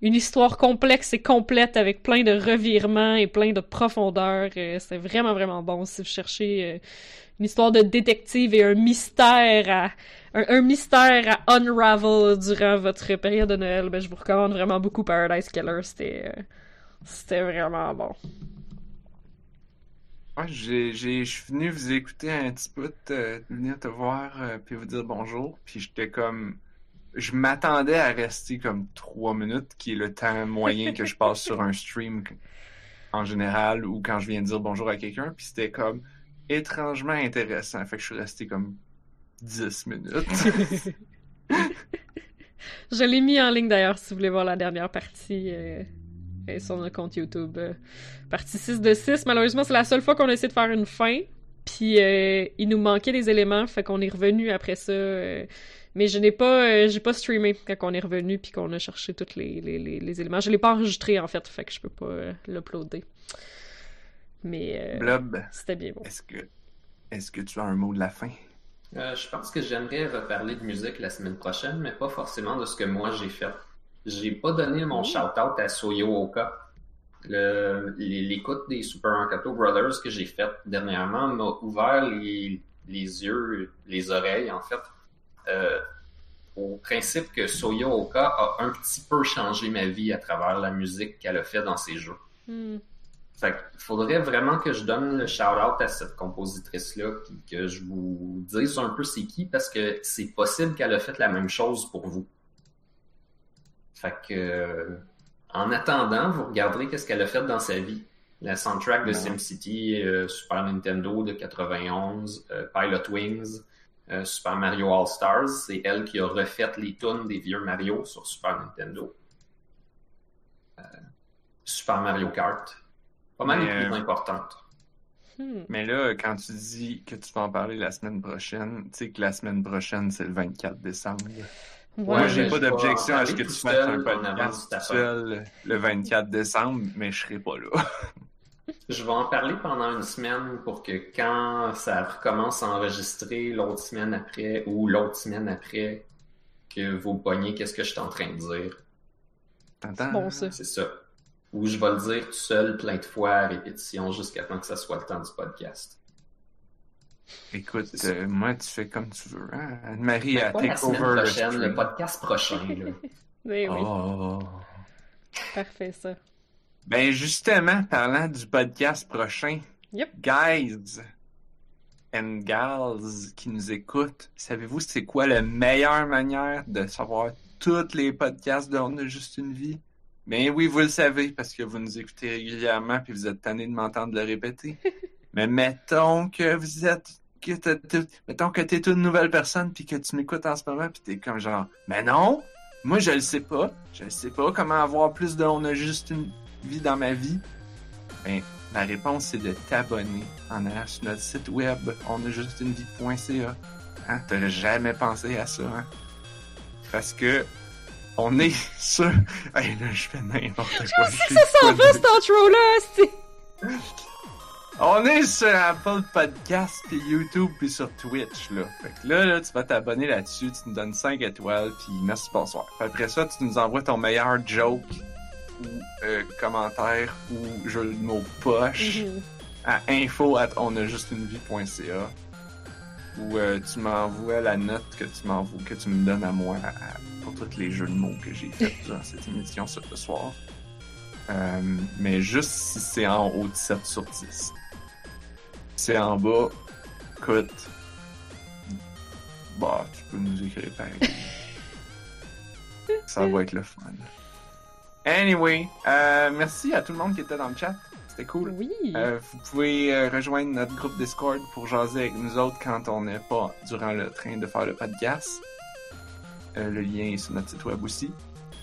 une histoire complexe et complète avec plein de revirements et plein de profondeur. Euh, c'est vraiment, vraiment bon si vous cherchez euh, une histoire de détective et un mystère à un, mystère à unravel durant votre période de Noël, ben, je vous recommande vraiment beaucoup Paradise Killer. C'était, euh, c'était vraiment bon. Ouais, j'ai, j'ai, je suis venu vous écouter un petit peu, euh, venir te voir, euh, puis vous dire bonjour, puis j'étais comme, je m'attendais à rester comme trois minutes, qui est le temps moyen que je passe sur un stream en général ou quand je viens de dire bonjour à quelqu'un. Puis c'était comme étrangement intéressant. Fait que je suis resté comme 10 minutes. je l'ai mis en ligne d'ailleurs si vous voulez voir la dernière partie. Euh, sur notre compte YouTube. Euh, partie 6 de 6. Malheureusement, c'est la seule fois qu'on a essayé de faire une fin. Puis euh, il nous manquait des éléments, fait qu'on est revenu après ça. Euh, mais je n'ai pas, euh, j'ai pas streamé quand on est revenu puis qu'on a cherché tous les, les, les, éléments. Je l'ai pas enregistré en fait, fait que je peux pas l'uploader. Mais Blob, c'était bien bon. Est-ce que, est-ce que tu as un mot de la fin? je pense que j'aimerais reparler de musique la semaine prochaine, mais pas forcément de ce que moi j'ai fait. J'ai pas donné mon shout-out à Soyo Oka l'écoute des Super Encanto Brothers que j'ai faite dernièrement m'a ouvert les, yeux, les oreilles, en fait, euh, au principe que Soya Oka a un petit peu changé ma vie à travers la musique qu'elle a fait dans ses jeux. Hmm. Fait faudrait vraiment que je donne le shout-out à cette compositrice-là, que je vous dise un peu c'est qui, parce que c'est possible qu'elle a fait la même chose pour vous. Fait que en attendant, vous regarderez qu'est-ce qu'elle a fait dans sa vie. La soundtrack de SimCity, euh, Super Nintendo de 91, euh, Pilot Wings, euh, Super Mario All Stars, c'est elle qui a refait les tunes des vieux Mario sur Super Nintendo. Super Mario Kart. Pas mal les plus importantes. Hmm. Mais là, quand tu dis que tu vas en parler la semaine prochaine, tu sais que la semaine prochaine, c'est le 24 décembre. Moi, j'ai pas d'objection à ce que tu fasses un podcast seul le 24 décembre, mais je serai pas là. je vais en parler pendant une semaine pour que quand ça recommence à enregistrer l'autre semaine après ou l'autre semaine après, que vous pognez qu'est-ce que je suis en train de dire. T'entends? Bon, ça. C'est ça. Ou je vais le dire tout seul plein de fois à répétition jusqu'à temps que ça soit le temps du podcast. Écoute, euh, moi, tu fais comme tu veux. Hein? Anne-Marie a take over prochaine, le, podcast prochain. Là. oui, oui. Oh. Parfait, ça. Ben, justement, parlant du podcast prochain, yep. guys and gals qui nous écoutent, savez-vous c'est quoi la meilleure manière de savoir tous les podcasts de On a juste une vie? Ben oui, vous le savez parce que vous nous écoutez régulièrement puis vous êtes tanné de m'entendre le répéter. Mais mettons que vous êtes que t'es, mettons que t'es une nouvelle personne puis que tu m'écoutes en ce moment puis t'es comme genre mais non! Moi je le sais pas. Je le sais pas comment avoir plus de on a juste une vie dans ma vie. Ben la réponse c'est de t'abonner en allant sur notre site web. On a juste une vie.ca hein? T'aurais jamais pensé à ça hein? Parce que on est sur hey là je fais n'importe quoi je sais que ça s'en va cet intro là on est sur Apple Podcast, puis YouTube, puis sur Twitch, là. Fait que là, là tu vas t'abonner là-dessus, tu nous donnes 5 étoiles, puis merci, bonsoir. après ça, tu nous envoies ton meilleur joke, ou euh, commentaire, ou jeu de mots poche, mm-hmm. à info at onajustunevie.ca ou euh, tu m'envoies la note que tu m'envoies, que tu me donnes à moi pour tous les jeux de mots que j'ai fait dans cette émission ce soir. Euh, mais juste si c'est en haut de 7 sur 10 c'est en bas, écoute, bah, tu peux nous écrire pareil. Ça va être le fun. Anyway, euh, merci à tout le monde qui était dans le chat. C'était cool. Oui. Euh, vous pouvez euh, rejoindre notre groupe Discord pour jaser avec nous autres quand on n'est pas durant le train de faire le podcast. le lien est sur notre site web aussi.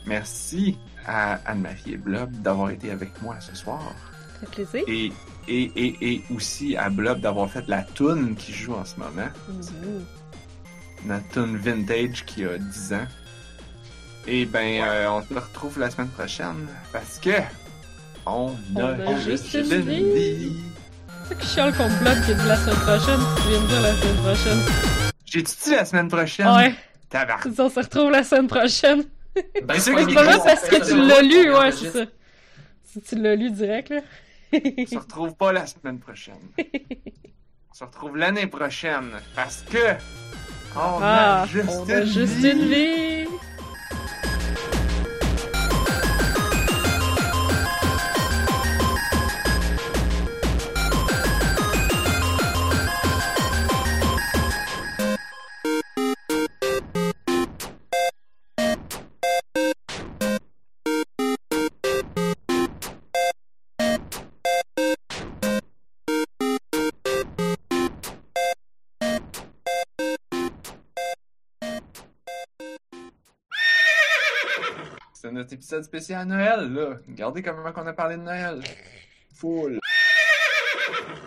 Merci à Anne-Marie et Blob d'avoir été avec moi ce soir. Ça fait plaisir. Et et, et, et aussi à Blob d'avoir fait la tune qui joue en ce moment. La tune vintage qui a 10 ans. Et ben, euh, on se retrouve la semaine prochaine parce que on, a, juste une vie. C'est que je chiale qu'on Blob qui dit la semaine prochaine. Tu viens de dire la semaine prochaine. J'ai-tu dit la semaine prochaine? Ouais. Tabarnak. On se retrouve la semaine prochaine. Ben, c'est pas parce que tu l'as lu, ouais, c'est ça. Si tu l'as lu direct, là. On se retrouve pas la semaine prochaine. On se retrouve l'année prochaine parce que on a ah, juste, on a juste une vie. Épisode spécial Noël, là. Regardez comment on a parlé de Noël. Full.